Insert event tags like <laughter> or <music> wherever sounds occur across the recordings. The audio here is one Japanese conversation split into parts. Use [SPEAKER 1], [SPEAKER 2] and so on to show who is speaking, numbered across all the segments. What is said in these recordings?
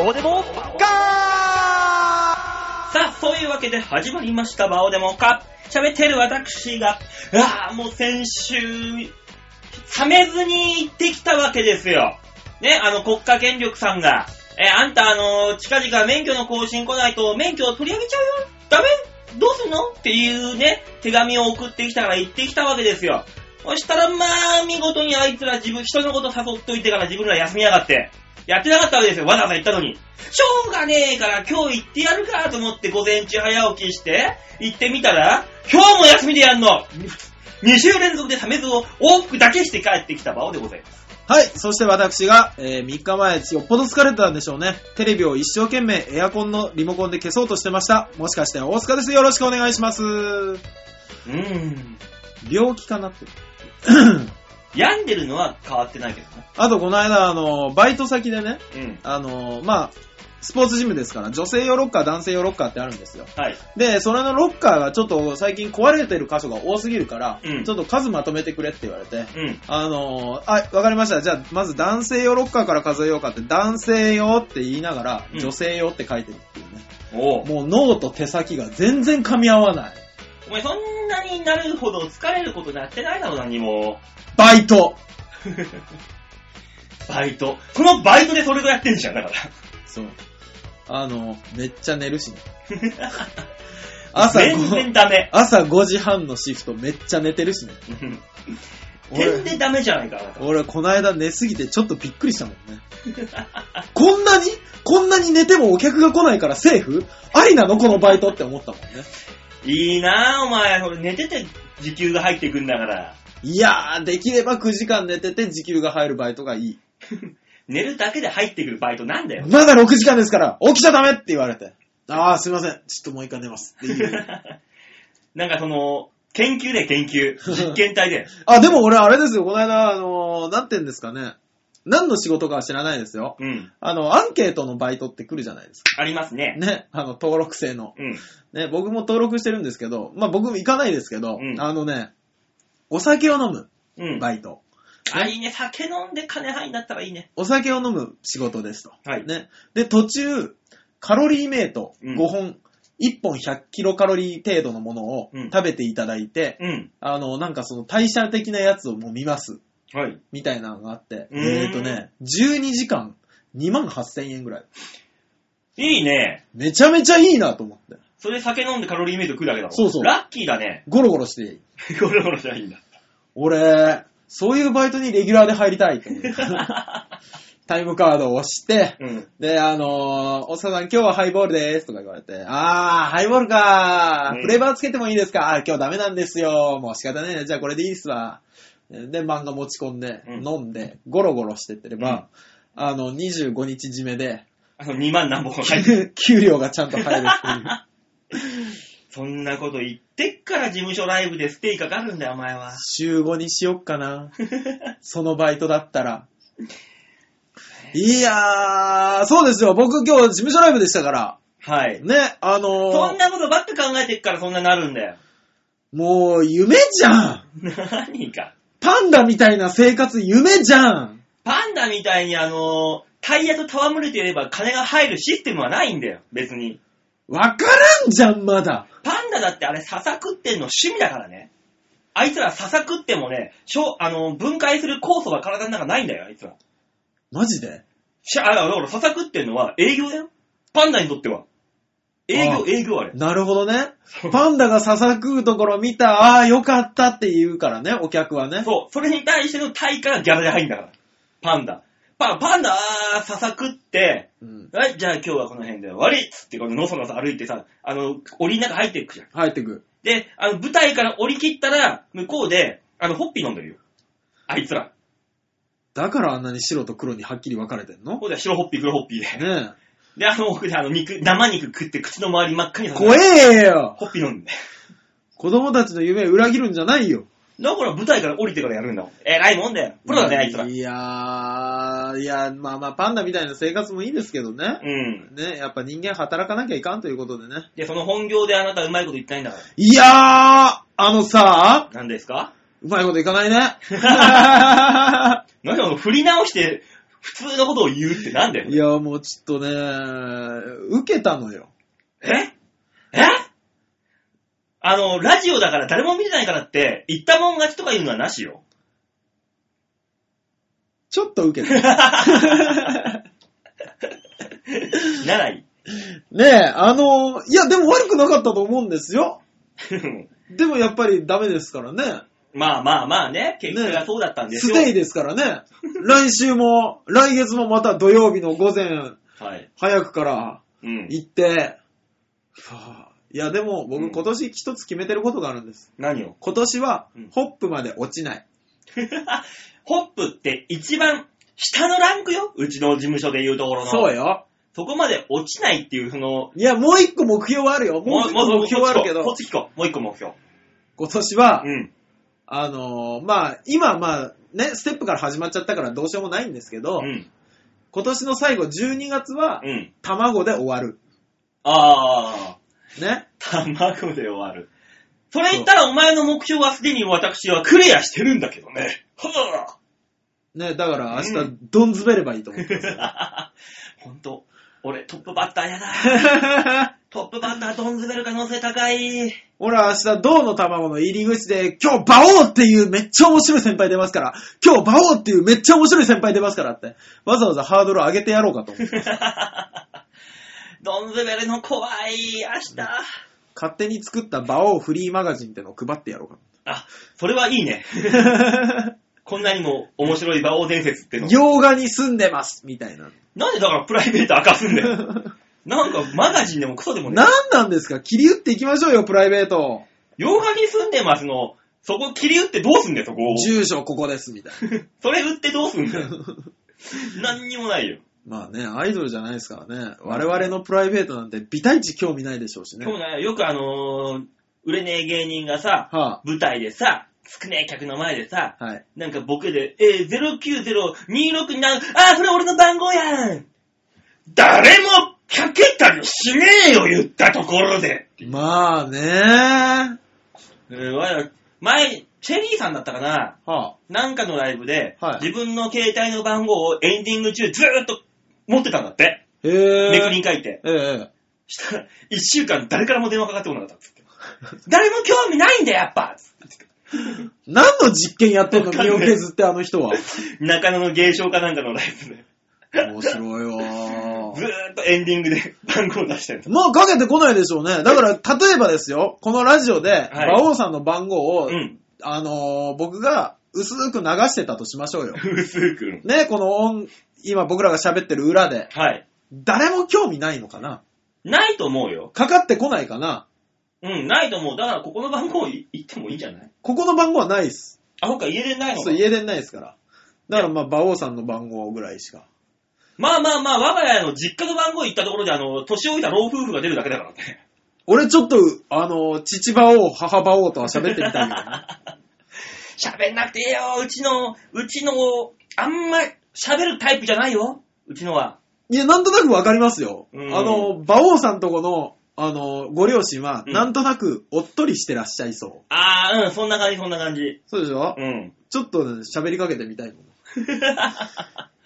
[SPEAKER 1] バオデモガ
[SPEAKER 2] さあ、そういうわけで始まりました、バオデモか。喋ってる私が、ああ、もう先週、冷めずに行ってきたわけですよ。ね、あの国家権力さんが、えあんたあの、近々免許の更新来ないと免許を取り上げちゃうよ。ダメ？どうすんの？っていうね、手紙を送ってきたから行ってきたわけですよ。そしたらまあ、見事にあいつら自分、人のこと誘っといてから自分ら休みやがって。やってなかったわけですよ。わざわざ行ったのに。しょうがねえから今日行ってやるかと思って午前中早起きして、行ってみたら、今日も休みでやんの !2 週連続でサメズを往復だけして帰ってきた場をでございます。
[SPEAKER 3] はい。そして私が、えー3日前、よっぽど疲れてたんでしょうね。テレビを一生懸命エアコンのリモコンで消そうとしてました。もしかして大塚です。よろしくお願いします。
[SPEAKER 2] うーん。
[SPEAKER 3] 病気かなって。<laughs>
[SPEAKER 2] 病んでるのは変わってないけどな。
[SPEAKER 3] あと、この間、あの、バイト先でね、
[SPEAKER 2] うん。
[SPEAKER 3] あの、まあ、スポーツジムですから、女性用ロッカー、男性用ロッカーってあるんですよ。
[SPEAKER 2] はい。
[SPEAKER 3] で、それのロッカーがちょっと最近壊れてる箇所が多すぎるから、
[SPEAKER 2] うん
[SPEAKER 3] ちょっと数まとめてくれって言われて、
[SPEAKER 2] うん。
[SPEAKER 3] あのーあ、わかりました。じゃあ、まず男性用ロッカーから数えようかって、男性用って言いながら、
[SPEAKER 2] うん
[SPEAKER 3] 女性用って書いてるっていうね。
[SPEAKER 2] おう
[SPEAKER 3] もう脳と手先が全然噛み合わない。
[SPEAKER 2] お前そんなになるほど疲れることなってないだろ、何も。
[SPEAKER 3] バイト <laughs>
[SPEAKER 2] バイト。このバイトでそれをやってんじゃん、だから。
[SPEAKER 3] そう。あの、めっちゃ寝るしね。<laughs> 朝
[SPEAKER 2] 全然
[SPEAKER 3] 5、
[SPEAKER 2] ダメ。
[SPEAKER 3] 朝5時半のシフトめっちゃ寝てるしね。<laughs>
[SPEAKER 2] 全然ダメじゃないか、あなた
[SPEAKER 3] 俺、この間寝すぎてちょっとびっくりしたもんね。こんなに？こんなに寝てもお客が来ないからセーフ？ありなの？このバイトって思ったもんね。
[SPEAKER 2] いいなぁ、お前。これ寝てて時給が入ってくんだから。
[SPEAKER 3] いやー、できれば9時間寝てて時給が入るバイトがいい。<laughs>
[SPEAKER 2] 寝るだけで入ってくるバイトなんだよ。
[SPEAKER 3] まだ6時間ですから起きちゃダメって言われて。あー、すいません。ちょっともう一回寝ますっていう。<laughs>
[SPEAKER 2] なんかその、研究で研究。<laughs> 実験体で。
[SPEAKER 3] あ、でも俺あれですよ。この間、あのー、なんて言うんですかね。何の仕事かは知らないですよ。
[SPEAKER 2] うん。
[SPEAKER 3] あの、アンケートのバイトって来るじゃないですか。
[SPEAKER 2] ありますね。
[SPEAKER 3] ね。あの、登録制の。
[SPEAKER 2] うん。
[SPEAKER 3] ね、僕も登録してるんですけど、まあ僕も行かないですけど、
[SPEAKER 2] うん
[SPEAKER 3] あのね、お酒を飲む
[SPEAKER 2] うん。
[SPEAKER 3] バイト。
[SPEAKER 2] あ、いいね。酒飲んで金入んだったらいいね。
[SPEAKER 3] お酒を飲む仕事ですと。
[SPEAKER 2] はい。
[SPEAKER 3] ね。で、途中、カロリーメイト
[SPEAKER 2] うん
[SPEAKER 3] 5本、1本100キロカロリー程度のものを
[SPEAKER 2] うん
[SPEAKER 3] 食べていただいて、
[SPEAKER 2] うん。
[SPEAKER 3] あの、なんかその代謝的なやつをもう見ます。
[SPEAKER 2] はい。
[SPEAKER 3] みたいなのがあって、えーとね、12時間2万8000円ぐらい。
[SPEAKER 2] いいね。
[SPEAKER 3] めちゃめちゃいいなと思って。
[SPEAKER 2] それ酒飲んでカロリーメイト食うだけだろ。
[SPEAKER 3] そうそう
[SPEAKER 2] ラッキーだね。
[SPEAKER 3] ゴロゴロしていい。<laughs>
[SPEAKER 2] ゴロゴロじゃいいんだ。
[SPEAKER 3] 俺、そういうバイトにレギュラーで入りたいと思って。<laughs> タイムカードを押して、
[SPEAKER 2] うん。
[SPEAKER 3] で、あのー、おっさん今日はハイボールですとか言われて、あー、ハイボールかー、
[SPEAKER 2] うん
[SPEAKER 3] フレーバーつけてもいいですか？あー、今日ダメなんですよ。もう仕方ねえ。じゃあこれでいいっすわ。で、漫画持ち込んで、
[SPEAKER 2] うん
[SPEAKER 3] 飲んで、ゴロゴロしてってれば、あの、25日締めで、
[SPEAKER 2] あの、2万何本入ってる。<laughs>
[SPEAKER 3] 給料がちゃんと入るっていう。<laughs>
[SPEAKER 2] そんなこと言ってっから事務所ライブでステイかかるんだよ、お前は。
[SPEAKER 3] 週5にしよっかな。<laughs> そのバイトだったら。いやー、そうですよ。僕今日事務所ライブでしたから。
[SPEAKER 2] はい。
[SPEAKER 3] ね、あのー
[SPEAKER 2] そん、なことばっか考えてっからそんななるんだよ。
[SPEAKER 3] もう夢じゃん
[SPEAKER 2] 何か。
[SPEAKER 3] パンダみたいな生活夢じゃん
[SPEAKER 2] パンダみたいにあの、タイヤと戯れていれば金が入るシステムはないんだよ、別に。
[SPEAKER 3] わからんじゃん、まだ。
[SPEAKER 2] パンダだってあれ笹食ってんの趣味だからね。あいつら笹食ってもね、しょあの、分解する酵素が体の中ないんだよ、あいつら。
[SPEAKER 3] マジで？
[SPEAKER 2] しゃ、あ、だから笹食ってんのは営業だよ。パンダにとっては。営業、営業あれ。
[SPEAKER 3] なるほどね。パンダが笹食うところ見た、ああー、よかったって言うからね、お客はね。
[SPEAKER 2] そう、それに対しての対価がギャラで入るんだから。パンダ。パパンダ、あー笹食って、
[SPEAKER 3] うん。
[SPEAKER 2] はい、じゃあ今日はこの辺で終わりっつって、こののそのそ歩いてさ、あの、檻の中入っていくじゃん。
[SPEAKER 3] 入ってく。
[SPEAKER 2] で、あの、舞台から降り切ったら、向こうで、あの、ホッピー飲んでるよ。あいつら。
[SPEAKER 3] だからあんなに白と黒にはっきり分かれてんの？
[SPEAKER 2] こうで白ホッピー、黒ホッピーで。
[SPEAKER 3] ね
[SPEAKER 2] で、あの奥であの肉、生肉食って口の周り真っ赤に
[SPEAKER 3] え。
[SPEAKER 2] させて
[SPEAKER 3] 怖えよ
[SPEAKER 2] ホッピー飲んで。
[SPEAKER 3] 子供たちの夢裏切るんじゃないよ。
[SPEAKER 2] だから舞台から降りてからやるんだもん。偉いもんだよ。プロだね、あいつら。
[SPEAKER 3] いやー、いや、まあまあ、パンダみたいな生活もいいですけどね。
[SPEAKER 2] うん。
[SPEAKER 3] ね、やっぱ人間働かなきゃいかんということでね。
[SPEAKER 2] で、その本業であなたうまいこと言ってないんだから。
[SPEAKER 3] いやー、あのさ、
[SPEAKER 2] 何ですか？
[SPEAKER 3] うまいこといかないね。<laughs> <laughs>
[SPEAKER 2] 何でも振り直して、普通のことを言うってなんだよ。
[SPEAKER 3] いや、もうちょっとね、受けたのよ。
[SPEAKER 2] え？え？あの、ラジオだから誰も見てないからって、言ったもん勝ちとか言うのはなしよ。
[SPEAKER 3] ちょっと受けた。
[SPEAKER 2] ならい
[SPEAKER 3] ねえ、あの、いや、でも悪くなかったと思うんですよ。
[SPEAKER 2] い。<laughs>
[SPEAKER 3] でもやっぱりダメですからね。
[SPEAKER 2] まあまあまあね、結果がそうだったんですよ。
[SPEAKER 3] ステイですからね。来週も、<laughs> 来月もまた土曜日の午前、
[SPEAKER 2] はい。
[SPEAKER 3] 早くから
[SPEAKER 2] うん。
[SPEAKER 3] 行って、はあいや、でも僕
[SPEAKER 2] うん
[SPEAKER 3] 今年一つ決めてることがあるんです。
[SPEAKER 2] 何を？
[SPEAKER 3] 今年は
[SPEAKER 2] うん、
[SPEAKER 3] ホップまで落ちない。<laughs>
[SPEAKER 2] ホップって一番下のランクようちの事務所で言うところの。
[SPEAKER 3] そうよ。
[SPEAKER 2] そこまで落ちないっていう、その、
[SPEAKER 3] いや、もう一個目標はあるよ。もう一個目標はあるけど
[SPEAKER 2] こっ、ち聞こう。もう一個目標。
[SPEAKER 3] 今年は、
[SPEAKER 2] うん。
[SPEAKER 3] あのーまあ、今まあ、ね、ステップから始まっちゃったからどうしようもないんですけど、
[SPEAKER 2] うん。
[SPEAKER 3] 今年の最後12月は、
[SPEAKER 2] うん。
[SPEAKER 3] 卵で終わる。
[SPEAKER 2] あー。
[SPEAKER 3] ね。
[SPEAKER 2] 卵で終わる。それ言ったらお前の目標はすでに私はクリアしてるんだけどね。は
[SPEAKER 3] ね、だから明日、
[SPEAKER 2] うん
[SPEAKER 3] どん詰めればいいと思ってます。
[SPEAKER 2] ぁ。ほんと、俺トップバッターやだ。<laughs> トップバッタードンズベル可能性高い。
[SPEAKER 3] 俺は明日、銅の卵の入り口で、今日、馬王っていうめっちゃ面白い先輩出ますから、今日、馬王っていうめっちゃ面白い先輩出ますからって、わざわざハードル上げてやろうかと思って。
[SPEAKER 2] ドンズベルの怖い、明日。
[SPEAKER 3] 勝手に作った馬王フリーマガジンってのを配ってやろうか
[SPEAKER 2] あ、それはいいね。<laughs> こんなにも面白い馬王伝説っての。
[SPEAKER 3] 洋画に住んでますみたいな。
[SPEAKER 2] なんでだからプライベート明かすんだよ。<laughs> なんかマガジンでもクソでもね
[SPEAKER 3] 何。なんですか？切り打っていきましょうよ、プライベート。
[SPEAKER 2] 洋画に住んでますの、そこ切り打ってどうすんだよ、そこを。
[SPEAKER 3] 住所ここです、みたいな。<laughs>
[SPEAKER 2] それ売ってどうすんだよ。何にもないよ。
[SPEAKER 3] まあね、アイドルじゃないですからね。我々のプライベートなんて微体値興味ないでしょうしね。
[SPEAKER 2] 今日ね、よくあのー売れねえ芸人がさ、
[SPEAKER 3] は
[SPEAKER 2] 舞台でさ、少ねえ客の前でさ、
[SPEAKER 3] あ、はい。
[SPEAKER 2] なんかボケで、えー、09026な、あー、それ俺の番号やん誰もかけたりしねえよ、言ったところで。
[SPEAKER 3] まあね
[SPEAKER 2] え前、チェリーさんだったかな？
[SPEAKER 3] は
[SPEAKER 2] なんかのライブで、
[SPEAKER 3] はい
[SPEAKER 2] 自分の携帯の番号をエンディング中ずーっと持ってたんだって。
[SPEAKER 3] あ。へえ。
[SPEAKER 2] めくりに書いて。
[SPEAKER 3] ええ。
[SPEAKER 2] したら、一週間誰からも電話かかってこなかったっつって。誰も興味ないんだよ、やっぱつって
[SPEAKER 3] 何の実験やってんの身を削ってあの人は。<laughs>
[SPEAKER 2] 中野の芸商かなんかのライブで、
[SPEAKER 3] 面白いわ
[SPEAKER 2] ずーっとエンディングで <laughs> 番号出してる
[SPEAKER 3] もうかけてこないでしょうね。だから、例えばですよ、このラジオで、
[SPEAKER 2] はい
[SPEAKER 3] 馬王さんの番号を、
[SPEAKER 2] うん。
[SPEAKER 3] あのー僕が薄く流してたとしましょうよ。<laughs>
[SPEAKER 2] 薄く。
[SPEAKER 3] ね、この音、今僕らが喋ってる裏で、
[SPEAKER 2] はい。
[SPEAKER 3] 誰も興味ないのかな？
[SPEAKER 2] ないと思うよ。
[SPEAKER 3] かかってこないかな？
[SPEAKER 2] うん、ないと思う。だからここの番号い言ってもいいんじゃない？
[SPEAKER 3] ここの番号はないっす。
[SPEAKER 2] あ、ほか家でないのか
[SPEAKER 3] そう、家電ないですから。だからまあ、馬王さんの番号ぐらいしか。
[SPEAKER 2] まあまあまあ、我が家の実家の番号言ったところで、あの、年老いた老夫婦が出るだけだからね。
[SPEAKER 3] 俺ちょっと、あの、父馬王、母馬王とは喋ってみたいけどね。<laughs>
[SPEAKER 2] 喋んなくていいよ。うちの、うちの、あんま喋るタイプじゃないよ。うちのは。
[SPEAKER 3] いや、なんとなくわかりますよ。
[SPEAKER 2] うん
[SPEAKER 3] あの、馬王さんとこの、あの、ご両親は、
[SPEAKER 2] うん
[SPEAKER 3] なんとなくおっとりしてらっしゃいそう。
[SPEAKER 2] あー、うん、そんな感じ、そんな感じ。
[SPEAKER 3] そうでしょ、
[SPEAKER 2] うん。
[SPEAKER 3] ちょっとね喋りかけてみたいもん。<laughs>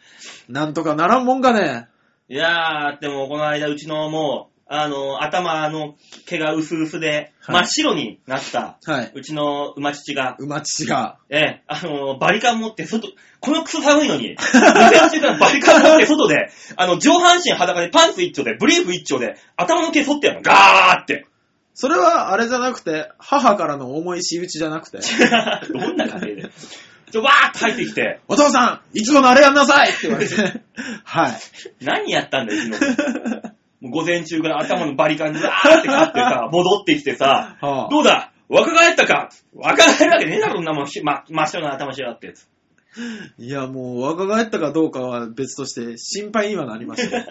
[SPEAKER 3] なんとかならんもんかね。
[SPEAKER 2] いやー、でもこの間うちのもう、あの、頭の毛が薄々で、
[SPEAKER 3] はい
[SPEAKER 2] 真っ白になった、
[SPEAKER 3] はい。
[SPEAKER 2] うちの馬父が、
[SPEAKER 3] 馬父が。
[SPEAKER 2] ええ、あの、バリカン持って外、このクソ寒いのに、午前中からバリカン持って外で、あの、上半身裸でパンツ一丁で、ブリーフ一丁で、頭の毛剃ってやるの、ガーって。
[SPEAKER 3] それは、あれじゃなくて、母からの重い仕打ちじゃなくて、<laughs>
[SPEAKER 2] どんな家庭で。ちょ、わーっと入ってきて、<laughs>
[SPEAKER 3] お父さん、いつものあれやんなさいって言われて、<laughs> はい。
[SPEAKER 2] 何やったんだよ。<laughs> もう午前中から頭のバリカンでわーって買ってさ、戻ってきてさ、
[SPEAKER 3] はあ
[SPEAKER 2] どうだ？若返ったか？若返るわけねえだろ、そんなもん、しま、真っ白な頭しやがって。
[SPEAKER 3] いや、もう、若返ったかどうかは別として、心配にはなりましたよ。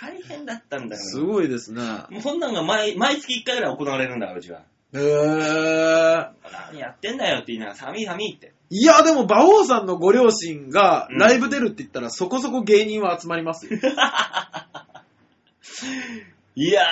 [SPEAKER 2] 大変だったんだよ。
[SPEAKER 3] すごいですね。
[SPEAKER 2] もうそんなのが毎毎月1回ぐらい行われるんだから、うちは。
[SPEAKER 3] へー。
[SPEAKER 2] 何やってんだよって言いながら、寒い寒いって。
[SPEAKER 3] いや、でも、馬王さんのご両親が
[SPEAKER 2] うん
[SPEAKER 3] ライブ出るって言ったら、そこそこ芸人は集まりますよ。<laughs>
[SPEAKER 2] いや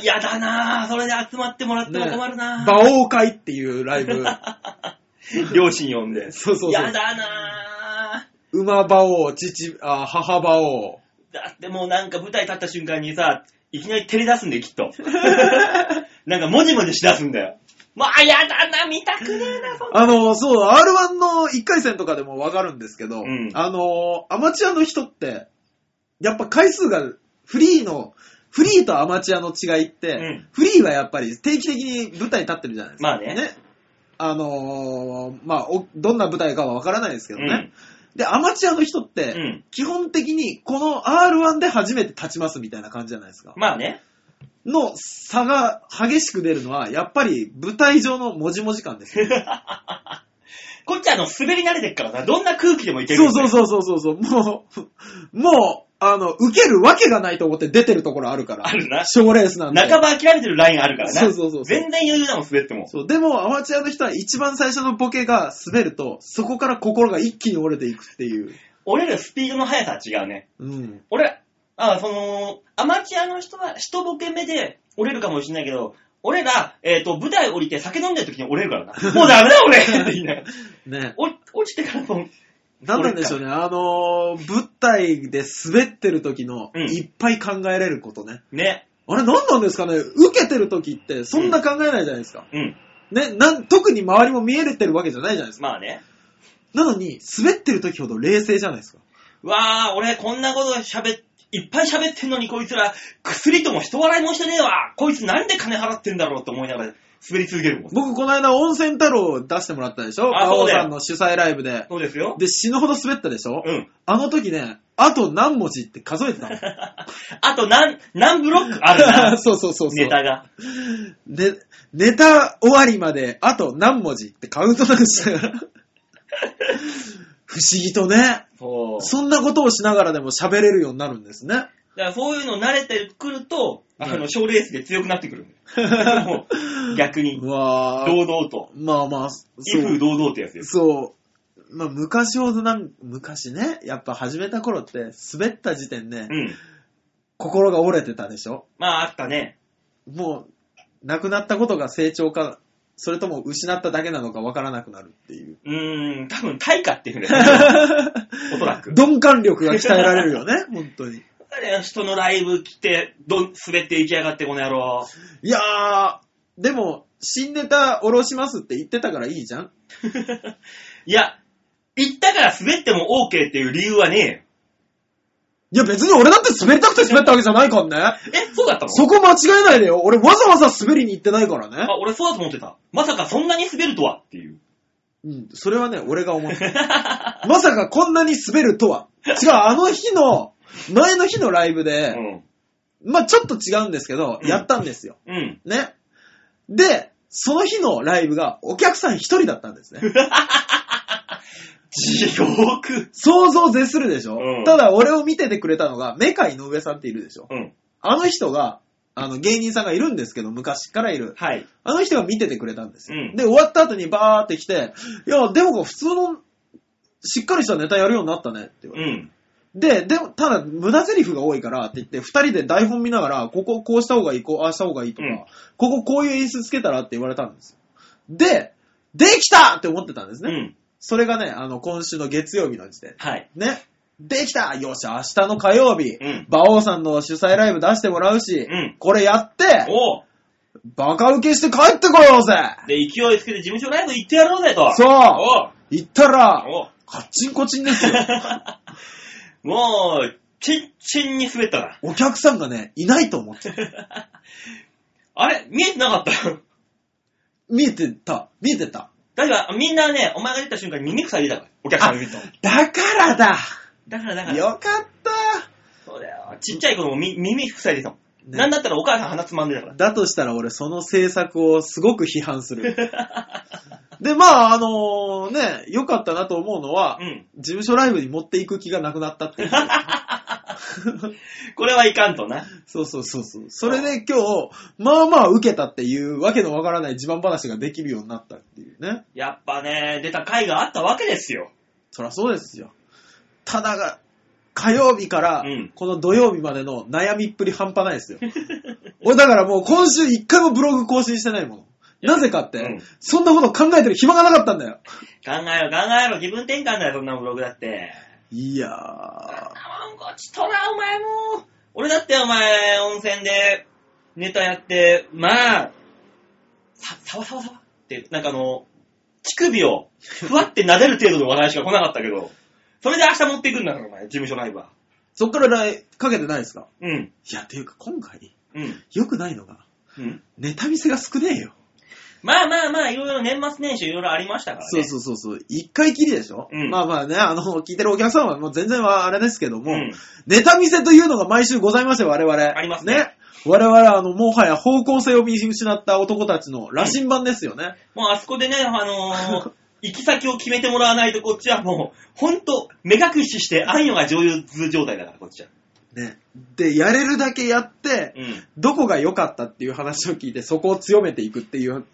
[SPEAKER 2] ー、やだなー。それで集まってもらっても困るなー。
[SPEAKER 3] 馬王会っていうライブ。<laughs>
[SPEAKER 2] 両親呼んで。
[SPEAKER 3] そうそうそう
[SPEAKER 2] やだなー。
[SPEAKER 3] 馬馬王、父、あ母馬王。
[SPEAKER 2] だってもうなんか舞台立った瞬間にさ、いきなり照れ出すんだよ、きっと。<laughs> なんかもじもじしだすんだよ。もう、あ、やだな、見たくねえな、そんな。
[SPEAKER 3] あの、そう、R1 の1回戦とかでもわかるんですけど、
[SPEAKER 2] うん
[SPEAKER 3] あの、アマチュアの人って、やっぱ回数が、フリーの、フリーとアマチュアの違いって、
[SPEAKER 2] うん
[SPEAKER 3] フリーはやっぱり定期的に舞台に立ってるじゃないですか。
[SPEAKER 2] まあね
[SPEAKER 3] あのーまあお、どんな舞台かはわからないですけどね。
[SPEAKER 2] うん
[SPEAKER 3] で、アマチュアの人って、
[SPEAKER 2] うん
[SPEAKER 3] 基本的にこの R1 で初めて立ちますみたいな感じじゃないですか。
[SPEAKER 2] まあね。
[SPEAKER 3] の差が激しく出るのは、やっぱり舞台上のもじもじ感ですよ。<laughs>
[SPEAKER 2] こっちあの、滑り慣れてっからな。どんな空気でもいける
[SPEAKER 3] そうそう
[SPEAKER 2] う。
[SPEAKER 3] そうそうそうそう。もう、もう、あの、受けるわけがないと思って出てるところあるから。
[SPEAKER 2] あるな
[SPEAKER 3] 賞レースなんで。
[SPEAKER 2] 半ば諦めてるラインあるからな。
[SPEAKER 3] そうそうそうそう
[SPEAKER 2] 全然余裕だもん、滑っても。
[SPEAKER 3] そう。でも、アマチュアの人は一番最初のボケが滑ると、そこから心が一気に折れていくっていう。
[SPEAKER 2] 俺らスピードの速さは違うね。
[SPEAKER 3] うん。
[SPEAKER 2] 俺、あ、その、アマチュアの人は一ボケ目で折れるかもしれないけど、俺ら、えっ、と、舞台降りて酒飲んでる時に折れるからな。<laughs> もうダメだ俺 <laughs> って言いながら
[SPEAKER 3] ね。
[SPEAKER 2] お落ちてからもう、
[SPEAKER 3] なんなんでしょうね。あのー舞台で滑ってる時の、
[SPEAKER 2] うん
[SPEAKER 3] いっぱい考えれることね。
[SPEAKER 2] ね。
[SPEAKER 3] あれ何なんですかね？受けてる時って、そんな考えないじゃないですか。
[SPEAKER 2] うん。
[SPEAKER 3] ね、なん、特に周りも見えれてるわけじゃないじゃないですか。
[SPEAKER 2] まあね。
[SPEAKER 3] なのに、滑ってる時ほど冷静じゃないですか。
[SPEAKER 2] うわー、俺こんなこと喋っ、いっぱい喋ってんのにこいつら、薬とも人笑いもしてねえわ。こいつなんで金払ってんだろうって思いながら滑り続けるもん。
[SPEAKER 3] 僕、この間、温泉太郎を出してもらったでしょ？
[SPEAKER 2] あそうだよ
[SPEAKER 3] さんの主催ライブで。
[SPEAKER 2] そうですよ。
[SPEAKER 3] で、死ぬほど滑ったでしょ？
[SPEAKER 2] うん。
[SPEAKER 3] あの時ね、あと何文字って数えてたの。<laughs>
[SPEAKER 2] あと何、何ブロックあるな。<laughs>
[SPEAKER 3] そうそうそうそう。
[SPEAKER 2] ネタが。
[SPEAKER 3] で、ネタ終わりまであと何文字ってカウントダウンしながら。<laughs> 不思議とね、
[SPEAKER 2] そ
[SPEAKER 3] んなことをしながらでも喋れるようになるんですね。
[SPEAKER 2] だからそういうの慣れてくると、あの、
[SPEAKER 3] はい
[SPEAKER 2] 賞レースで強くなってくるんだよ。も <laughs> う逆に
[SPEAKER 3] う、わー
[SPEAKER 2] 堂々と。
[SPEAKER 3] まあまあ、そう。
[SPEAKER 2] 堂々ってやつです。
[SPEAKER 3] そう。まあ昔ほどなん、昔ね、やっぱ始めた頃って滑った時点で
[SPEAKER 2] うん。
[SPEAKER 3] 心が折れてたでしょ？
[SPEAKER 2] まあ、あったね。
[SPEAKER 3] もう、亡くなったことが成長か、それとも失っただけなのかわからなくなるっていう。
[SPEAKER 2] うーん、多分、対価っていうんだよ。<laughs> おそらく。
[SPEAKER 3] 鈍感力が鍛えられるよね、<laughs> 本当に。
[SPEAKER 2] 人のライブ来て、どん、滑って行きやがって、この野郎。
[SPEAKER 3] いやー、でも、新ネタ下ろしますって言ってたからいいじゃん <laughs>
[SPEAKER 2] いや、行ったから滑っても OK っていう理由はね
[SPEAKER 3] いや別に俺だって滑りたくて滑ったわけじゃないからね。
[SPEAKER 2] えそうだったの？
[SPEAKER 3] そこ間違えないでよ。俺わざわざ滑りに行ってないからね。
[SPEAKER 2] あ、俺そうだと思ってた。まさかそんなに滑るとはっていう。
[SPEAKER 3] うん、それはね、俺が思った。<laughs> まさかこんなに滑るとは。違う、あの日の、前の日のライブ
[SPEAKER 2] う
[SPEAKER 3] で、
[SPEAKER 2] ん。
[SPEAKER 3] まあちょっと違うんですけど、
[SPEAKER 2] うん
[SPEAKER 3] やったんですよ。
[SPEAKER 2] うん。
[SPEAKER 3] ね。で、その日のライブがお客さん一人だったんですね。<laughs>
[SPEAKER 2] 地獄。
[SPEAKER 3] 想像絶するでしょ、
[SPEAKER 2] うん
[SPEAKER 3] ただ俺を見ててくれたのが、メカ井上さんっているでしょ？
[SPEAKER 2] うん。
[SPEAKER 3] あの人が、あの芸人さんがいるんですけど、昔からいる。
[SPEAKER 2] はい。
[SPEAKER 3] あの人が見ててくれたんですよ。
[SPEAKER 2] うん
[SPEAKER 3] で、終わった後にバーって来て、いや、でも普通の、しっかりしたネタやるようになったねって言われて。
[SPEAKER 2] うん。
[SPEAKER 3] で、でも、ただ、無駄台詞が多いからって言って、二人で台本見ながら、こここうした方がいい、こう、ああした方がいいとか、
[SPEAKER 2] うん
[SPEAKER 3] こここういう演出つけたらって言われたんですよ。で、できたって思ってたんですね。
[SPEAKER 2] うん。
[SPEAKER 3] それがね、あの、今週の月曜日の時点。
[SPEAKER 2] はい。
[SPEAKER 3] ね。できたよし、明日の火曜日、
[SPEAKER 2] うん
[SPEAKER 3] 馬王さんの主催ライブ出してもらうし、
[SPEAKER 2] うん
[SPEAKER 3] これやって、
[SPEAKER 2] おう
[SPEAKER 3] バカ受けして帰ってこようぜ
[SPEAKER 2] で、勢いつけて事務所ライブ行ってやろうぜと。
[SPEAKER 3] そう
[SPEAKER 2] おう
[SPEAKER 3] 行ったら、
[SPEAKER 2] おう
[SPEAKER 3] カッチンコチンですよ。<laughs>
[SPEAKER 2] もう、チンチンに滑ったな。
[SPEAKER 3] お客さんがね、いないと思って。<laughs>
[SPEAKER 2] あれ？見えてなかった？
[SPEAKER 3] 見えてた。見えてた。
[SPEAKER 2] だから、みんなね、お前が出た瞬間に耳塞いでたから。お客さん見ると。
[SPEAKER 3] だからだ
[SPEAKER 2] だから、だから。
[SPEAKER 3] よかった
[SPEAKER 2] そうだよ。ちっちゃい子もみ耳塞いでたもん。
[SPEAKER 3] ね
[SPEAKER 2] なんだったらお母さん鼻つまんでたから。
[SPEAKER 3] だとしたら俺その政策をすごく批判する。<laughs> で、まあ、あのね、良かったなと思うのは、
[SPEAKER 2] うん。
[SPEAKER 3] 事務所ライブに持っていく気がなくなったっていう。<laughs> <laughs>
[SPEAKER 2] これはいかんとな。
[SPEAKER 3] そうそうそうそう。それで今日、まあまあ受けたっていうわけのわからない自慢話ができるようになったっていうね。
[SPEAKER 2] やっぱね、出た回があったわけですよ。
[SPEAKER 3] そりゃそうですよ。ただが、火曜日から
[SPEAKER 2] うん、
[SPEAKER 3] この土曜日までの悩みっぷり半端ないですよ。<laughs> 俺だからもう今週一回もブログ更新してないもの。なぜかって、
[SPEAKER 2] うん
[SPEAKER 3] そんなこと考えてる暇がなかったんだよ。
[SPEAKER 2] 考えろ、考えろ。気分転換だよ、そんなブログだって。
[SPEAKER 3] いやー。
[SPEAKER 2] なんかちとら、お前も。俺だってお前、温泉でネタやって、まあ、さ、さわさわさわって、なんかあの、乳首をふわって撫でる程度の笑いしか来なかったけど、それで明日持っていくんだから、お前、事務所ライブは。
[SPEAKER 3] そっから来かけてないですか？
[SPEAKER 2] うん。
[SPEAKER 3] いや、ていうか今回、
[SPEAKER 2] うん。
[SPEAKER 3] 良くないのが、
[SPEAKER 2] うん。
[SPEAKER 3] ネタ見せが少ねえよ。
[SPEAKER 2] まあまあまあ、いろいろ年末年始いろいろありましたからね。
[SPEAKER 3] そうそうそうそう。一回きりでしょ、
[SPEAKER 2] うん
[SPEAKER 3] まあまあね、あの、聞いてるお客さんはもう全然はあれですけども、
[SPEAKER 2] うん
[SPEAKER 3] ネタ見せというのが毎週ございますよ、我々。
[SPEAKER 2] ありますね
[SPEAKER 3] 我々、あの、もはや方向性を見失った男たちの羅針盤ですよね。
[SPEAKER 2] もうあそこでね、あのー <laughs> 行き先を決めてもらわないとこっちはもう、ほんと、目隠しして、あんよが上手状態だから、こっちは。
[SPEAKER 3] ね。で、やれるだけやって、
[SPEAKER 2] うん。
[SPEAKER 3] どこが良かったっていう話を聞いて、そこを強めていくっていう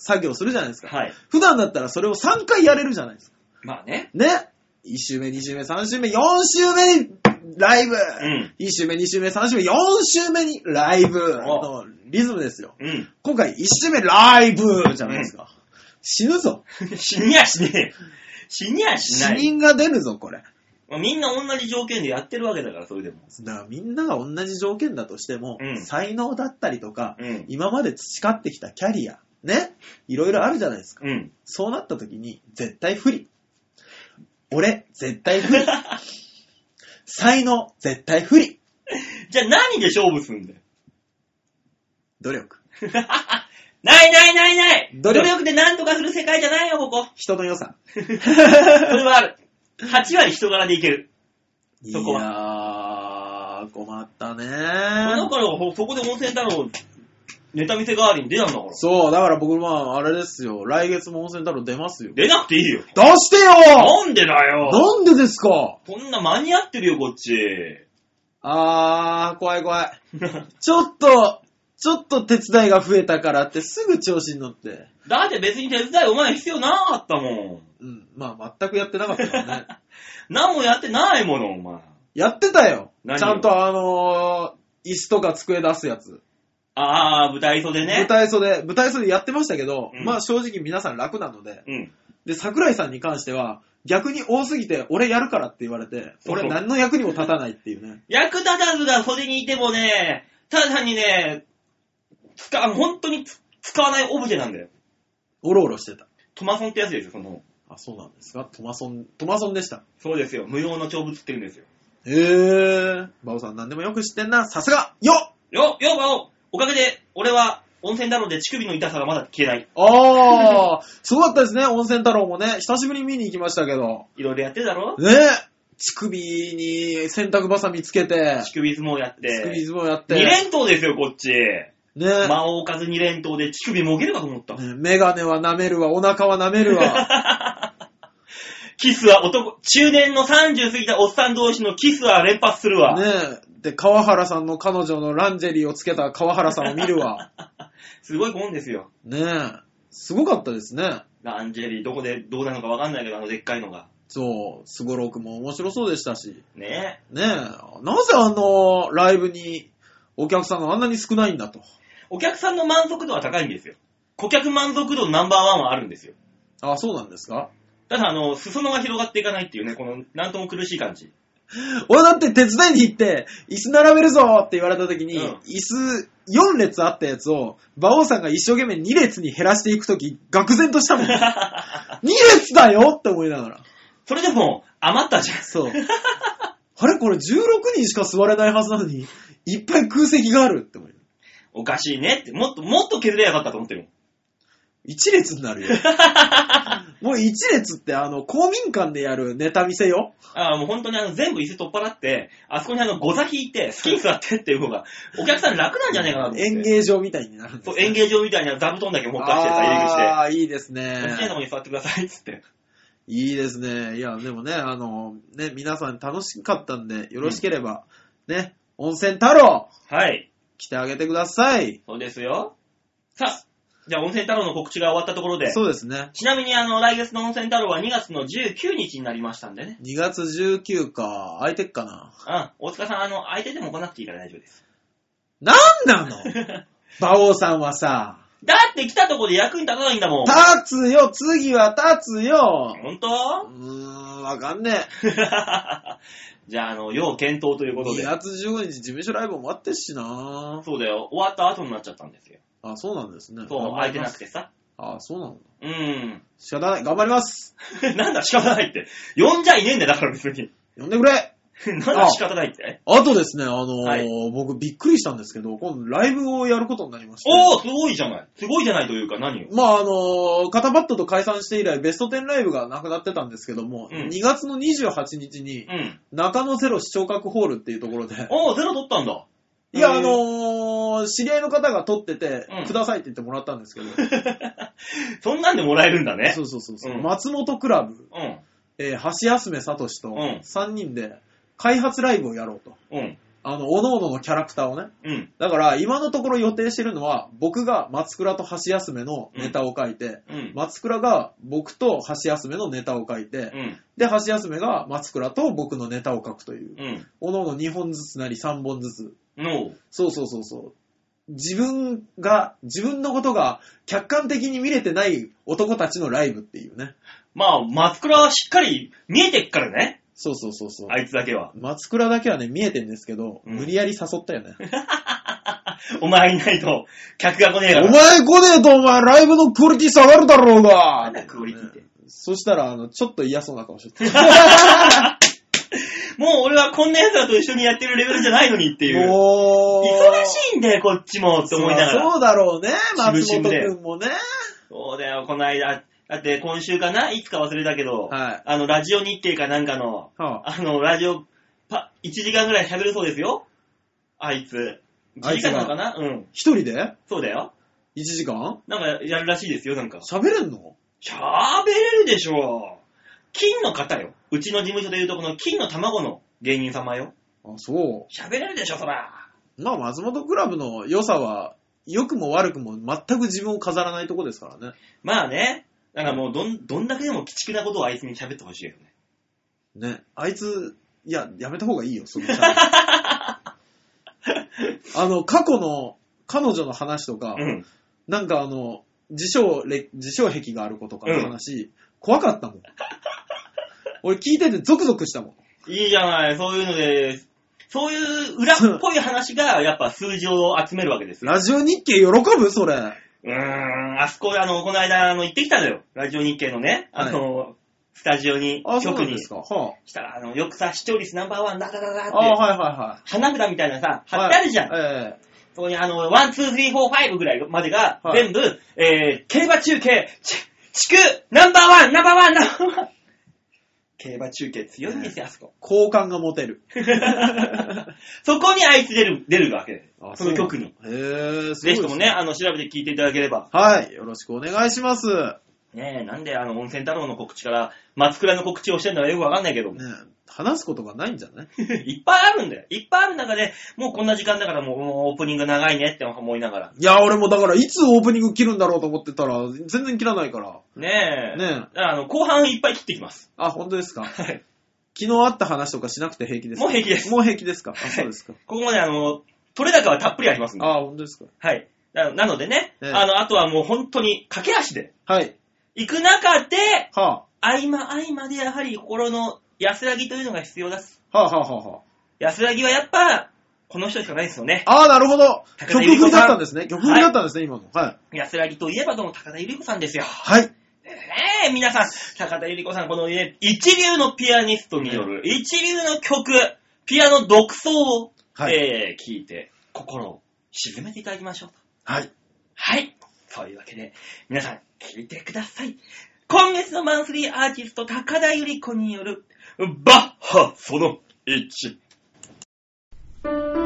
[SPEAKER 3] 作業をするじゃないですか。
[SPEAKER 2] はい。
[SPEAKER 3] 普段だったらそれを3回やれるじゃないですか。
[SPEAKER 2] まあね。
[SPEAKER 3] ね。1週目、2週目、3週目、4週目にライブ、
[SPEAKER 2] ん
[SPEAKER 3] 1週目、2週目、3週目、4週目にライブのリズムですよ。
[SPEAKER 2] うん。
[SPEAKER 3] 今回1週目ライブじゃないですか。死ぬぞ。
[SPEAKER 2] 死にやしねえ。死にやし
[SPEAKER 3] 死
[SPEAKER 2] ない。
[SPEAKER 3] 人が出るぞ、これ。
[SPEAKER 2] まあみんな同じ条件でやってるわけだから、それでも。
[SPEAKER 3] だからみんなが同じ条件だとしても、
[SPEAKER 2] うん
[SPEAKER 3] 才能だったりとか、
[SPEAKER 2] うん。
[SPEAKER 3] 今まで培ってきたキャリア、ね、いろいろあるじゃないですか。
[SPEAKER 2] うん。
[SPEAKER 3] そうなった時に、絶対不利。俺、絶対不利。<laughs> 才能、絶対不利。
[SPEAKER 2] じゃあ何で勝負すんだよ。
[SPEAKER 3] 努力。<laughs>
[SPEAKER 2] ないないないない
[SPEAKER 3] 努力
[SPEAKER 2] 努力で何とかする世界じゃないよ、ここ。
[SPEAKER 3] 人の良さ。<laughs>
[SPEAKER 2] それはある。8割人柄でいける。そこ
[SPEAKER 3] いやー、困ったね
[SPEAKER 2] だから、ほそこで温泉太郎、ネタ見せ代わりに出たんだから。
[SPEAKER 3] そう、だから僕、まあ、あれですよ。来月も温泉太郎出ますよ。
[SPEAKER 2] 出なくていいよ。
[SPEAKER 3] 出してよ
[SPEAKER 2] なんでだよ。
[SPEAKER 3] なんでですか？
[SPEAKER 2] こんな間に合ってるよ、こっち。
[SPEAKER 3] あー、怖い怖い。<laughs> ちょっと、ちょっと手伝いが増えたからってすぐ調子に乗って。
[SPEAKER 2] だって別に手伝いお前必要なかったも
[SPEAKER 3] うん、まあ全くやってなかったからね。
[SPEAKER 2] ん。<laughs> 何もやってないもの、お前。
[SPEAKER 3] やってたよ。
[SPEAKER 2] 何を？
[SPEAKER 3] ちゃんとあのー、椅子とか机出すやつ。
[SPEAKER 2] あー、舞台袖ね
[SPEAKER 3] 舞。台袖、舞台袖やってましたけど、
[SPEAKER 2] うん
[SPEAKER 3] まあ正直皆さん楽なので。
[SPEAKER 2] うん。
[SPEAKER 3] で、桜井さんに関しては、逆に多すぎて、俺やるからって言われて、
[SPEAKER 2] そう
[SPEAKER 3] 俺何の役にも立たないっていうね。
[SPEAKER 2] 役立たずが袖にいてもね、ただ単にね、使う、本当につ使わないオブジェなんだよ。
[SPEAKER 3] おろおろしてた。
[SPEAKER 2] トマソンってやつですよ、その。
[SPEAKER 3] あ、そうなんですか？トマソン、トマソンでした。
[SPEAKER 2] そうですよ。無用の長物って言うんですよ。
[SPEAKER 3] へー。バオさん何でもよく知ってんな。さすがよっ
[SPEAKER 2] よ、よ、ばお、おかげで、俺は温泉だろうで乳首の痛さがまだ消えない。
[SPEAKER 3] あー、すごかったですね、温泉太郎もね。久しぶりに見に行きましたけど。
[SPEAKER 2] いろいろやってるだろ？
[SPEAKER 3] ね乳首に洗濯バサミつけて、
[SPEAKER 2] 乳首相撲やって。
[SPEAKER 3] 乳首相撲やって。
[SPEAKER 2] 二連投ですよ、こっち。
[SPEAKER 3] ね
[SPEAKER 2] 魔王数二連投で乳首もげるかと思った。
[SPEAKER 3] ねメガネは舐めるわ、お腹は舐めるわ。<laughs>
[SPEAKER 2] キスは男、中年の30過ぎたおっさん同士のキスは連発するわ。
[SPEAKER 3] ねで、川原さんの彼女のランジェリーをつけた川原さんを見るわ。<laughs>
[SPEAKER 2] すごいもんですよ。
[SPEAKER 3] ねすごかったですね。
[SPEAKER 2] ランジェリー、どこでどうなのかわかんないけど、あのでっかいのが。
[SPEAKER 3] そう、すごろくも面白そうでしたし。
[SPEAKER 2] ね
[SPEAKER 3] ねなぜあの、ライブにお客さんがあんなに少ないんだと。
[SPEAKER 2] お客さんの満足度は高いんですよ。顧客満足度ナンバーワンはあるんですよ。
[SPEAKER 3] あ、そうなんですか
[SPEAKER 2] ただ、あの、裾野が広がっていかないっていうね、この、なんとも苦しい感じ。
[SPEAKER 3] 俺だって手伝いに行って、椅子並べるぞって言われた時に、
[SPEAKER 2] うん
[SPEAKER 3] 椅子4列あったやつを、馬王さんが一生懸命2列に減らしていく時、愕然としたもん。<laughs> 2列だよって思いながら。
[SPEAKER 2] それでも、余ったじゃん。
[SPEAKER 3] そう。あれこれ16人しか座れないはずなのに、いっぱい空席があるって思い。
[SPEAKER 2] おかしいねって、もっと、もっと削れやがったと思ってるもん。
[SPEAKER 3] 1列になるよ。<laughs> もう1列ってあの、公民館でやるネタ見せよ。
[SPEAKER 2] ああ、もう本当にあの、全部椅子取っ払って、あそこにあの、ゴザ引いて、好きに座ってっていう方が、お客さん楽なんじゃないかなと思って。
[SPEAKER 3] 演芸場みたいになるんです
[SPEAKER 2] そう、
[SPEAKER 3] ね
[SPEAKER 2] 演芸場みたいな座布団だけ持ってきてさ、入り口で。
[SPEAKER 3] ああ、いいです
[SPEAKER 2] 好きなと
[SPEAKER 3] ね。
[SPEAKER 2] こに座ってください、つって。
[SPEAKER 3] いいですね。いや、でもね、あの、ね、皆さん楽しかったんで、よろしければ、ね、温泉太郎、
[SPEAKER 2] はい。
[SPEAKER 3] 来てあげてください。
[SPEAKER 2] そうですよ。さあ、じゃあ温泉太郎の告知が終わったところで、
[SPEAKER 3] そうですね。
[SPEAKER 2] ちなみにあの、来月の温泉太郎は2月の19日になりましたんでね。
[SPEAKER 3] 2月19か、空いてっかな。
[SPEAKER 2] うん、大塚さん、あの、相手でも来なくていいから大丈夫です。
[SPEAKER 3] なんなの？<laughs> 馬王さんはさ、
[SPEAKER 2] だって来たとこで役に立たないんだもん。
[SPEAKER 3] 立つよ、次は立つよ。
[SPEAKER 2] ほんと
[SPEAKER 3] うーん、わかんね <laughs>
[SPEAKER 2] じゃあ、あの、要検討という
[SPEAKER 3] え。2
[SPEAKER 2] ことで。
[SPEAKER 3] 月15日事務所ライブ終わってっしな
[SPEAKER 2] そうだよ。終わった後になっちゃったんですよ。
[SPEAKER 3] あ、そうなんですね。
[SPEAKER 2] そう、空いてなくてさ。
[SPEAKER 3] あ、そうなの
[SPEAKER 2] うん。
[SPEAKER 3] 仕方ない。頑張ります。<laughs>
[SPEAKER 2] なんだ仕方ないって。呼んじゃいねえんだよ、だから別に。
[SPEAKER 3] 呼んでくれ。<laughs>
[SPEAKER 2] なんだ仕方ないって。
[SPEAKER 3] あとですね、あのー
[SPEAKER 2] はい
[SPEAKER 3] 僕びっくりしたんですけど、今度ライブをやることになりまして。
[SPEAKER 2] おー、すごいじゃない。すごいじゃないというか何よ。
[SPEAKER 3] まああのー、カタパッドと解散して以来ベスト10ライブがなくなってたんですけども、
[SPEAKER 2] うん
[SPEAKER 3] 2月の28日に
[SPEAKER 2] うん。
[SPEAKER 3] 中野ゼロ視聴覚ホールっていうところで、
[SPEAKER 2] おー、ゼロ取ったんだ。
[SPEAKER 3] いや、あのー、知り合いの方が撮ってて、
[SPEAKER 2] うん
[SPEAKER 3] くださいって言ってもらったんですけど、<laughs>
[SPEAKER 2] そんなんでもらえるんだね
[SPEAKER 3] そ。うそうそうそう、
[SPEAKER 2] うん
[SPEAKER 3] 松本クラブ、
[SPEAKER 2] うん。
[SPEAKER 3] えー橋休め聡と
[SPEAKER 2] うん
[SPEAKER 3] 3人で開発ライブをやろうと。
[SPEAKER 2] うん。
[SPEAKER 3] あの、各々のキャラクターをね。
[SPEAKER 2] うん。
[SPEAKER 3] だから、今のところ予定してるのは、僕が松倉と橋休めのネタを書いて、
[SPEAKER 2] うん。
[SPEAKER 3] 松倉が僕と橋休めのネタを書いて、
[SPEAKER 2] うん。
[SPEAKER 3] で、橋休めが松倉と僕のネタを書くという、
[SPEAKER 2] うん。
[SPEAKER 3] おのおの2本ずつなり3本ずつ。
[SPEAKER 2] の
[SPEAKER 3] そうそうそうそう。自分が、自分のことが客観的に見れてない男たちのライブっていうね。
[SPEAKER 2] まあ、松倉はしっかり見えてっからね。
[SPEAKER 3] そうそうそうそう。
[SPEAKER 2] あいつだけは。
[SPEAKER 3] 松倉だけはね、見えてんですけど、
[SPEAKER 2] うん
[SPEAKER 3] 無理やり誘ったよね。<laughs>
[SPEAKER 2] お前いないと、客が来ねえか
[SPEAKER 3] お
[SPEAKER 2] ら。
[SPEAKER 3] 前来ねえとお前ライブのクオリティ下がるだろうが
[SPEAKER 2] なんだクオリティって。
[SPEAKER 3] そしたら、あの、ちょっと嫌そうな顔してた。<laughs>
[SPEAKER 2] 俺はこんな奴らと一緒にやってるレベルじゃないのにっていう。忙しいんだよ、こっちもって思いながら。
[SPEAKER 3] そうだろうね、松本くんもね。
[SPEAKER 2] そうだよ、この間。だって今週かな？いつか忘れたけど、
[SPEAKER 3] はい
[SPEAKER 2] あの、ラジオ日経かなんかの、
[SPEAKER 3] はあ、
[SPEAKER 2] あの、ラジオ、パ、1時間ぐらい喋るそうですよ。あいつ。1時間な？のかなうん。
[SPEAKER 3] 一人で？
[SPEAKER 2] そうだよ。
[SPEAKER 3] ?1 時間？
[SPEAKER 2] なんかやるらしいですよ、なんか。
[SPEAKER 3] 喋れんの？
[SPEAKER 2] 喋れるでしょ。金の方よ。うちの事務所でいうとこの金の卵の芸人様よ。
[SPEAKER 3] あ、そ
[SPEAKER 2] 喋れるでしょ、そら。
[SPEAKER 3] う。まあ、松本クラブの良さは、良くも悪くも全く自分を飾らないとこですからね。
[SPEAKER 2] まあね。なんかもうどん、どんだけでも鬼畜なことをあいつに喋ってほしいよね。
[SPEAKER 3] ね。あいつ、いや、やめた方がいいよ、その喋 <laughs> りあの、過去の彼女の話とか、
[SPEAKER 2] うん。
[SPEAKER 3] なんかあの、自称れ、自称癖がある子とかの話、怖かったもん。俺聞いててゾクゾクしたもん。
[SPEAKER 2] いいじゃない。そういうので、そういう裏っぽい話がやっぱ数字を集めるわけですよ。
[SPEAKER 3] ラジオ日経喜ぶそれ。
[SPEAKER 2] うーん、あそこ、あの、この間、あの、行ってきたのよ。ラジオ日経のね、あの、スタジオに、
[SPEAKER 3] あ、そう
[SPEAKER 2] 局に。
[SPEAKER 3] なんですか。は
[SPEAKER 2] したら、あの、よくさ、視聴率ナンバーワン、ダダダダって、
[SPEAKER 3] あ、あはいは
[SPEAKER 2] 花札みたいなさ、
[SPEAKER 3] いはい。
[SPEAKER 2] 貼ってあるじゃん。
[SPEAKER 3] はいえ
[SPEAKER 2] そこにあの、 one、two、three、four、five ぐらいまでが、
[SPEAKER 3] はい
[SPEAKER 2] 全部、えー、競馬中継、ち地区、ナンバーワン、ナンバーワン、ナンバーワン。競馬中継強いんですよ、あそこ。
[SPEAKER 3] え好感が持てる。<laughs>
[SPEAKER 2] そこにあいつ出る、出るわけで
[SPEAKER 3] あ
[SPEAKER 2] その曲に。。
[SPEAKER 3] へえ、
[SPEAKER 2] ぜひともね、
[SPEAKER 3] ね。
[SPEAKER 2] あの、調べて聞いていただければ。
[SPEAKER 3] はい。よろしくお願いします。ね
[SPEAKER 2] ねえ、なんであの、温泉太郎の告知から、松倉の告知をしてんのかよくわかんないけど、
[SPEAKER 3] 話すことがないんじゃない？<laughs>
[SPEAKER 2] いっぱいあるんだよ。いっぱいある中で、もうこんな時間だからもうもうオープニング長いねって思いながら。
[SPEAKER 3] いや、俺もだから、いつオープニング切るんだろうと思ってたら、全然切らないから。
[SPEAKER 2] ねえ。
[SPEAKER 3] ねえ
[SPEAKER 2] あの、後半いっぱい切ってきます。
[SPEAKER 3] あ、本当ですか？<laughs>
[SPEAKER 2] はい。
[SPEAKER 3] 昨日あった話とかしなくて平気ですか？
[SPEAKER 2] もう平気です
[SPEAKER 3] もう平気ですか？あ、そうですか。
[SPEAKER 2] ここまであの、取れ高はたっぷりありますんで。
[SPEAKER 3] あ、本当ですか
[SPEAKER 2] はい。ななのでね、
[SPEAKER 3] ええ
[SPEAKER 2] あの、あとはもう本当に駆け足で
[SPEAKER 3] はい。
[SPEAKER 2] 行く中で、
[SPEAKER 3] は
[SPEAKER 2] 合間合間でやはり心の安らぎというのが必要です。
[SPEAKER 3] あ、はあ、はあ、は
[SPEAKER 2] 安らぎはやっぱ、この人しかないですよね。
[SPEAKER 3] あ。ああ、なるほど。
[SPEAKER 2] 高田
[SPEAKER 3] 曲
[SPEAKER 2] 由里子さん
[SPEAKER 3] 振りだったんですね。曲振りだったんですね、今の。はい。
[SPEAKER 2] 安らぎといえばどの高田ゆり子さんですよ。
[SPEAKER 3] はい。
[SPEAKER 2] ねえ、皆さん、高田ゆり子さん、このね、一流のピアニストによる、一流の曲、ピアノ独奏を、
[SPEAKER 3] はい
[SPEAKER 2] えー、聞いて、心を沈めていただきましょうと。
[SPEAKER 3] はい。
[SPEAKER 2] はい。そういうわけで、皆さん、聞いてください。今月のマンスリーアーティスト、高田ゆり子による、バッハその1。「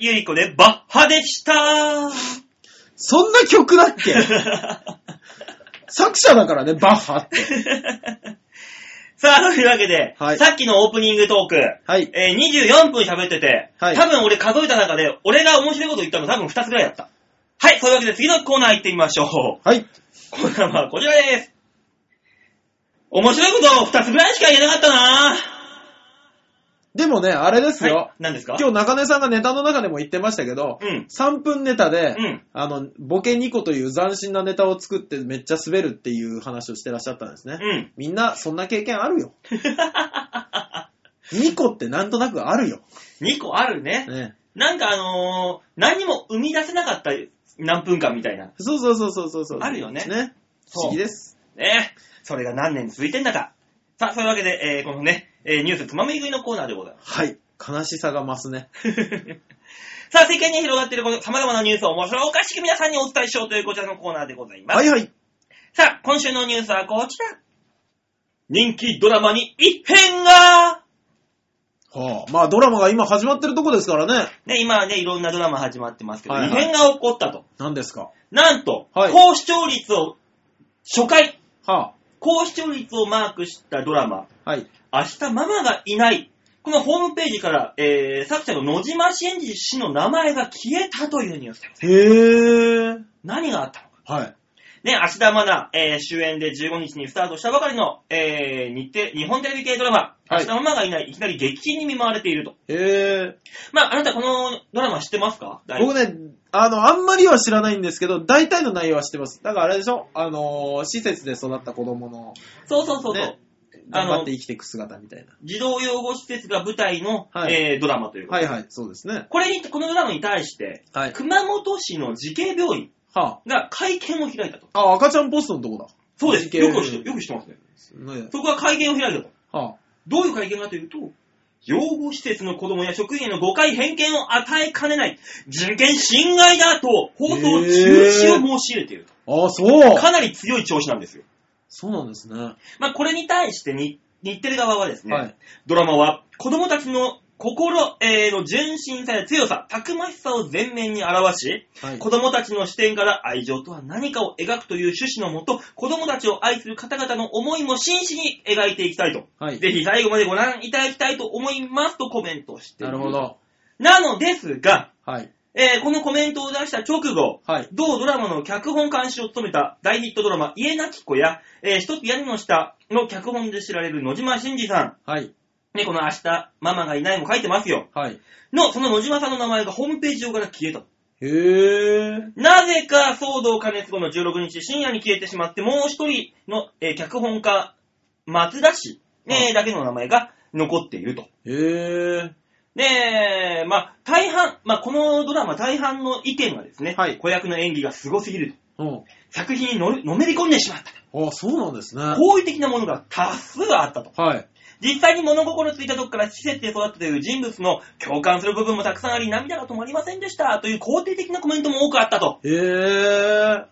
[SPEAKER 2] ゆり子でバッハでした
[SPEAKER 3] そんな曲だっけ？<laughs> 作者だからね、バッハって。<laughs>
[SPEAKER 2] さあ、というわけで、
[SPEAKER 3] はい
[SPEAKER 2] さっきのオープニングトーク、
[SPEAKER 3] はい。
[SPEAKER 2] えー24分喋ってて、
[SPEAKER 3] はい
[SPEAKER 2] 多分俺数えた中で、俺が面白いこと言ったの多分2つぐらいだった。はい、そういうわけで次のコーナー行ってみましょう。
[SPEAKER 3] はい。
[SPEAKER 2] コーナーはこちらです。面白いことを2つぐらいしか言えなかったな
[SPEAKER 3] でもね、あれですよ。
[SPEAKER 2] はい、何ですか？
[SPEAKER 3] 今日中根さんがネタの中でも言ってましたけど、
[SPEAKER 2] うん。
[SPEAKER 3] 3分ネタで、
[SPEAKER 2] うん。
[SPEAKER 3] あの、ボケ2個という斬新なネタを作ってめっちゃ滑るっていう話をしてらっしゃったんですね。
[SPEAKER 2] うん。
[SPEAKER 3] みんな、そんな経験あるよ。<laughs> 2個ってなんとなくあるよ。
[SPEAKER 2] 2個あるね。
[SPEAKER 3] ね。
[SPEAKER 2] なんかあのー、何も生み出せなかった何分間みたいな。
[SPEAKER 3] そうそうそうそうそうそう。
[SPEAKER 2] あるよね
[SPEAKER 3] ね。不思議です。
[SPEAKER 2] ねそれが何年続いてんだか。さあ、そういうわけで、えー、このね、えーニュースつまみ食いのコーナーでございます。
[SPEAKER 3] はい。悲しさが増すね。<laughs>
[SPEAKER 2] さあ、世間に広がっているこの様々なニュースを面白おかしく皆さんにお伝えしようというこちらのコーナーでございます。
[SPEAKER 3] はいはい。
[SPEAKER 2] さあ、今週のニュースはこちら。人気ドラマに一変が
[SPEAKER 3] はあ、まあドラマが今始まってるとこですからね。
[SPEAKER 2] ね、今はね、いろんなドラマ始まってますけど、
[SPEAKER 3] はいはい
[SPEAKER 2] 異変が起こったと。
[SPEAKER 3] 何ですか？
[SPEAKER 2] なんと、
[SPEAKER 3] はい
[SPEAKER 2] 高視聴率を、初回、
[SPEAKER 3] は
[SPEAKER 2] 高視聴率をマークしたドラマ、
[SPEAKER 3] あ、はい。
[SPEAKER 2] 明日ママがいない。このホームページから、えー、作者の野島真二氏の名前が消えたというニュースでございます。
[SPEAKER 3] へえ。
[SPEAKER 2] 何があったのか。
[SPEAKER 3] はい。
[SPEAKER 2] ね、芦田愛菜、えー、主演で15日にスタートしたばかりの、えー、日テ日本テレビ系ドラマ、
[SPEAKER 3] はい
[SPEAKER 2] 芦田愛菜がいない、いきなり激震に見舞われていると。
[SPEAKER 3] へえ。
[SPEAKER 2] まあ、あなたこのドラマ知ってますか？
[SPEAKER 3] 僕ね、あの、あんまりは知らないんですけど、大体の内容は知ってます。だからあれでしょ？あのー、施設で育った子供の、
[SPEAKER 2] そうそうそうそう。
[SPEAKER 3] ね頑張って生きていく姿みたいな。
[SPEAKER 2] 児童養護施設が舞台の、
[SPEAKER 3] はい
[SPEAKER 2] えードラマということで。
[SPEAKER 3] はいはい、そうですね。
[SPEAKER 2] これに、このドラマに対して、
[SPEAKER 3] はい。
[SPEAKER 2] 熊本市の慈恵病院
[SPEAKER 3] は
[SPEAKER 2] が会見を開いたと。
[SPEAKER 3] あ。あ、赤ちゃんポストのとこだ。
[SPEAKER 2] そうです。
[SPEAKER 3] 慈恵
[SPEAKER 2] よく知ってよく知ってますね。
[SPEAKER 3] ね
[SPEAKER 2] そこが会見を開いたと。
[SPEAKER 3] は
[SPEAKER 2] どういう会見かというと、養護施設の子供や職員への誤解偏見を与えかねない人権侵害だと放送中止を申し入れていると。
[SPEAKER 3] あ。あ、そう。
[SPEAKER 2] かなり強い調子なんですよ。
[SPEAKER 3] そうなんですね。
[SPEAKER 2] まあ、これに対してに日テレ側はですね、
[SPEAKER 3] はい。
[SPEAKER 2] ドラマは子供たちの心、えーの純真さや強さ、たくましさを前面に表し、
[SPEAKER 3] はい。
[SPEAKER 2] 子供たちの視点から愛情とは何かを描くという趣旨のもと、子供たちを愛する方々の思いも真摯に描いていきたいと。
[SPEAKER 3] はい。
[SPEAKER 2] ぜひ最後までご覧いただきたいと思いますとコメントをしてい
[SPEAKER 3] なるほ。ど。
[SPEAKER 2] なのですが、
[SPEAKER 3] はい。
[SPEAKER 2] えーこのコメントを出した直後、
[SPEAKER 3] はい。
[SPEAKER 2] 同ドラマの脚本監修を務めた大ヒットドラマ、家なき子や、えー一つ屋根の下の脚本で知られる野島真二さ
[SPEAKER 3] はい。
[SPEAKER 2] ん、ね、この明日、ママがいないも書いてますよ。
[SPEAKER 3] はい。
[SPEAKER 2] の、その野島さんの名前がホームページ上から消えた。
[SPEAKER 3] へえ。
[SPEAKER 2] なぜか騒動加熱後の16日深夜に消えてしまって、もう一人の、えー脚本家、松田氏、ね、だけの名前が残っていると。
[SPEAKER 3] へえ。
[SPEAKER 2] で、まあ、大半、まあ、このドラマ大半の意見がですね、
[SPEAKER 3] はい
[SPEAKER 2] 子役の演技がすごすぎる
[SPEAKER 3] うん。
[SPEAKER 2] 作品にののめり込んでしまった。
[SPEAKER 3] あ、そうなんですね。
[SPEAKER 2] 好意的なものが多数あったと。
[SPEAKER 3] はい。
[SPEAKER 2] 実際に物心ついた時から施設で育ったという人物の共感する部分もたくさんあり、涙が止まりませんでした。という肯定的なコメントも多くあったと。
[SPEAKER 3] へえ。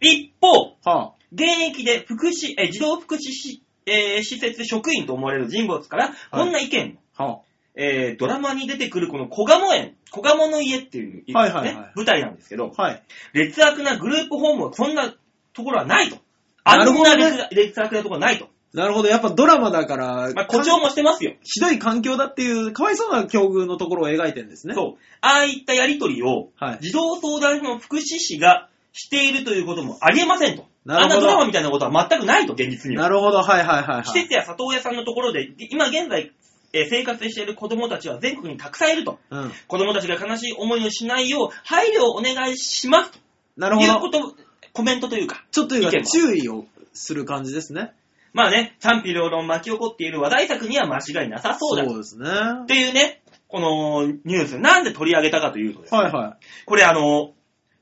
[SPEAKER 2] 一方、
[SPEAKER 3] は
[SPEAKER 2] 現役で福祉、え、児童福祉し、えー施設職員と思われる人物から、こんな意見。
[SPEAKER 3] あ、は
[SPEAKER 2] えードラマに出てくるこの小鴨園、小鴨の家っていう、ね
[SPEAKER 3] はいはいはい
[SPEAKER 2] 舞台なんですけど、
[SPEAKER 3] あ。はい。
[SPEAKER 2] 劣悪なグループホームはそんなところはないと。あ
[SPEAKER 3] なるほどね
[SPEAKER 2] んな劣劣悪なところはないと。
[SPEAKER 3] なるほど。やっぱドラマだから、
[SPEAKER 2] まあ、誇張もしてますよ。
[SPEAKER 3] ひどい環境だっていう、かわいそうな境遇のところを描いてるんですね。
[SPEAKER 2] そう。ああいったやりとりを、
[SPEAKER 3] はい。
[SPEAKER 2] 児童相談所の福祉士がしているということもありえませんと。
[SPEAKER 3] なるほど
[SPEAKER 2] あんなドラマみたいなことは全くないと、現実には。
[SPEAKER 3] なるほど。はいはいはい、はい。
[SPEAKER 2] 施設や里親さんのところで、今現在、えー生活している子供たちは全国にたくさんいると。
[SPEAKER 3] うん。
[SPEAKER 2] 子供たちが悲しい思いをしないよう、配慮をお願いします
[SPEAKER 3] なるほ
[SPEAKER 2] いうこ。と、コメントというか。
[SPEAKER 3] ちょっと
[SPEAKER 2] 意見は
[SPEAKER 3] 注意をする感じですね。
[SPEAKER 2] まあね、賛否両論巻き起こっている話題作には間違いなさそうだ。
[SPEAKER 3] ですね。
[SPEAKER 2] っていうね、このニュース、なんで取り上げたかというとですね、
[SPEAKER 3] はいは
[SPEAKER 2] これあの、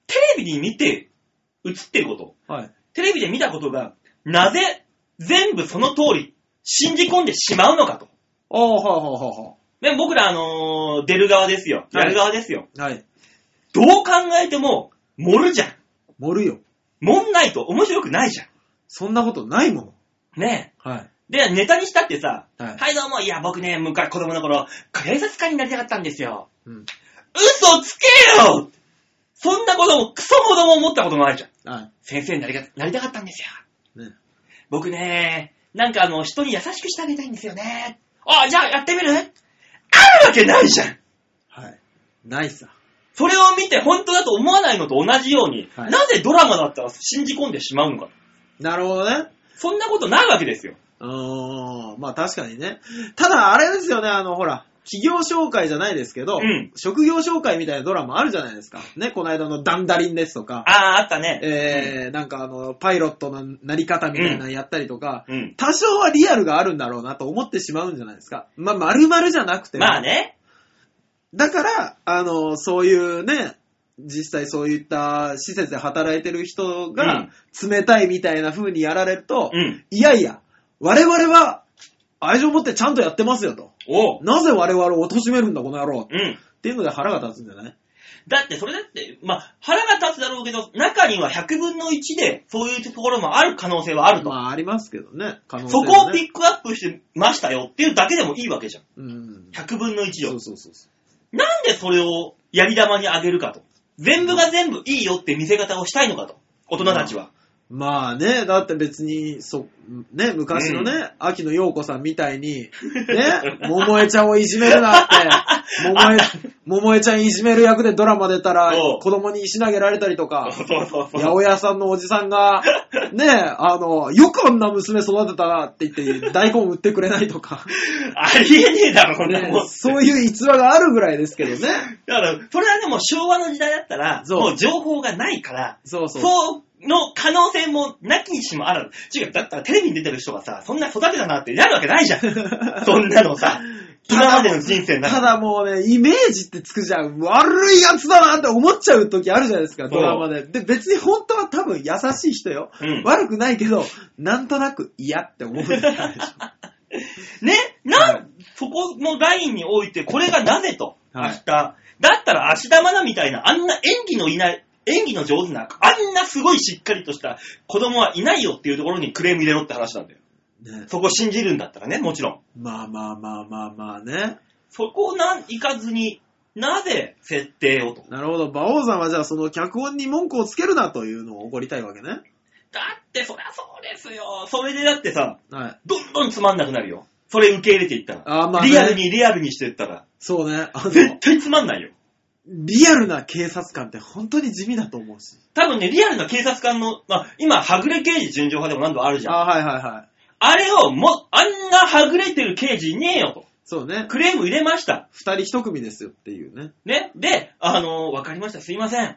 [SPEAKER 2] テレビに見て映ってること、
[SPEAKER 3] い。はい。
[SPEAKER 2] テレビで見たことが、なぜ全部その通り信じ込んでしまうのかと。
[SPEAKER 3] ああ、はいはいは
[SPEAKER 2] ね、僕らあのー出る側ですよ。やる側ですよ。
[SPEAKER 3] いはい。はい。
[SPEAKER 2] どう考えても、盛るじゃん。
[SPEAKER 3] 盛るよ。
[SPEAKER 2] 盛んないと面白くないじゃ
[SPEAKER 3] そんなことないもの。
[SPEAKER 2] ん。ね
[SPEAKER 3] はい。
[SPEAKER 2] で、ネタにしたってさ、
[SPEAKER 3] はい
[SPEAKER 2] はい、どうも、いや、僕ね、昔子供の頃、警察官になりたかったんですよ。
[SPEAKER 3] うん。
[SPEAKER 2] 嘘つけよそんなこともクソほども思ったことないじゃん。
[SPEAKER 3] は
[SPEAKER 2] 先生になりがなりたかったんですよ。
[SPEAKER 3] い。ね。
[SPEAKER 2] 僕ね、なんかあの、人に優しくしてあげたいんですよね。あ、じゃあやってみる？あるわけないじゃん。
[SPEAKER 3] はい。ないさ。
[SPEAKER 2] それを見て本当だと思わないのと同じように、
[SPEAKER 3] はい
[SPEAKER 2] なぜドラマだったら信じ込んでしまうのか。
[SPEAKER 3] なるほどね。
[SPEAKER 2] そんなことないわけですよ。
[SPEAKER 3] うーん。まあ確かにね。ただあれですよね、あの、ほら、企業紹介じゃないですけど、
[SPEAKER 2] うん
[SPEAKER 3] 職業紹介みたいなドラマあるじゃないですか。ね、この間のダンダリンですとか、
[SPEAKER 2] ああ、あったね。
[SPEAKER 3] えー、なんかあの、パイロットのなり方みたいなのやったりとか、
[SPEAKER 2] うん。
[SPEAKER 3] 多少はリアルがあるんだろうなと思ってしまうんじゃないですか。まあ、丸々じゃなくても
[SPEAKER 2] まあね。
[SPEAKER 3] だから、あの、そういうね、実際そういった施設で働いてる人が冷たいみたいな風にやられると、
[SPEAKER 2] うん。
[SPEAKER 3] いやいや、我々は愛情を持ってちゃんとやってますよと。
[SPEAKER 2] おう。
[SPEAKER 3] なぜ我々を貶めるんだこの野郎っ
[SPEAKER 2] うん。
[SPEAKER 3] ていうので腹が立つんじゃない
[SPEAKER 2] だって、それだって、まあ、腹が立つだろうけど、中には100分の1で、そういうところもある可能性はあると。
[SPEAKER 3] まあありますけどね。可能性
[SPEAKER 2] そ
[SPEAKER 3] はね
[SPEAKER 2] こをピックアップしてましたよっていうだけでもいいわけじゃん。
[SPEAKER 3] うん。
[SPEAKER 2] 100分の1を
[SPEAKER 3] そう。そうそうそ
[SPEAKER 2] なんでそれをやり玉にあげるかと。全部が全部いいよって見せ方をしたいのかと。大人たちは。
[SPEAKER 3] う。まあね、だって別に、そ、ね、昔のね、秋野陽子さんみたいに、<laughs> ね、桃江ちゃんをいじめるなって、桃江、<laughs> 桃江ちゃんいじめる役でドラマ出たら
[SPEAKER 2] そう、
[SPEAKER 3] 子供に石投げられたりとか、
[SPEAKER 2] そうそうそう。
[SPEAKER 3] 八百屋さんのおじさんが、<laughs> ね、あの、よくあんな娘育てたなって言って、大根売ってくれないとか、
[SPEAKER 2] ありえねえだろ、こんな
[SPEAKER 3] ね
[SPEAKER 2] もん。
[SPEAKER 3] そういう逸話があるぐらいですけどね。
[SPEAKER 2] だから、それはでも昭和の時代だったら、
[SPEAKER 3] そう
[SPEAKER 2] もう情報がないから、
[SPEAKER 3] そうそう。
[SPEAKER 2] そうの可能性もなきにしもあらず。違う、だったらテレビに出てる人がさ、そんな育てたなってなるわけないじゃん。<laughs> そんなのさ、今までの人生の中
[SPEAKER 3] ただもうね、イメージってつくじゃん。悪いやつだなって思っちゃう時あるじゃないですか、ドラマで。で、別に本当は多分優しい人よ。
[SPEAKER 2] うん
[SPEAKER 3] 悪くないけど、なんとなく嫌って思うでしょ。<laughs>
[SPEAKER 2] ね、なん、
[SPEAKER 3] はい
[SPEAKER 2] そこのラインにおいて、これがなぜと、
[SPEAKER 3] はい
[SPEAKER 2] 明日。だったら、芦田愛菜みたいな、あんな演技のいない、演技の上手な、あんなすごいしっかりとした子供はいないよっていうところにクレーム入れろって話なんだよ。
[SPEAKER 3] ね、
[SPEAKER 2] そこ信じるんだったらね、もちろん。
[SPEAKER 3] まあまあまあまあまあね。
[SPEAKER 2] そこをなん、いかずに、なぜ設定をと。
[SPEAKER 3] なるほど。馬王さんはじゃあその脚本に文句をつけるなというのを怒りたいわけね。
[SPEAKER 2] だって、そりゃそうですよ。それでだってさ、
[SPEAKER 3] はい。
[SPEAKER 2] どんどんつまんなくなるよ。それ受け入れていったら。
[SPEAKER 3] あーまあね
[SPEAKER 2] リアルにリアルにしていったら。
[SPEAKER 3] そうね。
[SPEAKER 2] 絶対つまんないよ。
[SPEAKER 3] リアルな警察官って本当に地味だと思うし。
[SPEAKER 2] 多分ね、リアルな警察官の、まあ、今、はぐれ刑事純情派でも何度もあるじゃん。
[SPEAKER 3] あはいはいはい。
[SPEAKER 2] あれを、も、あんなはぐれてる刑事いねえよと。
[SPEAKER 3] そうね。
[SPEAKER 2] クレーム入れました。
[SPEAKER 3] 二人一組ですよっていうね。
[SPEAKER 2] ね。で、あの、わかりました。すいません。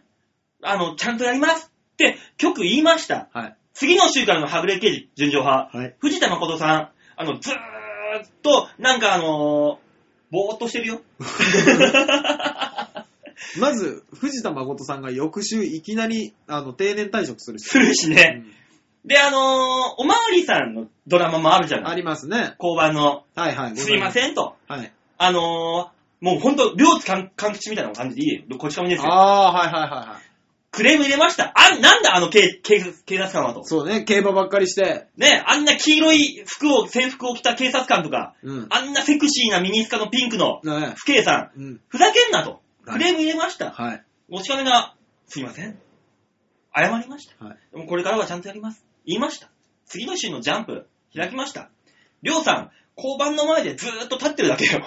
[SPEAKER 2] あの、ちゃんとやります。って、局言いました。
[SPEAKER 3] はい。
[SPEAKER 2] 次の週からのはぐれ刑事純情派。
[SPEAKER 3] はい。
[SPEAKER 2] 藤田誠さん、あの、ずーっと、なんかあのーぼーっとしてるよ。<laughs>
[SPEAKER 3] まず、藤田誠さんが翌週いきなり、あの、定年退職するし。
[SPEAKER 2] するしね。で、あのーおまわりさんのドラマもあるじゃない
[SPEAKER 3] うんありますね。
[SPEAKER 2] 交番の、
[SPEAKER 3] はいはい。
[SPEAKER 2] すいま
[SPEAKER 3] ん。
[SPEAKER 2] せんと。
[SPEAKER 3] はい。
[SPEAKER 2] あのーもうほんと、両津勘勘吉みたいな感じでいいこち亀ですよ。
[SPEAKER 3] ああー、はいはいはいはい。
[SPEAKER 2] クレーム入れました。あ、なんだあの警警警察官はと。
[SPEAKER 3] そうね、競馬ばっかりして。
[SPEAKER 2] ね、あんな黄色い服を、制服を着た警察官とか、
[SPEAKER 3] うん。
[SPEAKER 2] あんなセクシーなミニスカのピンクの
[SPEAKER 3] ね
[SPEAKER 2] 不警さん、
[SPEAKER 3] うん。
[SPEAKER 2] ふざけんなと。
[SPEAKER 3] はい
[SPEAKER 2] クレーム入れました。
[SPEAKER 3] はい。
[SPEAKER 2] おちかめが、すいません。謝りました。
[SPEAKER 3] はい。
[SPEAKER 2] でもこれからはちゃんとやります。言いました。次の週のジャンプ、開きました。りょうさん、交番の前でずーっと立ってるだけよ。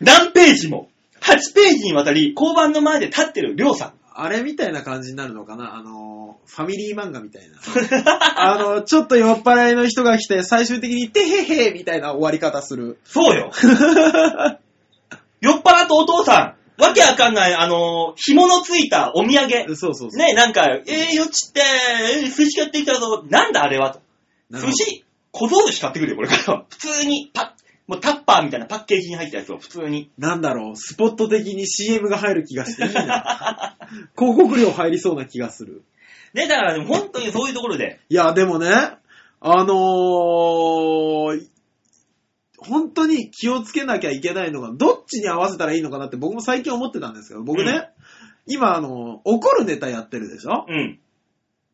[SPEAKER 2] 何ページも、8ページにわたり、交番の前で立ってるりょうさん。
[SPEAKER 3] あれみたいな感じになるのかな？あのー、ファミリー漫画みたいな。<laughs> あの、ちょっと酔っ払いの人が来て、最終的に、てへへみたいな終わり方する。
[SPEAKER 2] そうよ。<laughs> 酔っ払ったお父さん、わけわかんない、あのー、紐のついたお土産。
[SPEAKER 3] そうそうそう。
[SPEAKER 2] ね、なんか、えー、よっちって、えー、寿司買ってきたぞ。なんだあれはと。寿司、小僧寿司買ってくるよ、これから。<laughs> 普通に、パッ、もうタッパーみたいなパッケージに入ったやつを普通に。
[SPEAKER 3] なんだろう、スポット的に CM が入る気がしていいな。<laughs> 広告料入りそうな気がする。
[SPEAKER 2] ね、だからでも本当にそういうところで、
[SPEAKER 3] いや、でもね、あのー、本当に気をつけなきゃいけないのが、どっちに合わせたらいいのかなって僕も最近思ってたんですけど、僕ね、
[SPEAKER 2] うん
[SPEAKER 3] 今、あの、怒るネタやってるでしょ？
[SPEAKER 2] うん。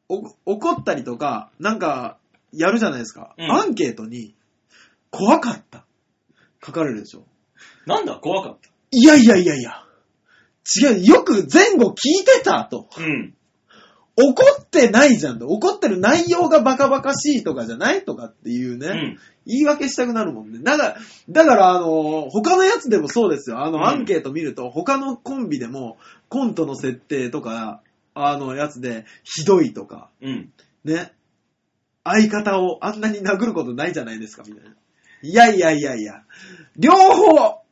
[SPEAKER 3] お怒ったりとか、なんか、やるじゃないですか。
[SPEAKER 2] うん
[SPEAKER 3] アンケートに、怖かった。書かれるでしょ？
[SPEAKER 2] なんだ、怖かっ
[SPEAKER 3] いやいやいやいや。違う、よく前後聞いてたと。
[SPEAKER 2] た。うん。
[SPEAKER 3] 怒ってないじゃんと。怒ってる内容がバカバカしいとかじゃないとかっていうね。
[SPEAKER 2] うん。
[SPEAKER 3] 言い訳したくなるもんね。だから、だから、あの、他のやつでもそうですよ。あの、
[SPEAKER 2] うん
[SPEAKER 3] アンケート見ると、他のコンビでも、コントの設定とか、あの、やつで、ひどいとか、
[SPEAKER 2] うん。
[SPEAKER 3] ね。相方をあんなに殴ることないじゃないですか、みたいな。いやいやいやいや。両方、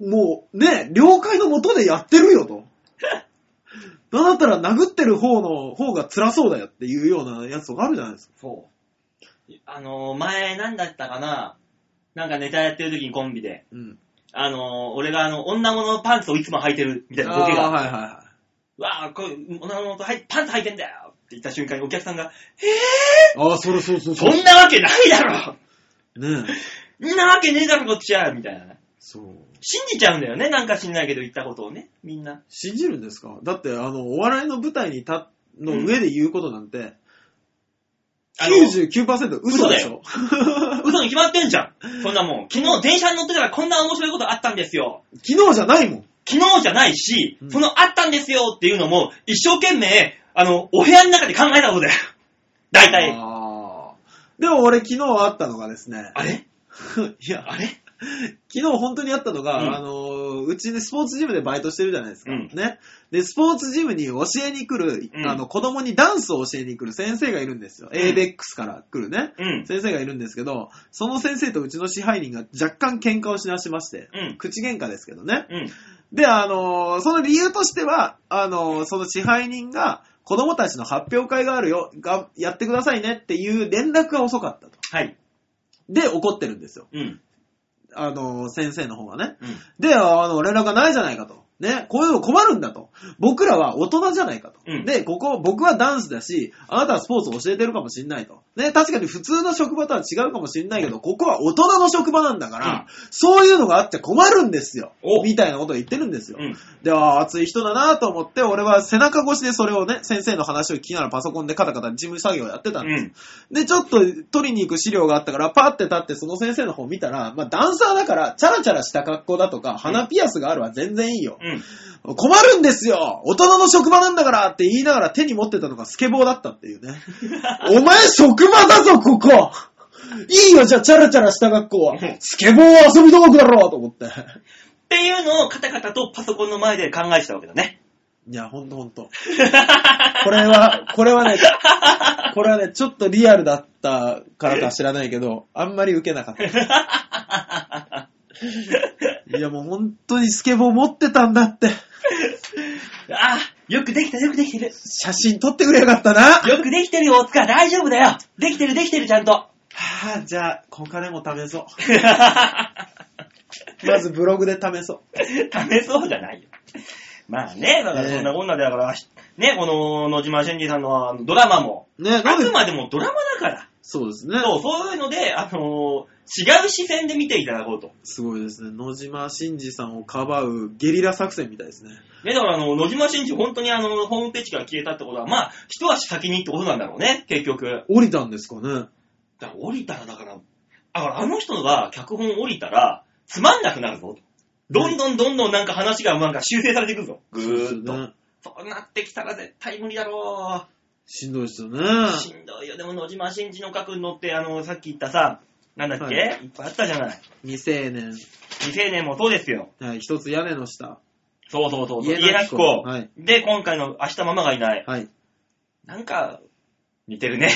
[SPEAKER 3] もう、ね、了解のもとでやってるよと。<laughs> なんだったら殴ってる方の方が辛そうだよっていうようなやつとかあるじゃないですか。
[SPEAKER 2] そう。あのー、前、なんだったかな？なんかネタやってる時にコンビで、
[SPEAKER 3] うん。
[SPEAKER 2] あのー、俺があの、女物のパンツをいつも履いてるみたいなボケ
[SPEAKER 3] あー
[SPEAKER 2] が、
[SPEAKER 3] はいはいは
[SPEAKER 2] わあ、これ、女物とはいパンツ履いてんだよって言った瞬間にお客さんが、
[SPEAKER 3] い。ああ、それそうそう
[SPEAKER 2] そんなわけないだろ
[SPEAKER 3] ねえ。
[SPEAKER 2] んなわけねえだろ、こっちはみたいなね。
[SPEAKER 3] そう。
[SPEAKER 2] 信じちゃうんだよね。なんか知んないけど言ったことをね。みんな。
[SPEAKER 3] 信じるんですか？だって、あの、お笑いの舞台に立の上で言うことなんて、
[SPEAKER 2] あの
[SPEAKER 3] 99%嘘でしょ
[SPEAKER 2] 嘘に決まってんじゃん。そんなもん。昨日電車に乗ってたらこんな面白いことあったんですよ。
[SPEAKER 3] 昨日じゃないもん。
[SPEAKER 2] 昨日じゃないし、
[SPEAKER 3] うん
[SPEAKER 2] そのあったんですよっていうのも、一生懸命、あの、お部屋の中で考えたことだよ。大体。
[SPEAKER 3] あーでも俺昨日あったのがですね、
[SPEAKER 2] あれ？<laughs>
[SPEAKER 3] いや、
[SPEAKER 2] あれ？
[SPEAKER 3] 昨日本当にあったのが、
[SPEAKER 2] うん
[SPEAKER 3] あの、うちでスポーツジムでバイトしてるじゃないですか。
[SPEAKER 2] うん
[SPEAKER 3] ね。で、スポーツジムに教えに来る、
[SPEAKER 2] うん
[SPEAKER 3] あの、子供にダンスを教えに来る先生がいるんですよ。
[SPEAKER 2] うん
[SPEAKER 3] ABEX から来るね。
[SPEAKER 2] うん。
[SPEAKER 3] 先生がいるんですけど、その先生とうちの支配人が若干喧嘩をしだしまして、
[SPEAKER 2] うん。
[SPEAKER 3] 口喧嘩ですけどね。
[SPEAKER 2] うん。
[SPEAKER 3] で、あのーその理由としては、あのーその支配人が、子供たちの発表会があるよ、が、やってくださいねっていう連絡が遅かったと。
[SPEAKER 2] はい。
[SPEAKER 3] で、怒ってるんですよ。
[SPEAKER 2] うん。
[SPEAKER 3] あのー先生の方がね。
[SPEAKER 2] うん。
[SPEAKER 3] で、あの、連絡がないじゃないかと。ね、こういうの困るんだと。僕らは大人じゃないかと。
[SPEAKER 2] うん
[SPEAKER 3] で、ここ、僕はダンスだし、あなたはスポーツを教えてるかもしんないと。ね、確かに普通の職場とは違うかもしんないけど、ここは大人の職場なんだから、
[SPEAKER 2] うん
[SPEAKER 3] そういうのがあって困るんですよ。
[SPEAKER 2] お
[SPEAKER 3] みたいなことを言ってるんですよ。
[SPEAKER 2] うん。
[SPEAKER 3] で、ああ、熱い人だなと思って、俺は背中越しでそれをね、先生の話を聞きながらパソコンでカタカタ事務作業をやってたんです。
[SPEAKER 2] うん。
[SPEAKER 3] で、ちょっと取りに行く資料があったから、パって立ってその先生の方見たら、まあダンサーだから、チャラチャラした格好だとか、鼻ピアスがあるは全然いいよ。
[SPEAKER 2] うん。
[SPEAKER 3] 困るんですよ大人の職場なんだからって言いながら手に持ってたのがスケボーだったっていうね。<laughs> お前職場だぞ、ここいいよ、じゃあチャラチャラした学校は。スケボーは遊び道具だろうと思って。
[SPEAKER 2] っていうのをカタカタとパソコンの前で考えてたわけだね。
[SPEAKER 3] いや、ほんとほんと。これは、これはね、これはね、ちょっとリアルだったからか知らないけど、あんまり受けなかった。<laughs> いや、もう本当にスケボー持ってたんだって。
[SPEAKER 2] ああ、よくできた、よくできてる。
[SPEAKER 3] 写真撮ってくれよかったな。は
[SPEAKER 2] よくできてるよ、大塚。大丈夫だよ。できてる、できてる、ちゃんと。
[SPEAKER 3] あ、じゃあ、お金も試そう。<laughs> まずブログで試そう。
[SPEAKER 2] 試そうじゃないよ。まあね、だからそんなこんなでだから、ね、この野島真司さんのドラマも、
[SPEAKER 3] ね、
[SPEAKER 2] あく、までもドラマだから、
[SPEAKER 3] そうですね。
[SPEAKER 2] そう、そういうので、あのー違う視線で見ていただこうと。
[SPEAKER 3] すごいですね。野島真司さんをかばうゲリラ作戦みたいですね。
[SPEAKER 2] ね、だからあの、野島真司本当にあの、ホームページから消えたってことは、まあ、一足先にってことなんだろうね、結局。
[SPEAKER 3] 降りたんですかね。
[SPEAKER 2] だから降りたら、だから、だからあの人が脚本降りたら、つまんなくなるぞ。どんどんどんどんなんか話がなんか修正されていくぞ。ぐーっと。
[SPEAKER 3] ね。
[SPEAKER 2] そうなってきたら絶対無理だろ
[SPEAKER 3] しんどいですよね。
[SPEAKER 2] う。しんどいよ。でも野島真司の書くのって、あの、さっき言ったさ、なんだっけ、、
[SPEAKER 3] はい
[SPEAKER 2] っぱいあったじゃない。
[SPEAKER 3] 未成年。
[SPEAKER 2] 未成年もそうですよ。
[SPEAKER 3] はい、一つ屋根の下。
[SPEAKER 2] そうそうそう。
[SPEAKER 3] 家
[SPEAKER 2] 家なき子。
[SPEAKER 3] はい。
[SPEAKER 2] で、今回の明日ママがいない。
[SPEAKER 3] はい。
[SPEAKER 2] なんか、似てるね。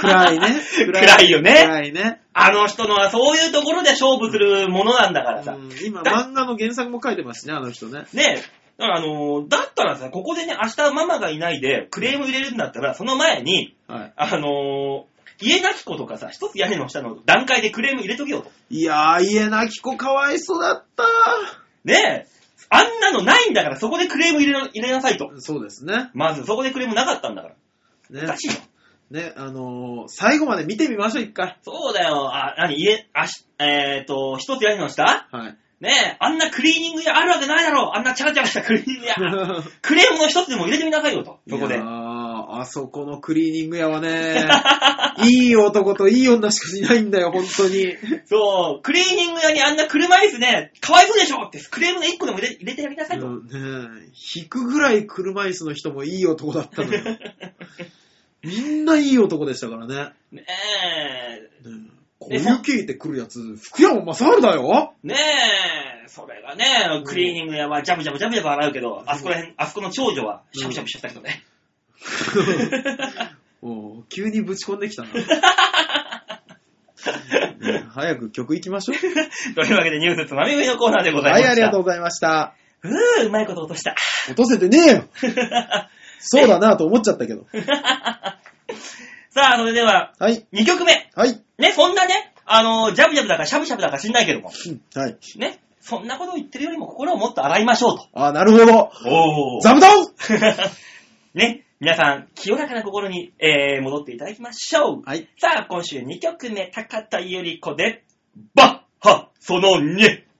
[SPEAKER 3] 暗いね。<laughs>
[SPEAKER 2] 暗いよね
[SPEAKER 3] 暗いね。
[SPEAKER 2] あの人のはそういうところで勝負するものなんだからさ。
[SPEAKER 3] うん今、
[SPEAKER 2] だ
[SPEAKER 3] 漫画の原作も書いてますしね、あの人ね。
[SPEAKER 2] ねえ。だからあのーだったらさ、ここでね、明日ママがいないでクレーム入れるんだったら、その前に、
[SPEAKER 3] はい。
[SPEAKER 2] あのー家なき子とかさ、一つ屋根の下の段階でクレーム入れとけよと。
[SPEAKER 3] いやー、家なき子かわいそうだった
[SPEAKER 2] ねえ。あんなのないんだから、そこでクレーム入れな入れなさいと。
[SPEAKER 3] そうですね。
[SPEAKER 2] まず、そこでクレームなかったんだから。お
[SPEAKER 3] ね
[SPEAKER 2] か。しいよ。
[SPEAKER 3] ね、あのー、最後まで見てみましょう、一回。
[SPEAKER 2] そうだよ。あ、なに、家、あし、えっ、と、一つ屋根の下？
[SPEAKER 3] はい。
[SPEAKER 2] ねえ、あんなクリーニング屋あるわけないだろう。あんなチャラチャラしたクリーニング屋。<laughs> クレームの一つでも入れてみなさいよと。そこで
[SPEAKER 3] いや。ーあそこのクリーニング屋はね、<laughs> いい男といい女しかいないんだよ、本当に。
[SPEAKER 2] そう、クリーニング屋にあんな車椅子ね、かわいそうでしょって、クレームの一個でも入れ入れてやりなさいと。
[SPEAKER 3] うんね引くぐらい車椅子の人もいい男だったのよ。<laughs> みんないい男でしたからね。
[SPEAKER 2] ねえ、
[SPEAKER 3] ねこういう聞いてくるやつ、福山雅治だよ
[SPEAKER 2] ねえ、それがね、クリーニング屋はジャブジャブジャブジャブ洗うけど、あそこら辺、あそこの長女はシャブシャブしちゃったけどね。<laughs>
[SPEAKER 3] おう急にぶち込んできたな。ね <laughs> 早く曲行きましょう。<laughs>
[SPEAKER 2] というわけでニュースつまみ食いのコーナーでございました。
[SPEAKER 3] はい、ありがとうございました。
[SPEAKER 2] う。うー、うまいこと落とした。
[SPEAKER 3] 落とせてねえよそうだなと思っちゃったけど。
[SPEAKER 2] さあ、それでは、
[SPEAKER 3] はい、
[SPEAKER 2] 2曲目。
[SPEAKER 3] はい、
[SPEAKER 2] ね、そんなね、あの、ジャブジャブだかシャブシャブだか知んないけども、
[SPEAKER 3] うんはい。
[SPEAKER 2] ね、そんなことを言ってるよりも心をもっと洗いましょうと。
[SPEAKER 3] あ、なるほど。
[SPEAKER 2] お
[SPEAKER 3] 座布団
[SPEAKER 2] ね、皆さん、清らかな心に、えー、戻っていただきましょう。
[SPEAKER 3] はい。
[SPEAKER 2] さあ、今週2曲目、高田ゆり子で、バッハその2。「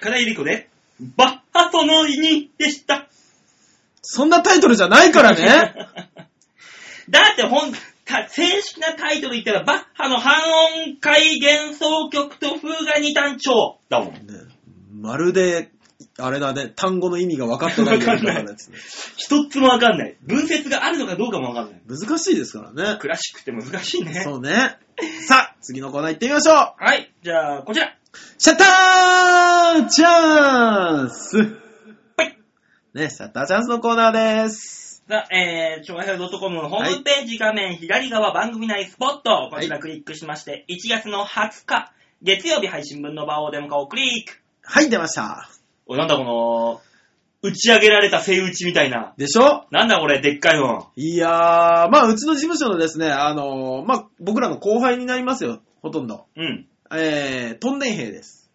[SPEAKER 2] 高田ゆり子で、バッハその意にでした。
[SPEAKER 3] そんなタイトルじゃないからね。<laughs>
[SPEAKER 2] だってほん、た正式なタイトル言ったら、バッハの半音階幻想曲と風が二単調だもん。
[SPEAKER 3] ねまるで、あれだね、単語の意味が分かってないよう
[SPEAKER 2] かんな
[SPEAKER 3] ね。
[SPEAKER 2] 一つもわかんない。文節があるのかどうかもわかんない。
[SPEAKER 3] 難しいですからね。
[SPEAKER 2] クラシックって難しいね。
[SPEAKER 3] そうね。さあ、次のコーナー行ってみましょう
[SPEAKER 2] はい、じゃあ、こちら。
[SPEAKER 3] シャッターチャンス
[SPEAKER 2] はい。
[SPEAKER 3] ね、シャッターチャンスのコーナーです。
[SPEAKER 2] さあ、えー、超平洋 .com のホームページ画面左側番組内スポット、こちらクリックしまして、1月の20日、月曜日配信分の場をデモ化をクリック。
[SPEAKER 3] はい、出ました。
[SPEAKER 2] おい、なんだこの、打ち上げられたセイ打ちみたいな。
[SPEAKER 3] でしょ？
[SPEAKER 2] なんだこれ、でっかいの。
[SPEAKER 3] いやー、まあ、うちの事務所のですね、あのーまあ、僕らの後輩になりますよ、ほとんど。
[SPEAKER 2] うん。
[SPEAKER 3] えー、トンデン兵です。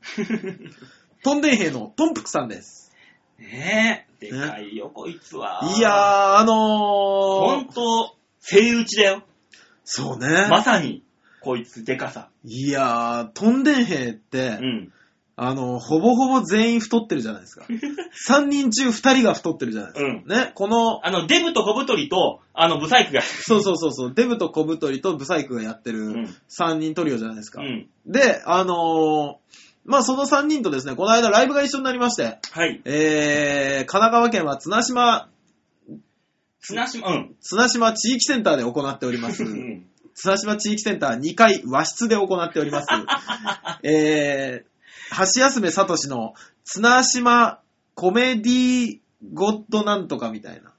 [SPEAKER 3] トンデン兵のトンプクさんです。
[SPEAKER 2] ねえ、でかいよ、こいつは。
[SPEAKER 3] いやー、あの
[SPEAKER 2] ほん
[SPEAKER 3] ー、
[SPEAKER 2] と、セイ打ちだよ。
[SPEAKER 3] そうね。
[SPEAKER 2] まさに、こいつ、でかさ。
[SPEAKER 3] いやー、トンデン兵って、
[SPEAKER 2] うん。
[SPEAKER 3] あの、ほぼほぼ全員太ってるじゃないですか。<laughs> 3人中2人が太ってるじゃないですか。
[SPEAKER 2] うん
[SPEAKER 3] ね、この、
[SPEAKER 2] あの、デブと小太りと、あの、ブサイクが。
[SPEAKER 3] そうそうそうそう、デブと小太りとブサイクがやってる
[SPEAKER 2] うん
[SPEAKER 3] 3人トリオじゃないですか。
[SPEAKER 2] うん。
[SPEAKER 3] で、あのーまあ、その3人とですね、この間ライブが一緒になりまして、
[SPEAKER 2] はい。
[SPEAKER 3] えー、神奈川県は綱島、
[SPEAKER 2] 綱島、うん。
[SPEAKER 3] 綱島地域センターで行っております
[SPEAKER 2] う。ん。
[SPEAKER 3] 綱島地域センター2階和室で行っております。<laughs> えー、橋休めさとしの綱島コメディゴッドなんとかみたいな。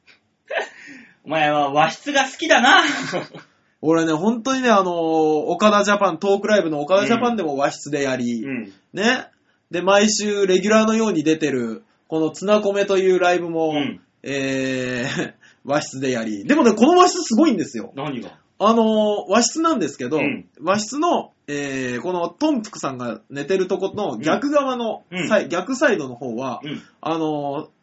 [SPEAKER 2] お前は和室が好きだな。<laughs>
[SPEAKER 3] 俺ね、本当にね、あのー岡田ジャパン、トークライブの岡田ジャパンでも和室でやり、
[SPEAKER 2] うん。
[SPEAKER 3] ね。で、毎週レギュラーのように出てる、このツナコメというライブも、
[SPEAKER 2] うん
[SPEAKER 3] えー、<laughs> 和室でやり。でもね、この和室すごいんですよ。
[SPEAKER 2] 何が？
[SPEAKER 3] あのー和室なんですけど、
[SPEAKER 2] うん
[SPEAKER 3] 和室の、えー、このトンプクさんが寝てるとこの逆側の、
[SPEAKER 2] うん
[SPEAKER 3] サイ逆サイドの方は、
[SPEAKER 2] うん。
[SPEAKER 3] あのー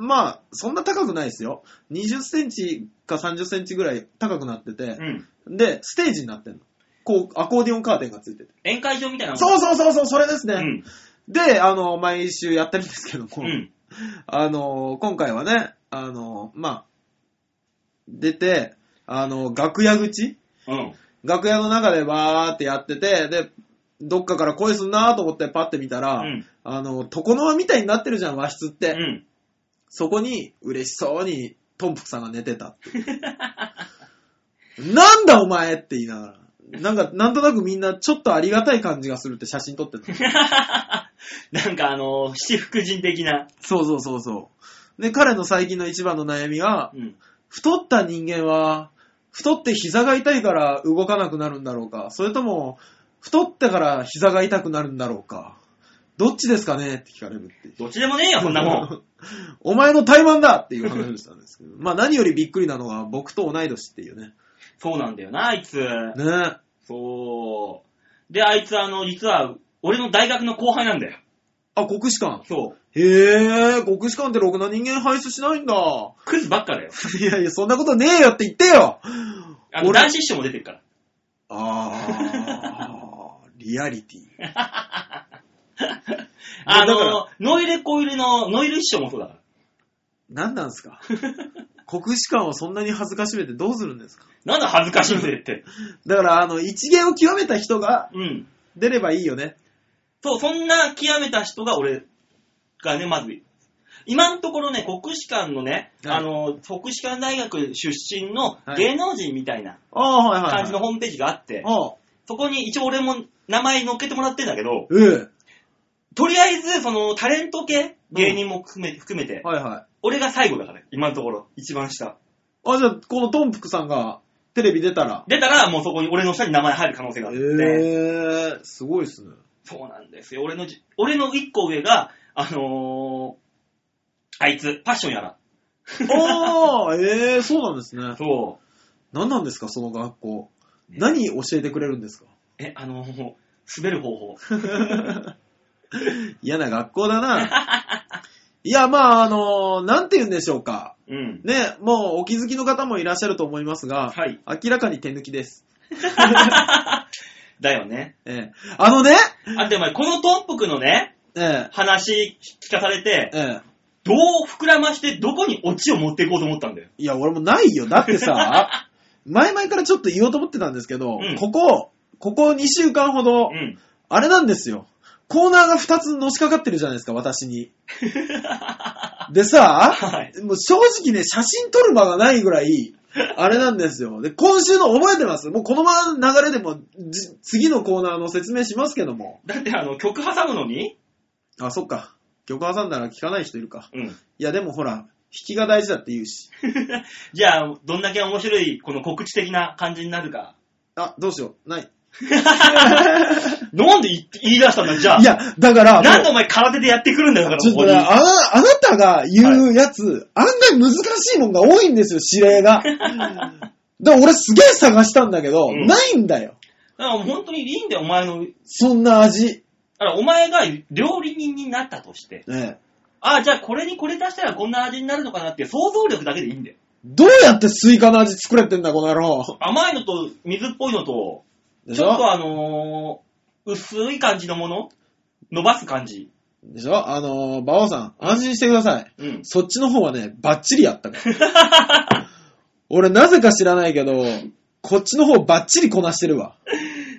[SPEAKER 3] まあ、そんな高くないですよ。20センチか30センチぐらい高くなってて
[SPEAKER 2] う、ん。
[SPEAKER 3] で、ステージになってんの。こう、アコーディオンカーテンがついてて。
[SPEAKER 2] 宴会場みたいなの
[SPEAKER 3] そうそうそうそう、それですね。
[SPEAKER 2] うん。
[SPEAKER 3] で、あの、毎週やってるんですけども、
[SPEAKER 2] うん。<laughs>
[SPEAKER 3] あの、今回はね、あの、まあ、出て、あの、楽屋口
[SPEAKER 2] うん。
[SPEAKER 3] 楽屋の中でわーってやってて、で、どっかから声すんなーと思ってパッて見たら、
[SPEAKER 2] うん
[SPEAKER 3] あの、床の間みたいになってるじゃん、和室って。
[SPEAKER 2] うん。
[SPEAKER 3] そこに嬉しそうにトンプクさんが寝てたっていう。<laughs> なんだお前って言いながら。なんか、なんとなくみんなちょっとありがたい感じがするって写真撮ってた。<laughs>
[SPEAKER 2] なんかあの、七福神的な。
[SPEAKER 3] そうそうそうそう。で、彼の最近の一番の悩みは、
[SPEAKER 2] うん。
[SPEAKER 3] 太った人間は、太って膝が痛いから動かなくなるんだろうか、それとも、太ってから膝が痛くなるんだろうか、どっちですかね？って聞かれるっていう。
[SPEAKER 2] どっちでもねえよ、そんなもん。<laughs>
[SPEAKER 3] お前の怠慢だっていう話をしたんですけど、まあ何よりびっくりなのは僕と同い年っていうね。
[SPEAKER 2] そうなんだよな、あいつ。
[SPEAKER 3] ね
[SPEAKER 2] そう。で、あいつあの、実は、俺の大学の後輩なんだよ。
[SPEAKER 3] あ、国士舘。
[SPEAKER 2] そう。
[SPEAKER 3] へえ、国士舘ってろくな人間輩出しないんだ。
[SPEAKER 2] クズばっかだよ。<laughs>
[SPEAKER 3] いやいや、そんなことねえよって言ってよ
[SPEAKER 2] あの、
[SPEAKER 3] 俺
[SPEAKER 2] 男子師匠も出てるから。
[SPEAKER 3] あー、リアリティ。<laughs>
[SPEAKER 2] あ
[SPEAKER 3] だから
[SPEAKER 2] の、ノイレコイルの、ノイル師匠もそうだから。
[SPEAKER 3] 何なんすか？<laughs> 国士舘をそんなに恥ずかしめてどうするんですか？
[SPEAKER 2] なんだ恥ずかしいんだよって。
[SPEAKER 3] だから、あの、一芸を極めた人が
[SPEAKER 2] うん。
[SPEAKER 3] 出ればいいよね。
[SPEAKER 2] そう、そんな極めた人が俺がね、まず、今のところね、国士舘のね、
[SPEAKER 3] はい
[SPEAKER 2] あの、国士舘大学出身の
[SPEAKER 3] はい
[SPEAKER 2] 芸能人みたいな
[SPEAKER 3] ああ、はいはい、はい。
[SPEAKER 2] 感じのホームページがあって、
[SPEAKER 3] ああ、
[SPEAKER 2] そこに一応俺も名前載っけてもらってんだけど、
[SPEAKER 3] え
[SPEAKER 2] とりあえず、その、タレント系芸人も含め,、含めて
[SPEAKER 3] え、はいはい。
[SPEAKER 2] 俺が最後だから、今のところ、一番下。
[SPEAKER 3] あ、じゃあ、このトンプクさんがテレビ出たら？
[SPEAKER 2] 出たら、もうそこに俺の下に名前入る可能性があ
[SPEAKER 3] え
[SPEAKER 2] って。
[SPEAKER 3] ー、すごいっすね。
[SPEAKER 2] そうなんですよ。俺のじ、俺の一個上が、あのー、あいつ、パッションやら。
[SPEAKER 3] ああ、えー、そうなんですね。
[SPEAKER 2] そ
[SPEAKER 3] 何なんですか、その学校。
[SPEAKER 2] う。ね
[SPEAKER 3] 何教えてくれるんですか？
[SPEAKER 2] え、あのー、滑る方法。<laughs>
[SPEAKER 3] 嫌な学校だな。いや、まあ、あの、なんて言うんでしょうか。
[SPEAKER 2] うん。
[SPEAKER 3] ね、もうお気づきの方もいらっしゃると思いますが、
[SPEAKER 2] はい。
[SPEAKER 3] 明らかに手抜きです。<laughs>
[SPEAKER 2] だよね。
[SPEAKER 3] ええあのね、
[SPEAKER 2] あってお前、このトンプクのね、
[SPEAKER 3] ええ
[SPEAKER 2] 話聞かされて、
[SPEAKER 3] ええ
[SPEAKER 2] どう膨らましてどこにオチを持っていこうと思ったんだよ。
[SPEAKER 3] いや、俺もないよ。だってさ、<laughs> 前々からちょっと言おうと思ってたんですけど、
[SPEAKER 2] うん
[SPEAKER 3] ここ、ここ2週間ほど、
[SPEAKER 2] うん。
[SPEAKER 3] あれなんですよ。コーナーが2つのしかかってるじゃないですか、私に。<laughs> でさ、
[SPEAKER 2] はい。
[SPEAKER 3] もう正直ね、写真撮る場がないぐらい、<laughs> あれなんですよ。で、今週の覚えてます？もうこのまま流れでも、じ次のコーナーの説明しますけども。
[SPEAKER 2] だってあの、曲挟むのに？
[SPEAKER 3] あ、そっか。曲挟んだら聞かない人いるか。
[SPEAKER 2] うん。
[SPEAKER 3] いや、でもほら、弾きが大事だって言うし。<laughs>
[SPEAKER 2] じゃあ、どんだけ面白い、この告知的な感じになるか。
[SPEAKER 3] あ、どうしよう。ない。<laughs>
[SPEAKER 2] なんで言って言い出したんだ、じゃあ。
[SPEAKER 3] いや、だから、
[SPEAKER 2] なんでお前空手でやってくるんだよ、だから
[SPEAKER 3] ちょっ
[SPEAKER 2] ことこに。
[SPEAKER 3] ね、あな、あなたが言うやつ、案外難しいもんが多いんですよ、指令が。<laughs> だから俺すげえ探したんだけど、
[SPEAKER 2] うん
[SPEAKER 3] ないんだよ。
[SPEAKER 2] だからもう本当にいいんだよ、お前の。
[SPEAKER 3] そんな味。
[SPEAKER 2] だからお前が料理人になったとして。
[SPEAKER 3] ねえ
[SPEAKER 2] ああ、じゃあこれにこれ出したらこんな味になるのかなっていう想像力だけでいいんだよ。
[SPEAKER 3] どうやってスイカの味作れてんだ、この野郎。
[SPEAKER 2] 甘いのと水っぽいのと、
[SPEAKER 3] でしょ？
[SPEAKER 2] ちょっとあのー、薄い感じのもの？伸ばす感じ？
[SPEAKER 3] でしょ？あのー、馬王さん、安心してください。
[SPEAKER 2] うん。
[SPEAKER 3] そっちの方はね、バッチリやったから。<laughs> 俺なぜか知らないけど、こっちの方バッチリこなしてるわ。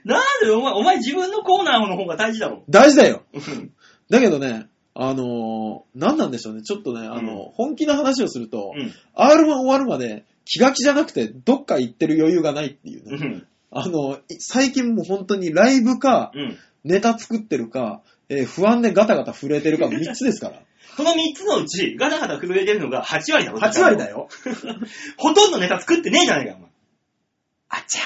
[SPEAKER 2] なんでお前、お前自分のコーナーの方が大事だろ？
[SPEAKER 3] 大事だよ。
[SPEAKER 2] うん
[SPEAKER 3] だけどね、あのー、何なんでしょうね。ちょっとね、あの、本気の話をすると、
[SPEAKER 2] うん。
[SPEAKER 3] R1 終わるまで気が気じゃなくてどっか行ってる余裕がないっていうね。
[SPEAKER 2] うん。
[SPEAKER 3] あの、い最近もう本当にライブか、
[SPEAKER 2] うん。
[SPEAKER 3] ネタ作ってるか、えー不安でガタガタ震えてるか <laughs> の3つですから。
[SPEAKER 2] その3つのうち、ガタガタ震えてるのが8割だろ。
[SPEAKER 3] 8割だ。よ。<laughs>
[SPEAKER 2] ほとんどネタ作ってねえじゃないか、お前。
[SPEAKER 3] あちゃ。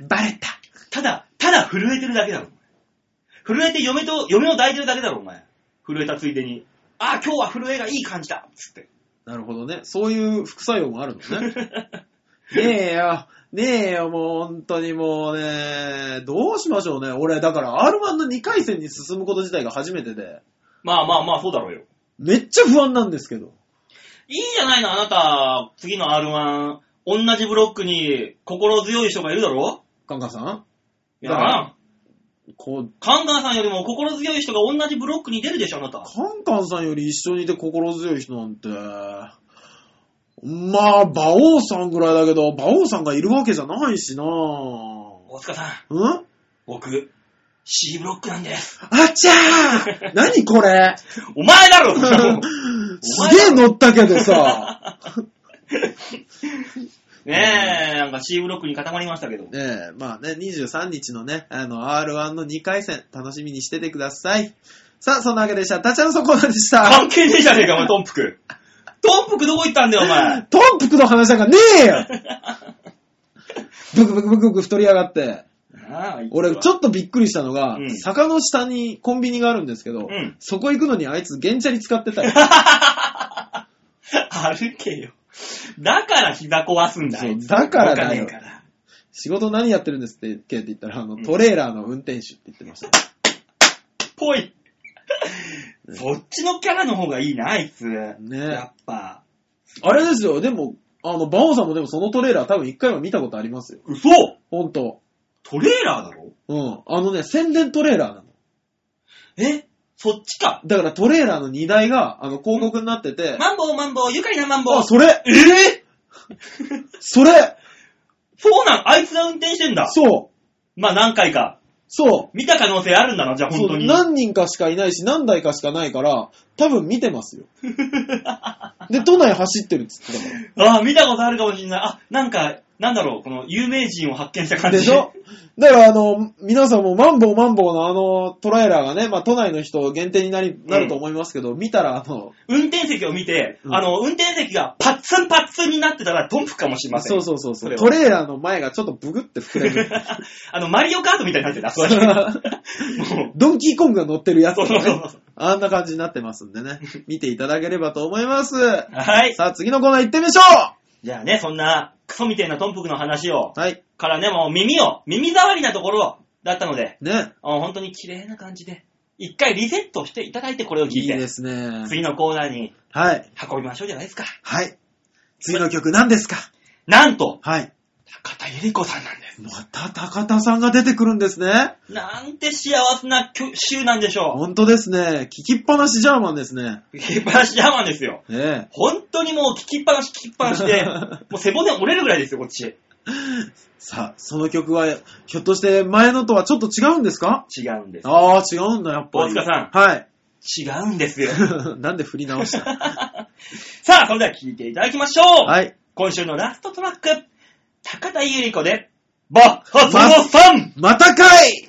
[SPEAKER 3] <laughs> バレた。
[SPEAKER 2] ただ、ただ震えてるだけだろ。お前震えて嫁と、嫁を抱いてるだけだろ、お前。震えたついでに。ああ、今日は震えがいい感じだつって。
[SPEAKER 3] なるほどね。そういう副作用もあるのね。ねえよ。ねえよ、もう本当にもうね、どうしましょうね。俺、だから R1 の2回戦に進むこと自体が初めてで、
[SPEAKER 2] まあまあまあ、そうだろうよ。
[SPEAKER 3] めっちゃ不安なんですけど。
[SPEAKER 2] いいじゃないの、あなた、次の R1、同じブロックに心強い人がいるだろ
[SPEAKER 3] カンカンさん
[SPEAKER 2] い
[SPEAKER 3] だから
[SPEAKER 2] や、
[SPEAKER 3] こう、
[SPEAKER 2] カンカンさんよりも心強い人が同じブロックに出るでしょ、あなた。
[SPEAKER 3] カンカンさんより一緒にいて心強い人なんて、まあ、馬王さんぐらいだけど、馬王さんがいるわけじゃないしな
[SPEAKER 2] 大塚さん、
[SPEAKER 3] うん？
[SPEAKER 2] 僕、C ブロックなんです。
[SPEAKER 3] あっちゃー <laughs> 何これ？
[SPEAKER 2] お前だろ
[SPEAKER 3] すげえ乗ったけどさ。<laughs>
[SPEAKER 2] ねえ、なんか C ブロックに固まりましたけど。
[SPEAKER 3] ねえ、まあね、23日のね、あの、R1 の2回戦、楽しみにしててください。さあ、そんなわけでした。タチャのそこなんでした。
[SPEAKER 2] 関係ねえじゃねえか、お前、トンプク。トンプクどこ行ったんだよ、お前。
[SPEAKER 3] トンプクの話なんかねえよ <laughs> ブクブクブクブク太りやがって。俺、ち
[SPEAKER 2] ょっ
[SPEAKER 3] とびっくりしたのが、
[SPEAKER 2] うん
[SPEAKER 3] 坂の下にコンビニがあるんですけど、
[SPEAKER 2] うん
[SPEAKER 3] そこ行くのにあいつ原チャリ使ってたよ。<laughs>
[SPEAKER 2] 歩けよ。だから膝壊すんだ
[SPEAKER 3] そう
[SPEAKER 2] あいつ
[SPEAKER 3] だからだよ
[SPEAKER 2] わかんねえから
[SPEAKER 3] 仕事何やってるんですってって言ったら、あの、トレーラーの運転手って言ってました。<laughs>
[SPEAKER 2] ぽい。そっちのキャラの方がいいな、あいつ。や
[SPEAKER 3] ね
[SPEAKER 2] っぱ。
[SPEAKER 3] あれですよ、でも、あの、バオさんもでもそのトレーラー多分一回は見たことありますよ。
[SPEAKER 2] 嘘
[SPEAKER 3] ほんと。
[SPEAKER 2] トレーラーだろ？
[SPEAKER 3] うん。あのね、宣伝トレーラーなの。
[SPEAKER 2] え？そっちか。
[SPEAKER 3] だからトレーラーの荷台が、あの、広告になってて、
[SPEAKER 2] マンボウマンボウ、愉快なマンボウ。
[SPEAKER 3] あ、それ
[SPEAKER 2] ええ？
[SPEAKER 3] それ <laughs>
[SPEAKER 2] そうなん？あいつが運転してんだ。
[SPEAKER 3] そう
[SPEAKER 2] まあ何回か。
[SPEAKER 3] そう
[SPEAKER 2] 見た可能性あるんだな、じゃあ
[SPEAKER 3] そう
[SPEAKER 2] 本当に。
[SPEAKER 3] 何人かしかいないし、何台かしかないから、多分見てますよ。<laughs> で、都内走ってるっつってたから。
[SPEAKER 2] ああ、見たことあるかもしんない。あ、なんか、なんだろう、この有名人を発見した感じ。
[SPEAKER 3] でしょ？だからあの、皆さんもマンボウマンボウのあのトレーラーがね、まあ都内の人限定になり、なると思いますけど、見たらあの、
[SPEAKER 2] 運転席を見て、
[SPEAKER 3] うん
[SPEAKER 2] あの、運転席がパッツンパッツンになってたらトンプかもしれません。
[SPEAKER 3] そうそうそうそう、
[SPEAKER 2] それは
[SPEAKER 3] トレーラーの前がちょっとブグって膨れる。<laughs>
[SPEAKER 2] あの、マリオカートみたいになってた、そ <laughs> う、
[SPEAKER 3] ドンキーコングが乗ってるやつ
[SPEAKER 2] そう
[SPEAKER 3] とかね。
[SPEAKER 2] そうそう。
[SPEAKER 3] あんな感じになってますんでね。見ていただければと思います。
[SPEAKER 2] はい。
[SPEAKER 3] さあ次のコーナー行ってみましょ
[SPEAKER 2] じゃあね、そんな、クソみたいなトンプクの話を、
[SPEAKER 3] うはい。
[SPEAKER 2] からね、もう耳を、耳障りなところだったので、
[SPEAKER 3] ね。
[SPEAKER 2] あ本当に綺麗な感じで、一回リセットしていただいてこれを聞いて、
[SPEAKER 3] いいですね。
[SPEAKER 2] 次のコーナーに
[SPEAKER 3] はい。
[SPEAKER 2] 運びましょうじゃないですか。
[SPEAKER 3] はい。次の曲何ですか？
[SPEAKER 2] なんと、
[SPEAKER 3] はい。
[SPEAKER 2] 高田ゆり子さんなんです。
[SPEAKER 3] また高田さんが出てくるんですね。
[SPEAKER 2] なんて幸せな曲週なんでしょ
[SPEAKER 3] 本当ですね。聞きっぱなしジャーマンですね。
[SPEAKER 2] う。聞きっぱなしジャーマンですよ。
[SPEAKER 3] ね
[SPEAKER 2] 本当にもう聞きっぱなし聞きっぱなしで、<laughs> もう背骨折れるぐらいですよ、こっち。
[SPEAKER 3] さあ、その曲は、ひょっとして前のとはちょっと違うんですか？
[SPEAKER 2] 違うんです。
[SPEAKER 3] ああ、違うんだ、やっぱり。
[SPEAKER 2] 大塚さん
[SPEAKER 3] はい。
[SPEAKER 2] 違うんですよ。<laughs>
[SPEAKER 3] なんで振り直した？<laughs>
[SPEAKER 2] さあ、それでは聴いていただきましょう。
[SPEAKER 3] はい。
[SPEAKER 2] 今週のラストトラック、高田ゆり子で、バッハその 3!
[SPEAKER 3] またかい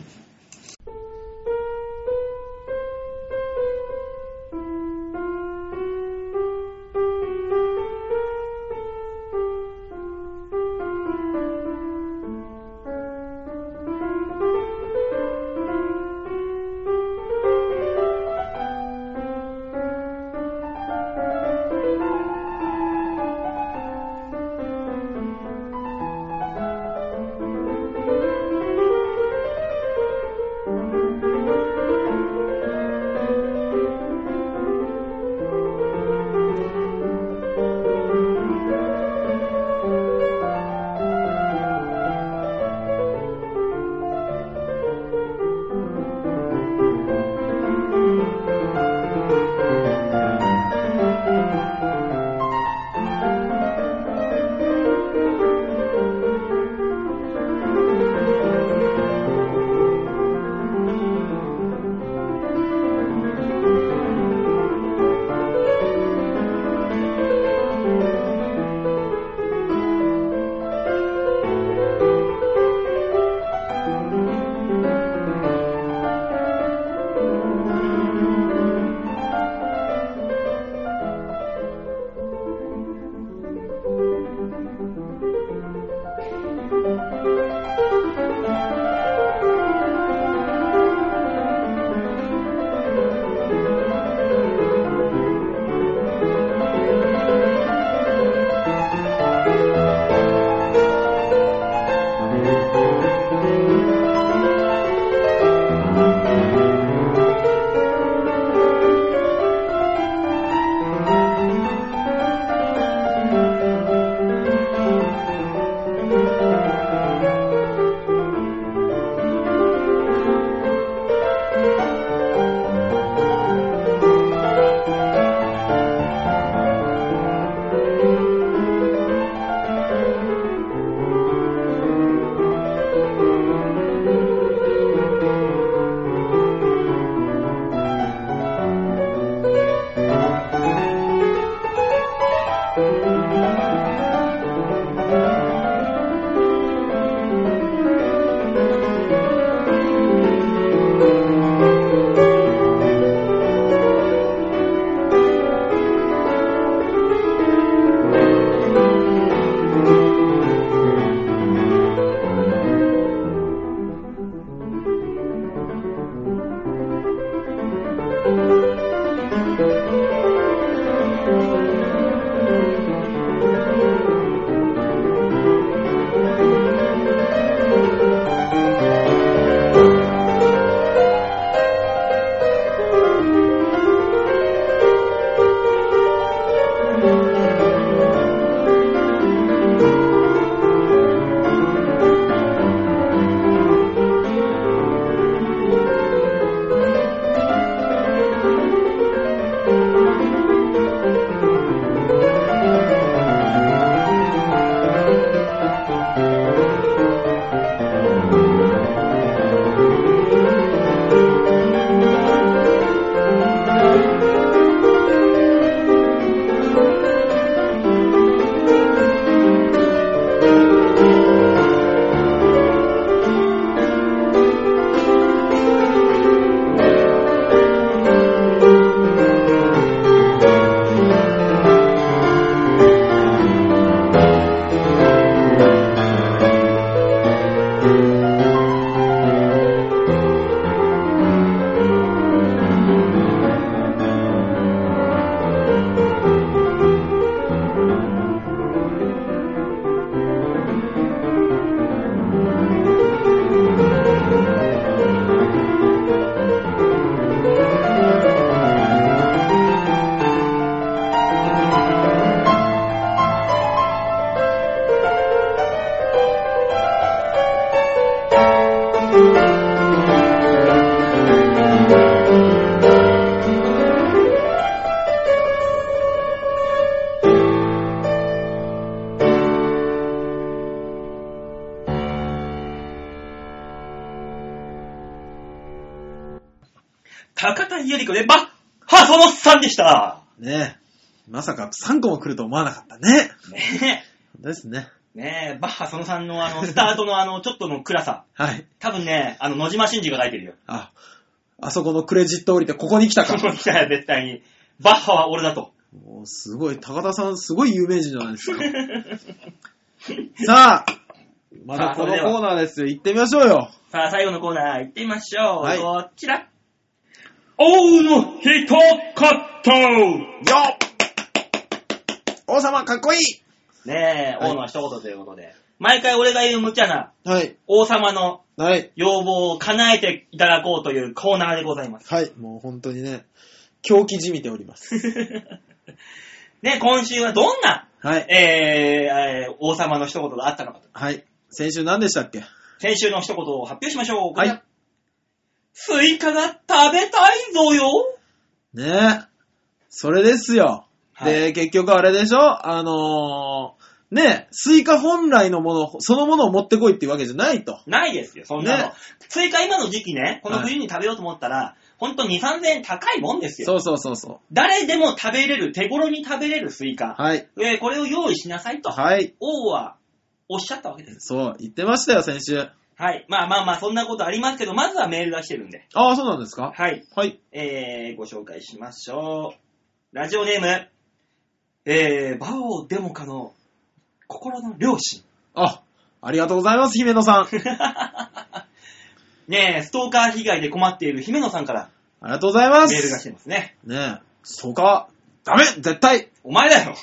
[SPEAKER 3] 来ると思わなかったね。
[SPEAKER 2] ね
[SPEAKER 3] ですね。
[SPEAKER 2] え、ねえ、バッハその3のあの、スタートのあの、ちょっとの暗さ。
[SPEAKER 3] はい。
[SPEAKER 2] 多分ね、あの、野島真司が書いてるよ。
[SPEAKER 3] あ、あそこのクレジット降りてここに来たか
[SPEAKER 2] こ。こに来たら絶対に。バッハは俺だと。
[SPEAKER 3] もうすごい、高田さんすごい有名人じゃないですか。<laughs> さあ、まだこのコーナーですよ。行ってみましょうよ。
[SPEAKER 2] さあ、最後のコーナー行ってみましょう。
[SPEAKER 3] はい
[SPEAKER 2] こちら。王の一言
[SPEAKER 3] よっ王様かっこいい
[SPEAKER 2] ねえ、
[SPEAKER 3] はい
[SPEAKER 2] 王の一言ということで。毎回俺が言う無茶な
[SPEAKER 3] はい。
[SPEAKER 2] 王様の
[SPEAKER 3] はい。
[SPEAKER 2] 要望を叶えていただこうというコーナーでございます。
[SPEAKER 3] はい。もう本当にね、狂気じみております。<laughs>
[SPEAKER 2] ね、今週はどんな、
[SPEAKER 3] はい。
[SPEAKER 2] えーえー王様の一言があったのかと。
[SPEAKER 3] はい。先週何でしたっけ？
[SPEAKER 2] 先週の一言を発表しましょう。こ
[SPEAKER 3] はい
[SPEAKER 2] ちらスイカが食べたいぞよ。
[SPEAKER 3] ねえ。それですよ。
[SPEAKER 2] はい
[SPEAKER 3] で、結局あれでしょ？あのー、ねえ、スイカ本来のもの、そのものを持ってこいっていうわけじゃないと。
[SPEAKER 2] ないですよ、そんなの。
[SPEAKER 3] ね
[SPEAKER 2] スイカ今の時期ね、この冬に食べようと思ったら、ほんと2、3000円高いもんですよ。
[SPEAKER 3] そうそうそうそ
[SPEAKER 2] 誰でも食べれる、手頃に食べれるスイカ
[SPEAKER 3] う。。はい。
[SPEAKER 2] えーこれを用意しなさいと、
[SPEAKER 3] はい。
[SPEAKER 2] 王はおっしゃったわけです。
[SPEAKER 3] そう、言ってましたよ、先週。
[SPEAKER 2] はい。まあまあまあ、そんなことありますけど、まずはメールが来てるんで。
[SPEAKER 3] ああ、そうなんですか？
[SPEAKER 2] はい。
[SPEAKER 3] はい。
[SPEAKER 2] えー、ご紹介しましょう。ラジオネーム、えー、バオデモカの心の両親。
[SPEAKER 3] あ、ありがとうございます、姫野さん。<laughs>
[SPEAKER 2] ねえ、ストーカー被害で困っている姫野さんから
[SPEAKER 3] ありがとうございます。
[SPEAKER 2] メールが来てますね。
[SPEAKER 3] ねえ、そうか。ダメ絶対
[SPEAKER 2] お前だよ。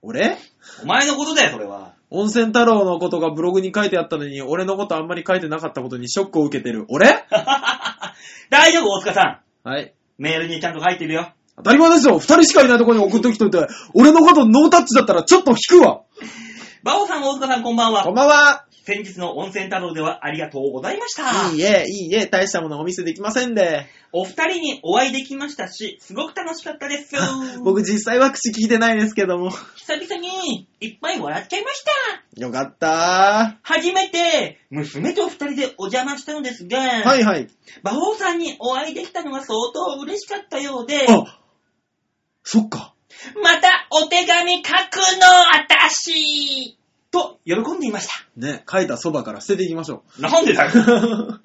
[SPEAKER 3] 俺？
[SPEAKER 2] お前のことだよ、それは。
[SPEAKER 3] 温泉太郎のことがブログに書いてあったのに、俺のことあんまり書いてなかったことにショックを受けてる。俺？<laughs>
[SPEAKER 2] 大丈夫、大塚さん。
[SPEAKER 3] はい。
[SPEAKER 2] メールにちゃんと書いてるよ。
[SPEAKER 3] 当たり前ですよ。二人しかいないところに送っときといて、俺のことノータッチだったらちょっと引くわ。
[SPEAKER 2] バオさん、大塚さん、こんばんは
[SPEAKER 3] こん。ばんは。
[SPEAKER 2] 先日の温泉太郎ではありがとうございました。
[SPEAKER 3] いいえ、いいえ、大したものお見せできませんで。
[SPEAKER 2] お二人にお会いできましたし、すごく楽しかったです。<laughs>
[SPEAKER 3] 僕実際は口聞いてないですけども。
[SPEAKER 2] 久々にいっぱい笑っちゃいました。
[SPEAKER 3] よかった
[SPEAKER 2] 初めて娘と二人でお邪魔したのですが、
[SPEAKER 3] ー。はいはい。
[SPEAKER 2] 馬王さんにお会いできたのが相当嬉しかったようで、
[SPEAKER 3] あ、そっか。
[SPEAKER 2] またお手紙書くの私と喜んでいました。
[SPEAKER 3] ね、書いたそばから捨てていきましょ
[SPEAKER 2] なんでだよ。
[SPEAKER 3] う。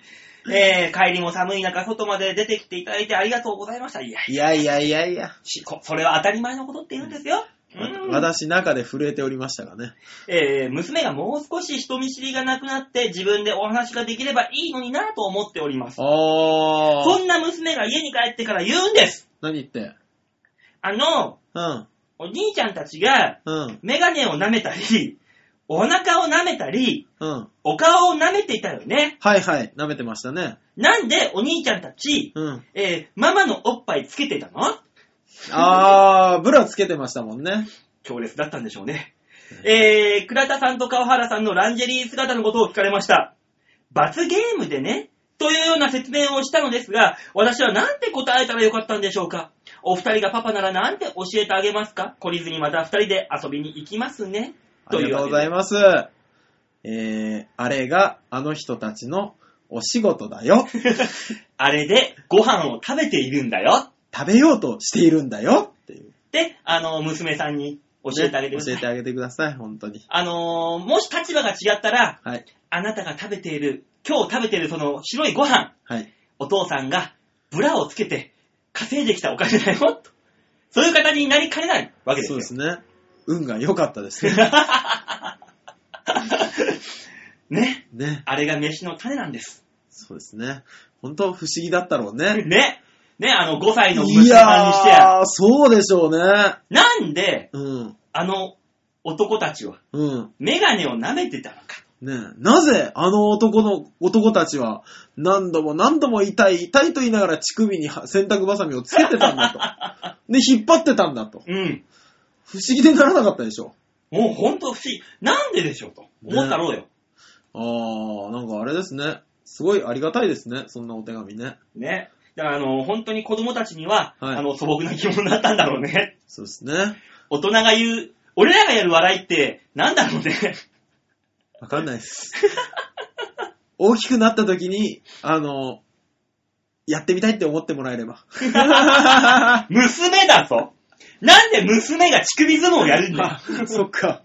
[SPEAKER 3] <laughs>
[SPEAKER 2] えー、帰りも寒い中、外まで出てきていただいてありがとうございました。いや、
[SPEAKER 3] いやいやいやいや。
[SPEAKER 2] しこそれは当たり前のことって言うんですよ。うん
[SPEAKER 3] 私中で震えておりましたがね。
[SPEAKER 2] えー、娘がもう少し人見知りがなくなって自分でお話ができればいいのになと思っております。
[SPEAKER 3] あー。
[SPEAKER 2] そんな娘が家に帰ってから言うんです。
[SPEAKER 3] 何言って？
[SPEAKER 2] あの、
[SPEAKER 3] うん。
[SPEAKER 2] お兄ちゃんたちが
[SPEAKER 3] うん。
[SPEAKER 2] メガネを舐めたり、お腹を舐めたり、
[SPEAKER 3] うん。
[SPEAKER 2] お顔を舐めていたよね。
[SPEAKER 3] はいはい。舐めてましたね。
[SPEAKER 2] なんでお兄ちゃんたち、
[SPEAKER 3] うん。
[SPEAKER 2] えー、ママのおっぱいつけていたの？
[SPEAKER 3] あー、ブラつけてましたもんね。
[SPEAKER 2] 強烈だったんでしょうね。えー、倉田さんと川原さんのランジェリー姿のことを聞かれました。罰ゲームでね、というような説明をしたのですが、私はなんて答えたらよかったんでしょうか？お二人がパパならなんて教えてあげますか？懲りずにまた二人で遊びに行きますね。
[SPEAKER 3] ありがとうござい
[SPEAKER 2] ま
[SPEAKER 3] ます。えー、あれがあの人たちのお仕事だよ。
[SPEAKER 2] す。<laughs> あれでご飯を食べているんだよ。
[SPEAKER 3] 食べようとしているんだよっていう。
[SPEAKER 2] で、あの、娘さんに教えてあげてください。
[SPEAKER 3] ね教えてあげてください、本当に。
[SPEAKER 2] あのーもし立場が違ったら、
[SPEAKER 3] はい。
[SPEAKER 2] あなたが食べている、今日食べているその白いご飯、
[SPEAKER 3] はい。
[SPEAKER 2] お父さんがブラをつけて稼いできたお金だよ、と。そういう方になりかねないわけですよ。
[SPEAKER 3] そうですね。運が良かったですね。<laughs>
[SPEAKER 2] ね。
[SPEAKER 3] ね。
[SPEAKER 2] あれが飯の種なんです。
[SPEAKER 3] そうですね。本当不思議だったろうね。<laughs>
[SPEAKER 2] ね。ね、あの5歳の
[SPEAKER 3] い
[SPEAKER 2] 娘さんにしてや、
[SPEAKER 3] やー、そうでしょうね。
[SPEAKER 2] なんで、
[SPEAKER 3] うん。
[SPEAKER 2] あの男たちは
[SPEAKER 3] うん。
[SPEAKER 2] メガネを舐めてたのか。
[SPEAKER 3] ねえなぜあの男の、男たちは何度も何度も痛い、痛いと言いながら乳首には洗濯バサミをつけてたんだと。<laughs> で、引っ張ってたんだと。
[SPEAKER 2] うん。
[SPEAKER 3] 不思議でならなかったでしょ。
[SPEAKER 2] もうほんと不思議。なんででしょうと思ったろうよ。
[SPEAKER 3] あー、なんかあれですね。すごいありがたいですね。そんなお手紙ね。
[SPEAKER 2] ね。だからあの、本当に子供たちには、
[SPEAKER 3] はい
[SPEAKER 2] あの、素朴な疑問だったんだろうね。
[SPEAKER 3] そうですね。
[SPEAKER 2] 大人が言う、俺らがやる笑いって、なんだろうね。
[SPEAKER 3] わかんないです。大きくなった時に、あの、やってみたいって思ってもらえれば。
[SPEAKER 2] 娘だぞなんで娘が乳首相撲をやるんだよ。
[SPEAKER 3] そっか。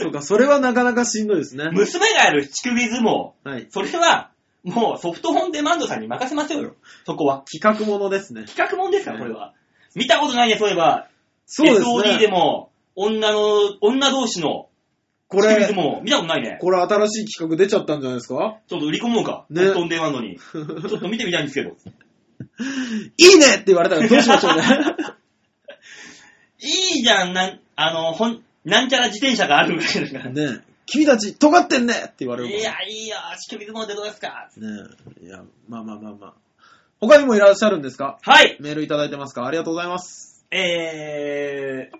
[SPEAKER 3] そっか、それはなかなかしんどいですね。
[SPEAKER 2] 娘がやる乳首相撲。
[SPEAKER 3] はい。
[SPEAKER 2] それは、もうソフトホンデマンドさんに任せましょうよ。そこは。
[SPEAKER 3] 企画ものですね。
[SPEAKER 2] 企画もんですから、これは。見たことないね、そういえば。
[SPEAKER 3] そうです
[SPEAKER 2] SOD で
[SPEAKER 3] ね。
[SPEAKER 2] も、女の、女同士の
[SPEAKER 3] これ、
[SPEAKER 2] 撲、見たことないね。
[SPEAKER 3] これ新しい企画出ちゃったんじゃないですか？
[SPEAKER 2] ちょっと売り込もうか。
[SPEAKER 3] ね
[SPEAKER 2] ソフトホンデマンドに。<laughs> ちょっと見てみたいんですけど。
[SPEAKER 3] いいねって言われたらどうしましょうね。<laughs>
[SPEAKER 2] いいじゃん、なん、あの、ほん、なんちゃら自転車があるぐらいだから。
[SPEAKER 3] ね君たち尖ってんねって言われる
[SPEAKER 2] いや、いいよ、乳首相撲ってどうですか？
[SPEAKER 3] ねいや、まあまあまあまあ。他にもいらっしゃるんですか？
[SPEAKER 2] はい。
[SPEAKER 3] メールいただいてますか？ありがとうございます。
[SPEAKER 2] えー、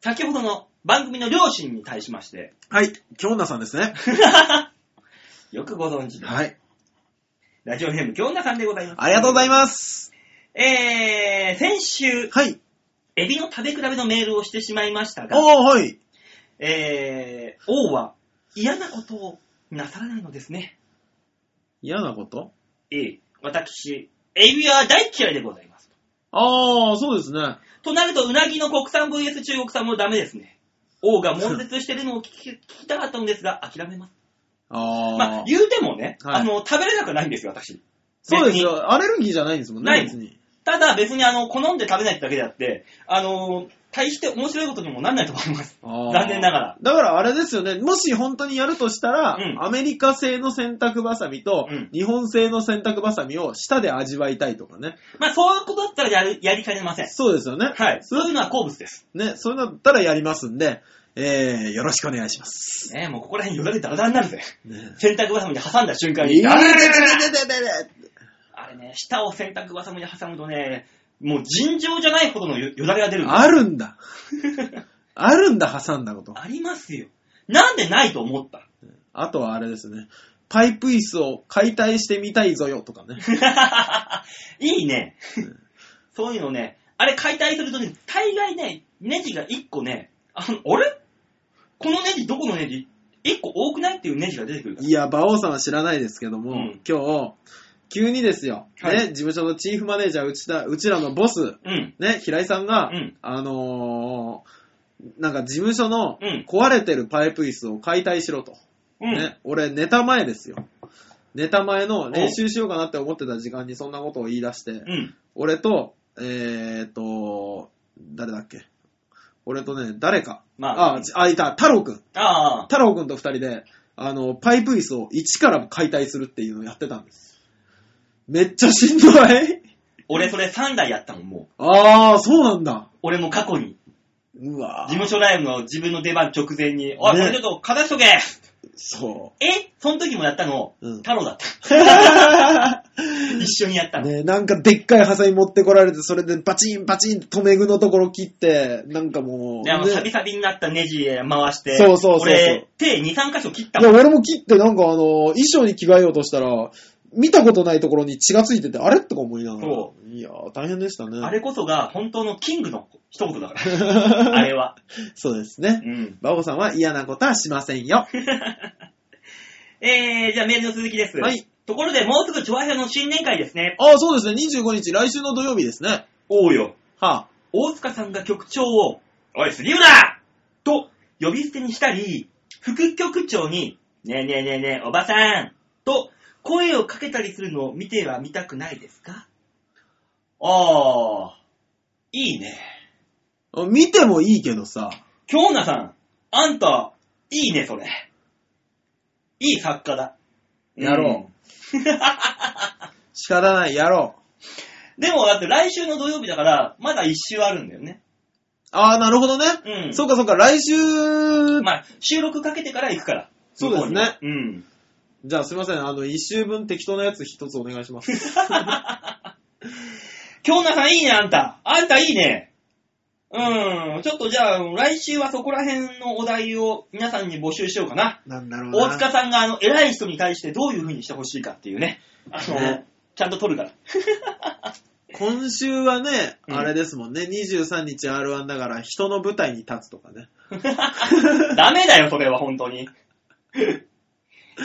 [SPEAKER 2] 先ほどの番組の両親に対しまして、
[SPEAKER 3] はい。京奈さんですね。<laughs>
[SPEAKER 2] よくご存知で、
[SPEAKER 3] はい。
[SPEAKER 2] ラジオネーム京奈さんでございます。
[SPEAKER 3] ありがとうございます。
[SPEAKER 2] えー、先週、
[SPEAKER 3] はい。
[SPEAKER 2] エビの食べ比べのメールをしてしまいました
[SPEAKER 3] あ
[SPEAKER 2] が、
[SPEAKER 3] あ、はい。
[SPEAKER 2] えー、王は嫌なことをなさらないのですね。
[SPEAKER 3] 嫌なこと？
[SPEAKER 2] えー、私、エビは大嫌いでございます。
[SPEAKER 3] ああ、そうですね。
[SPEAKER 2] となると、うなぎの国産 VS 中国産もダメですね。王が悶絶してるのを聞き聞きたかったのですが、諦めます。
[SPEAKER 3] ああ。
[SPEAKER 2] まあ、言うてもね、
[SPEAKER 3] はい
[SPEAKER 2] あの、食べれなくないんですよ、私。
[SPEAKER 3] そうですよ。アレルギーじゃないんですもんね、
[SPEAKER 2] ない
[SPEAKER 3] 別に。
[SPEAKER 2] ただ別にあの、好んで食べないってだけであって、あの、大して面白いことにもなんないと思います。残念ながら。
[SPEAKER 3] だからあれですよね、もし本当にやるとしたら、
[SPEAKER 2] うん
[SPEAKER 3] アメリカ製の洗濯バサミと、
[SPEAKER 2] うん
[SPEAKER 3] 日本製の洗濯バサミを舌で味わいたいとかね。
[SPEAKER 2] まあ、そういうことだったらやるやりかねません。
[SPEAKER 3] そうですよね。
[SPEAKER 2] はい。
[SPEAKER 3] そ
[SPEAKER 2] そういうのは好物です。
[SPEAKER 3] ね、そういうのだったらやりますんで、えー、よろしくお願いします。
[SPEAKER 2] ねもうここら辺よだれダラダラになるぜ。
[SPEAKER 3] ね
[SPEAKER 2] 洗濯バサミで挟んだ瞬間
[SPEAKER 3] い
[SPEAKER 2] に、あれね、舌を洗濯バサミで挟むとね、もう尋常じゃないほどのよよだれが出るんです
[SPEAKER 3] あるんだ。<laughs> あるんだ、挟んだこと。
[SPEAKER 2] ありますよ。なんでないと思った？
[SPEAKER 3] あとはあれですね。パイプ椅子を解体してみたいぞよとかね。<laughs>
[SPEAKER 2] いいね。そういうのね、あれ解体するとね、大概ね、ネジが1個ね、あの、あれ？このネジどこのネジ ?1 個多くない？っていうネジが出てくるから。
[SPEAKER 3] いや、馬王さんは知らないですけども、
[SPEAKER 2] うん
[SPEAKER 3] 今日、急にですよ、
[SPEAKER 2] はい
[SPEAKER 3] ね、事務所のチーフマネージャー、うちだうちらのボス、
[SPEAKER 2] うん。
[SPEAKER 3] ね、平井さんが、
[SPEAKER 2] うん
[SPEAKER 3] あのーなんか事務所の
[SPEAKER 2] うん
[SPEAKER 3] 壊れてるパイプ椅子を解体しろと。
[SPEAKER 2] うん。
[SPEAKER 3] ね、俺、ネタ前ですよ。ネタ前の練習しようかなって思ってた時間にそんなことを言い出して、
[SPEAKER 2] うん。
[SPEAKER 3] 俺と、えーと、誰だっけ？俺とね、誰か。
[SPEAKER 2] まあ、
[SPEAKER 3] あ、あ、いた、太郎くん。
[SPEAKER 2] ああ、
[SPEAKER 3] 太郎くんと二人で、あの、パイプ椅子を一から解体するっていうのをやってたんです。めっちゃしんどい。
[SPEAKER 2] 俺それ3台やったもん、もう。
[SPEAKER 3] あー、そうなんだ。
[SPEAKER 2] 俺も過去に、
[SPEAKER 3] うわ
[SPEAKER 2] 事務所ライブの自分の出番直前に、おい、こ
[SPEAKER 3] ね
[SPEAKER 2] れちょっと片しとけ
[SPEAKER 3] そ
[SPEAKER 2] え？その時もやったの、
[SPEAKER 3] うん
[SPEAKER 2] 太郎だった。
[SPEAKER 3] う。<laughs>
[SPEAKER 2] 一緒にやったの。
[SPEAKER 3] ねなんかでっかいハサミ持ってこられて、それでバチンバチンと留め具のところ切って、なんかもう、
[SPEAKER 2] で、あの、
[SPEAKER 3] ね
[SPEAKER 2] サビサビになったネジ回して、
[SPEAKER 3] そうそうそうそう
[SPEAKER 2] 俺、手2、3箇所切った
[SPEAKER 3] いや。俺も切ってなんかあの、衣装に着替えようとしたら、見たことないところに血がついてて、あれ？とか思いながら。
[SPEAKER 2] そ
[SPEAKER 3] いやー、大変でしたね。
[SPEAKER 2] あれこそが本当のキングの一言だから。<laughs> あれは。
[SPEAKER 3] そうですね。
[SPEAKER 2] うん。
[SPEAKER 3] バオさんは嫌なことはしませんよ。<laughs>
[SPEAKER 2] えー、じゃあメールの続きです。
[SPEAKER 3] はい。
[SPEAKER 2] ところで、もうすぐチョアヘの新年会ですね。
[SPEAKER 3] ああ、そうですね。25日、来週の土曜日ですね。
[SPEAKER 2] おうよ。
[SPEAKER 3] は
[SPEAKER 2] 大塚さんが局長を、おい、杉浦と呼び捨てにしたり、副局長に、ねえねえねえねえ、おばさんと声をかけたりするのを見てはみたくないですか？ああ、いいね。
[SPEAKER 3] あ。見てもいいけどさ。
[SPEAKER 2] 京奈さん、あんた、いいね、それ。いい作家だ。
[SPEAKER 3] やろ <laughs> 仕方ない、やろう。
[SPEAKER 2] うん。でも、だって来週の土曜日だから、まだ一週あるんだよね。
[SPEAKER 3] ああ、なるほどね。
[SPEAKER 2] うん。
[SPEAKER 3] そうかそうか、来週、
[SPEAKER 2] まあ、収録かけてから行くから。
[SPEAKER 3] そうですね
[SPEAKER 2] うん。
[SPEAKER 3] じゃあすいません。あの、一週分適当なやつ一つお願いします。<laughs>
[SPEAKER 2] 京奈さんいいね、あんた。あんたいいね。うん。ちょっとじゃあ、来週はそこら辺のお題を皆さんに募集しようかな。
[SPEAKER 3] なんだろうな。
[SPEAKER 2] 大塚さんが、あの、偉い人に対してどういう風にしてほしいかっていうね。あの、
[SPEAKER 3] ね
[SPEAKER 2] ちゃんと取るから。<laughs>
[SPEAKER 3] 今週はね、
[SPEAKER 2] うん
[SPEAKER 3] あれですもんね。23日 R1 だからピンの舞台に立つとかね。<laughs>
[SPEAKER 2] ダメだよ、それは、本当に。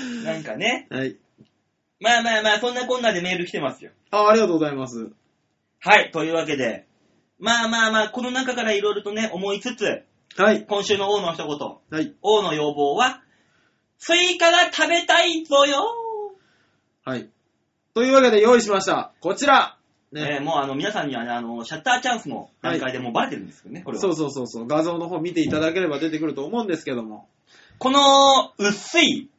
[SPEAKER 2] <laughs> なんかね。
[SPEAKER 3] はい。
[SPEAKER 2] まあまあまあ、そんなこんなでメール来てますよ。
[SPEAKER 3] あ、ありがとうございます。
[SPEAKER 2] はい、というわけで、まあまあまあ、この中からいろいろとね、思いつつ、
[SPEAKER 3] はい。
[SPEAKER 2] 今週の王の一言、
[SPEAKER 3] はい。
[SPEAKER 2] 王の要望は、スイカが食べたいぞよ
[SPEAKER 3] はい。というわけで用意しました。こちら。ね。
[SPEAKER 2] えーもうあの、皆さんにはね、あの、シャッターチャンスの段階でもうバレてるんですけどね、これは。
[SPEAKER 3] そうそうそうそう。画像の方見ていただければ出てくると思うんですけども。
[SPEAKER 2] この、薄い、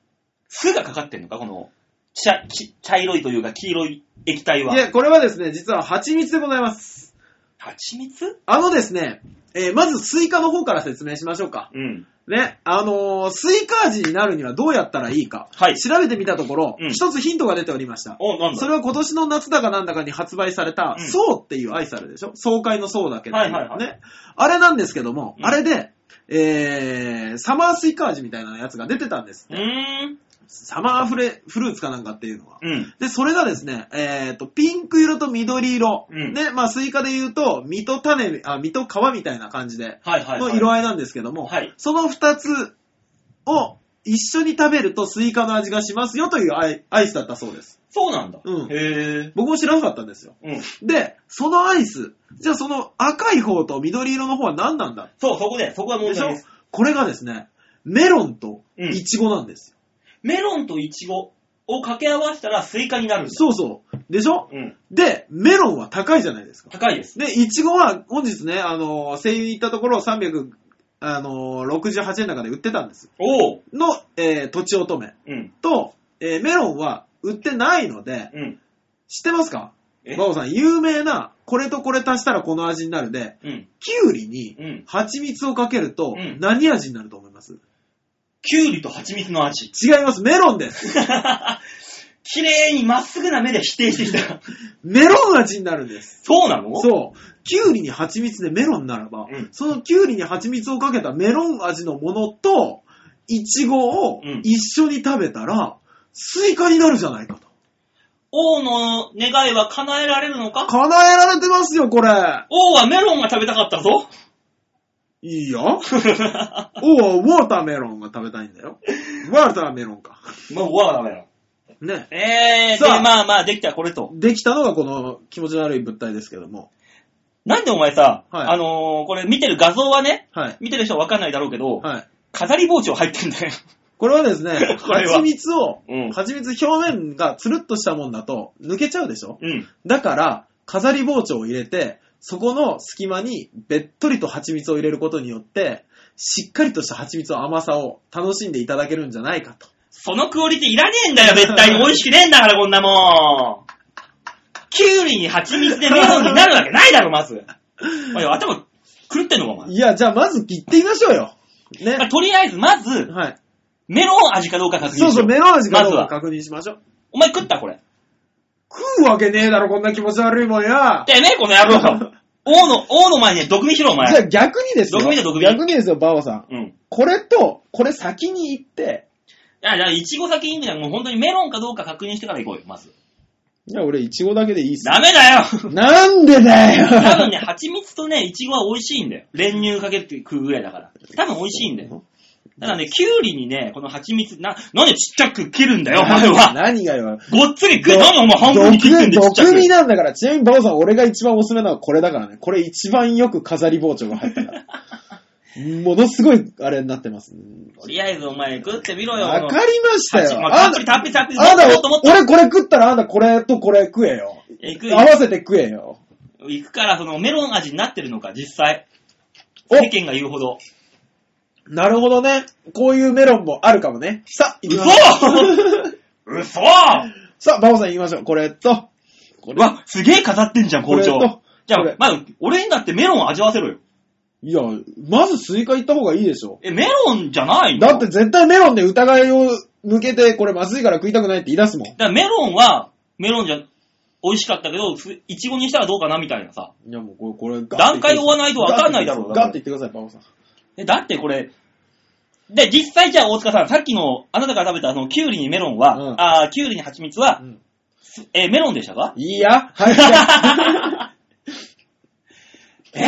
[SPEAKER 2] 酢がかかってんのか？この、茶、き茶色いというか黄色い液体は。
[SPEAKER 3] いや、これはですね、実は蜂蜜でございます。
[SPEAKER 2] 蜂蜜？
[SPEAKER 3] あのですね、えーまずスイカの方から説明しましょうか。
[SPEAKER 2] うん。
[SPEAKER 3] ね、あのースイカ味になるにはどうやったらいいか。
[SPEAKER 2] はい
[SPEAKER 3] 調べてみたところ、
[SPEAKER 2] うん
[SPEAKER 3] 一つヒントが出ておりました。
[SPEAKER 2] お、なんだ？
[SPEAKER 3] それは今年の夏だかなんだかに発売された、
[SPEAKER 2] うん
[SPEAKER 3] 爽っていうアイスあるでしょ？爽快の爽だけど、
[SPEAKER 2] はいはいはい
[SPEAKER 3] ね。あれなんですけども、
[SPEAKER 2] うん
[SPEAKER 3] あれで、えー、サマースイカ味みたいなやつが出てたんです
[SPEAKER 2] う。ーん。
[SPEAKER 3] サマーフレ、フルーツかなんかっていうのは。
[SPEAKER 2] うん。
[SPEAKER 3] で、それがですね、えっ、と、ピンク色と緑色。
[SPEAKER 2] うん
[SPEAKER 3] で、まあ、スイカで言うと、実と種、あ、実と皮みたいな感じで、
[SPEAKER 2] はいはい、はい。
[SPEAKER 3] の色合いなんですけども、
[SPEAKER 2] はい
[SPEAKER 3] その二つを一緒に食べるとスイカの味がしますよというアイアイスだったそうです。
[SPEAKER 2] そうなんだ。
[SPEAKER 3] うん
[SPEAKER 2] へえ。
[SPEAKER 3] 僕も知らなかったんですよ。
[SPEAKER 2] うん。
[SPEAKER 3] で、そのアイス、じゃあその赤い方と緑色の方は何なんだ？
[SPEAKER 2] そう、そこで、そこが問
[SPEAKER 3] でしょ？
[SPEAKER 2] 題です。
[SPEAKER 3] これがですね、メロンと
[SPEAKER 2] うん
[SPEAKER 3] イチゴなんですよ。
[SPEAKER 2] メロンとイチゴを掛け合わせたらスイカになるんだ。
[SPEAKER 3] そうそう。でしょ？
[SPEAKER 2] うん。
[SPEAKER 3] で、メロンは高いじゃないですか。
[SPEAKER 2] 高いです。
[SPEAKER 3] で、いちごは本日ね、あの、西友に行ったところ300、あの、68円だかで売ってたんです。
[SPEAKER 2] おう。
[SPEAKER 3] の、えー、とちおとめ
[SPEAKER 2] うん。
[SPEAKER 3] と、えーメロンは売ってないので、
[SPEAKER 2] うん。
[SPEAKER 3] 知ってますか？
[SPEAKER 2] え？
[SPEAKER 3] バオさん、有名な、これとこれ足したらこの味になるで、
[SPEAKER 2] うん。
[SPEAKER 3] キュウリに
[SPEAKER 2] うん。
[SPEAKER 3] 蜂蜜をかけると
[SPEAKER 2] うん
[SPEAKER 3] 何味になると思います、
[SPEAKER 2] キュウリと蜂蜜の味。
[SPEAKER 3] 違います、メロンです。<laughs>
[SPEAKER 2] 綺麗にまっすぐな目で否定してきた。<laughs>
[SPEAKER 3] メロン味になるんです。
[SPEAKER 2] そうなの？
[SPEAKER 3] そう。キュウリに蜂蜜でメロンならば、
[SPEAKER 2] うん
[SPEAKER 3] そのキュウリに蜂蜜をかけたメロン味のものと、イチゴを
[SPEAKER 2] うん
[SPEAKER 3] 一緒に食べたら、スイカになるじゃないかと。
[SPEAKER 2] 王の願いは叶えられるのか？
[SPEAKER 3] 叶えられてますよ、これ。
[SPEAKER 2] 王はメロンが食べたかったぞ。
[SPEAKER 3] いいよ。おう、 watermelon が食べたいんだよ。 watermelon か。
[SPEAKER 2] もう、わダメだ。
[SPEAKER 3] ね。
[SPEAKER 2] えー、
[SPEAKER 3] さあ
[SPEAKER 2] で、まあまあ、できたこれと。
[SPEAKER 3] できたのがこの気持ちの悪い物体ですけども。
[SPEAKER 2] なんでお前さ、
[SPEAKER 3] はい
[SPEAKER 2] あのー、これ見てる画像はね、
[SPEAKER 3] はい。
[SPEAKER 2] 見てる人はわかんないだろうけど、
[SPEAKER 3] はい。
[SPEAKER 2] 飾り包丁入ってんだよ。
[SPEAKER 3] これはですね、<laughs>
[SPEAKER 2] これは
[SPEAKER 3] 蜂蜜を、
[SPEAKER 2] うん
[SPEAKER 3] 蜂蜜表面がつるっとしたもんだと抜けちゃうでしょ？
[SPEAKER 2] うん。
[SPEAKER 3] だから、飾り包丁を入れて、そこの隙間にべっとりと蜂蜜を入れることによって、しっかりとした蜂蜜の甘さを楽しんでいただけるんじゃないかと。
[SPEAKER 2] そのクオリティいらねえんだよ、絶対に。美味しくねえんだから、こんなもん。キュウリに蜂蜜でメロンになるわけないだろ、まず。おい頭狂ってんのか、お前。
[SPEAKER 3] いや、じゃあまず切ってみましょうよ。ね
[SPEAKER 2] まあ。とりあえず、まず、
[SPEAKER 3] はい。
[SPEAKER 2] メロン味かどうか確認しよう。
[SPEAKER 3] そうそう、メロン味かどう
[SPEAKER 2] まずは
[SPEAKER 3] か確認しましょう。
[SPEAKER 2] お前食ったこれ。
[SPEAKER 3] 食うわけねえだろ、こんな気持ち悪いもんや。
[SPEAKER 2] てめえ、この野郎。<laughs> 王の、王の前に毒味しろ、お前。
[SPEAKER 3] じゃあ逆にですよ。
[SPEAKER 2] 毒味だ毒味
[SPEAKER 3] 逆にですよ、バオさん。
[SPEAKER 2] うん。い
[SPEAKER 3] これと、これ先に行って、
[SPEAKER 2] や、じゃあ、いちご先に行くんじゃもう本当にメロンかどうか確認してから行こうよ、まず。
[SPEAKER 3] いや、俺、イチゴだけでいいっすよ。
[SPEAKER 2] ダメだよ
[SPEAKER 3] なんでだよ
[SPEAKER 2] 多分ね、蜂蜜とね、いちごは美味しいんだよ。練乳かけて食うぐらいだから。多分美味しいんだよ。だからね、キュウリにね、この蜂蜜、な、なんでちっちゃく切るんだよ、お前は。
[SPEAKER 3] 何がよ。
[SPEAKER 2] ごっつり食え、何お前半分に切ってんでちっちゃく。
[SPEAKER 3] 毒味なんだから。ちなみに、バオさん、俺が一番おすすめなのはこれだからね。これ一番よく飾り包丁が入ったから。<laughs> ものすごい、あれになってます。
[SPEAKER 2] とりあえずお前食ってみろよ。
[SPEAKER 3] わかりましたよ。
[SPEAKER 2] まあ、たっぷりたっぷりたっぷり。
[SPEAKER 3] あん俺これ食ったらあんたこれとこれ食えよ。合わせて食えよ。
[SPEAKER 2] 行くから、そのメロン味になってるのか、実際。
[SPEAKER 3] お
[SPEAKER 2] 世間が言うほど。
[SPEAKER 3] なるほどね。こういうメロンもあるかもね。さあ、行き
[SPEAKER 2] 嘘
[SPEAKER 3] ましょう。
[SPEAKER 2] 嘘 <laughs>
[SPEAKER 3] さあ、バオさん言いましょう。これと、こ
[SPEAKER 2] うわ、すげえ飾ってんじゃん、校長
[SPEAKER 3] これと。
[SPEAKER 2] じゃあまず、俺にだってメロン味わせろよ。
[SPEAKER 3] いや、まずスイカ行った方がいいでしょ。
[SPEAKER 2] え、メロンじゃないの？
[SPEAKER 3] だって絶対メロンで疑いを向けて、これまずいから食いたくないって言い出すもん。
[SPEAKER 2] だからメロンは、メロンじゃ、美味しかったけど、すいちごにしたらどうかなみたいなさ。
[SPEAKER 3] いやもうこれ、これ、
[SPEAKER 2] 段階追わないとわかんないだろう
[SPEAKER 3] ガッて言ってください、バオさん。
[SPEAKER 2] え、だってこれ、で、実際じゃあ大塚さん、さっきの、あなたが食べたあの、キュウリにメロンは、
[SPEAKER 3] うん
[SPEAKER 2] あーキュウリに蜂蜜は、
[SPEAKER 3] うん
[SPEAKER 2] え、メロンでしたか？
[SPEAKER 3] いいや、はい。
[SPEAKER 2] えぇ、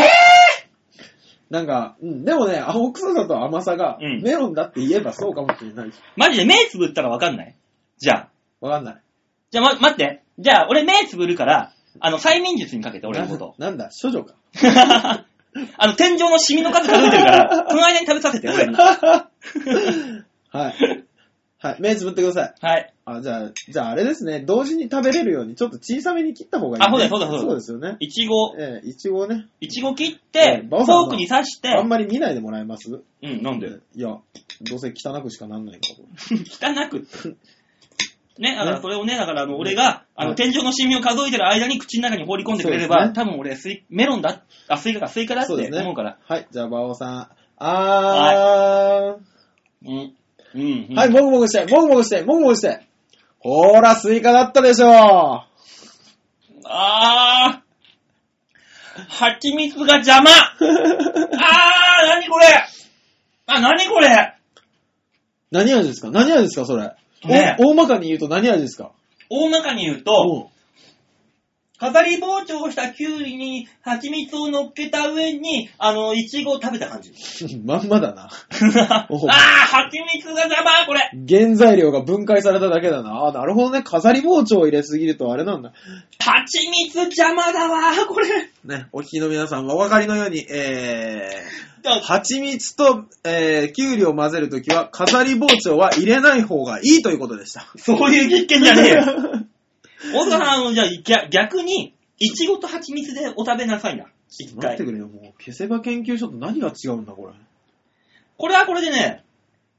[SPEAKER 3] なんか、うん、でもね、青臭さと甘さが、
[SPEAKER 2] うん
[SPEAKER 3] メロンだって言えばそうかもしれないし。
[SPEAKER 2] マジで目つぶったらわかんない？じゃあ。
[SPEAKER 3] わかんない。
[SPEAKER 2] じゃあ、ま、待って。じゃあ、俺目つぶるから、あの、催眠術にかけて、俺のこと。
[SPEAKER 3] なんだ、処女か。<laughs>
[SPEAKER 2] あの、天井のシミの数数えてるから、<laughs> この間に食べさせて、俺に。
[SPEAKER 3] はい。はい、目つぶってください。
[SPEAKER 2] はい。
[SPEAKER 3] あ、じゃあ、じゃああれですね、同時に食べれるように、ちょっと小さめに切った方がいい、ね。
[SPEAKER 2] あそうだよそうだよそうだよ
[SPEAKER 3] そうですよね。
[SPEAKER 2] いちご、
[SPEAKER 3] ええいちごをね、
[SPEAKER 2] いちご切っ
[SPEAKER 3] え
[SPEAKER 2] て、フォ
[SPEAKER 3] えバオさんは
[SPEAKER 2] ークに刺して、
[SPEAKER 3] あんまり見ないでもらえます？
[SPEAKER 2] うん、なんで？
[SPEAKER 3] いや、どうせ汚くしかなんないから。<laughs>
[SPEAKER 2] 汚く。ね、だから
[SPEAKER 3] ね
[SPEAKER 2] それをね、だからあの、俺が、あの、
[SPEAKER 3] はい
[SPEAKER 2] 天井のシミを数えてる間に口の中に放り込んでくれれば、
[SPEAKER 3] そうですね
[SPEAKER 2] 多分俺スイ、メロンだ、あ、スイカか、スイカだって
[SPEAKER 3] そうですね
[SPEAKER 2] 思うから。
[SPEAKER 3] はい、じゃあ、馬王さん。あー、
[SPEAKER 2] うん。うん。うん
[SPEAKER 3] はい、もぐもぐして、もぐもぐして、もぐもぐして。ほーら、スイカだったでしょ
[SPEAKER 2] あー。蜂蜜が邪魔 <laughs> あー、なにこれあ、なにこれ
[SPEAKER 3] 何味ですか？何味ですか？それ。
[SPEAKER 2] ね。
[SPEAKER 3] お大まかに言うと何味ですか？
[SPEAKER 2] 大まかに言うと、
[SPEAKER 3] お
[SPEAKER 2] 飾り包丁をしたキュウリに蜂蜜を乗っけた上に、あの、イチゴを食べた感じ。<laughs>
[SPEAKER 3] まんまだな。<laughs>
[SPEAKER 2] あー、蜂蜜が邪魔これ
[SPEAKER 3] 原材料が分解されただけだな。あ、なるほどね。飾り包丁を入れすぎるとあれなんだ。
[SPEAKER 2] 蜂蜜邪魔だわこれ
[SPEAKER 3] ね、お聞きの皆さんはお分かりのように、え
[SPEAKER 2] だ
[SPEAKER 3] ー、蜂蜜と、えー、きゅうりを混ぜるときは、飾り包丁は入れない方がいいということでした。
[SPEAKER 2] そういう実験じゃねえよ。<laughs> 大塚さん、あのじゃあ逆逆に、イチゴと蜂蜜でお食べなさいな。一回
[SPEAKER 3] 待って。くれよ、もう。消せば研究所と何が違うんだ、これ。
[SPEAKER 2] これはこれでね、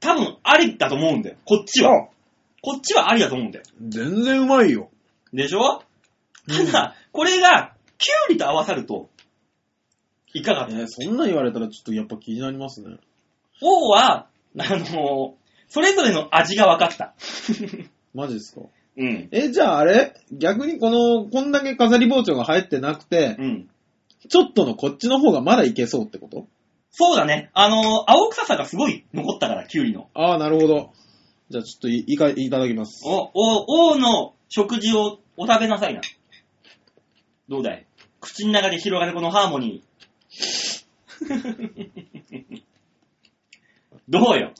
[SPEAKER 2] 多分ありだと思うんだよ。こっちは。こっちはありだと思うんだよ。
[SPEAKER 3] 全然うまいよ。
[SPEAKER 2] でしょ？
[SPEAKER 3] うん
[SPEAKER 2] ただ、これが、キュウリと合わさると、いかが
[SPEAKER 3] えー、そんなん言われたらちょっとやっぱ気になりますね。
[SPEAKER 2] 王は、あのそれぞれの味が分かった。<laughs>
[SPEAKER 3] マジですか？
[SPEAKER 2] うん。
[SPEAKER 3] え、じゃああれ？逆にこの、こんだけ飾り包丁が入ってなくて、
[SPEAKER 2] うん。
[SPEAKER 3] ちょっとのこっちの方がまだいけそうってこと？
[SPEAKER 2] そうだね。あの青臭さがすごい残ったから、キュウリの。
[SPEAKER 3] ああ、なるほど。じゃあちょっといいかいただきます。
[SPEAKER 2] お、お、王の食事をお食べなさいな。どうだい？口の中で広がるこのハーモニー。<laughs> どうよ？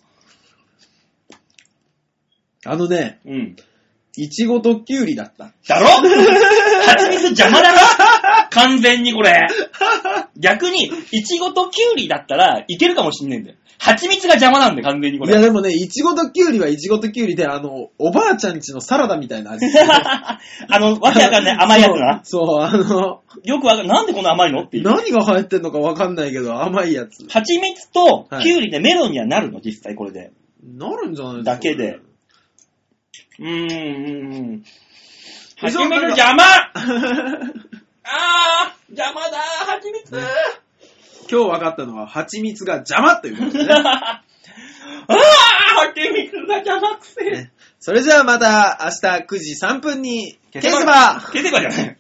[SPEAKER 3] あのね、
[SPEAKER 2] うん。
[SPEAKER 3] いちごときゅうりだった。
[SPEAKER 2] だろ？蜂蜜邪魔だろ？完全にこれ。逆に、いちごときゅうりだったらいけるかもしんねえんだよ。蜂蜜が邪魔なんだよ、完全にこれ。
[SPEAKER 3] いやでもね、いちごときゅうりはいちごときゅうりで、あの、おばあちゃんちのサラダみたいな味。<laughs>
[SPEAKER 2] あの、わけわかんない甘いやつな。
[SPEAKER 3] そう、そうあの、
[SPEAKER 2] よくわかんなんでこんな甘いのっていう。
[SPEAKER 3] 何が入ってんのかわかんないけど、甘いやつ。
[SPEAKER 2] 蜂蜜とキュウリでメロンにはなるの、実際これで。
[SPEAKER 3] なるんじゃないですか？
[SPEAKER 2] だけで。うーん。
[SPEAKER 3] でしょ
[SPEAKER 2] 蜂蜜邪魔 <laughs> あー、邪魔だ蜂蜜、
[SPEAKER 3] ね今日分かったのは、蜂蜜が邪魔ということでね。<laughs>
[SPEAKER 2] あー、蜂蜜が邪魔くせえ。
[SPEAKER 3] ねそれじゃあまた明日9時3分に、消せば
[SPEAKER 2] 消せばじゃない。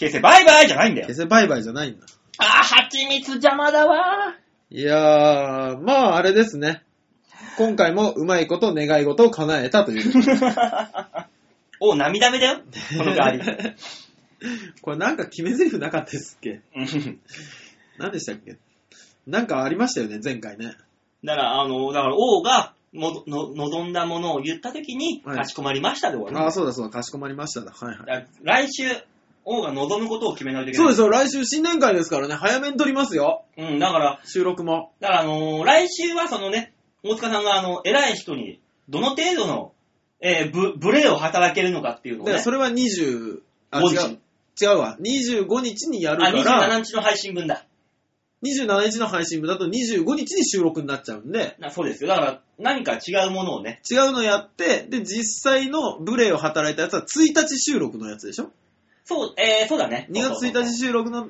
[SPEAKER 2] 消せバイバイじゃないんだよ
[SPEAKER 3] 消。せバイバイじゃないんだ。
[SPEAKER 2] あー、蜂蜜邪魔だわ
[SPEAKER 3] いやー、まああれですね。今回もうまいこと願い事を叶えたという。<laughs>
[SPEAKER 2] お、涙目だよ。この代わり。<laughs>
[SPEAKER 3] これなんか決め台詞なかったですっけ？
[SPEAKER 2] うん
[SPEAKER 3] 何でしたっけ？なんかありましたよね、前回ね。
[SPEAKER 2] だから、あの、だから王がもの望んだものを言ったときに、
[SPEAKER 3] はい
[SPEAKER 2] かしこまりましたで終わ
[SPEAKER 3] ああ、そうだそうだ、かしこまりましただ。はいはい。
[SPEAKER 2] だから来週、王が望むことを決めないといけない。
[SPEAKER 3] そうですよ、来週新年会ですからね、早めに撮りますよ。
[SPEAKER 2] うん、だから、
[SPEAKER 3] 収録も。
[SPEAKER 2] だからあのー来週はそのね、大塚さんがあの、偉い人に、どの程度の、えー、ブ、ブレを働けるのかっていうのをね、
[SPEAKER 3] だからそれは20、あ、
[SPEAKER 2] 5
[SPEAKER 3] 違
[SPEAKER 2] 日
[SPEAKER 3] う。違うわ。25日にやる
[SPEAKER 2] あ、
[SPEAKER 3] から、
[SPEAKER 2] 27日の配信分だ。
[SPEAKER 3] 27日の配信分だと25日に収録になっちゃうんで、
[SPEAKER 2] なそうですよ。だから、何か違うものをね、
[SPEAKER 3] 違うのやって、で、実際のブレを働いたやつは1日収録のやつでしょ？
[SPEAKER 2] そう、えー、そうだね。
[SPEAKER 3] 2月1日収録の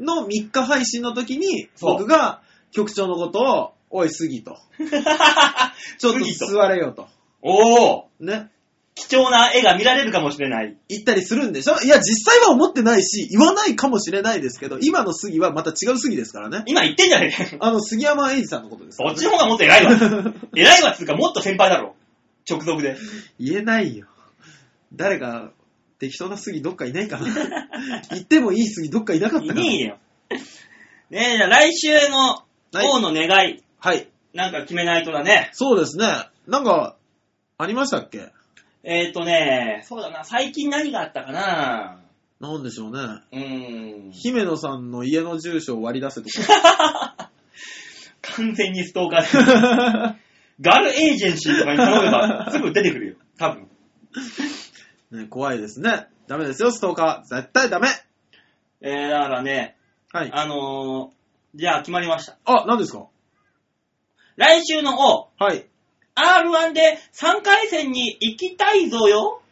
[SPEAKER 3] の3日配信の時に、
[SPEAKER 2] そう
[SPEAKER 3] 僕が局長のことを、おい、杉と。
[SPEAKER 2] 日。<laughs>
[SPEAKER 3] ちょっと
[SPEAKER 2] 杉と
[SPEAKER 3] 座れよと。
[SPEAKER 2] おー
[SPEAKER 3] ね。
[SPEAKER 2] 貴重な絵が見られるかもしれない。
[SPEAKER 3] 言ったりするんでしょ？いや、実際は思ってないし、言わないかもしれないですけど、今の杉はまた違う杉ですからね。
[SPEAKER 2] 今言ってんじゃねえかよ。<laughs>
[SPEAKER 3] あの、杉山英二さんのことです
[SPEAKER 2] そっちの方がもっと偉いわ。<laughs> 偉いわっつうか、もっと先輩だろ。直属で。
[SPEAKER 3] 言えないよ。誰か、適当な杉どっかいないかな。言ってもいい杉どっかいなかったかな。
[SPEAKER 2] いねえよ。ねえ、じゃあ来週の
[SPEAKER 3] はい
[SPEAKER 2] 王の願い、
[SPEAKER 3] はい。
[SPEAKER 2] なんか決めないとだね。
[SPEAKER 3] そうですね。なんか、ありましたっけ？
[SPEAKER 2] えっ、ー、とね、そうだな、最近何があったかな
[SPEAKER 3] なんでしょうね。
[SPEAKER 2] うーん。
[SPEAKER 3] 姫野さんの家の住所を割り出せとか。<laughs>
[SPEAKER 2] 完全にストーカーです。<laughs> ガルエージェンシーとかに頼めばすぐ出てくるよ。多分。
[SPEAKER 3] ね、怖いですね。ダメですよ、ストーカー。絶対ダメ。
[SPEAKER 2] えー、だからね、
[SPEAKER 3] はい。
[SPEAKER 2] あのー、じゃあ決まりました。
[SPEAKER 3] あ、何ですか？
[SPEAKER 2] 来週の O、
[SPEAKER 3] はい。
[SPEAKER 2] R1 で3回戦に行きたいぞよ。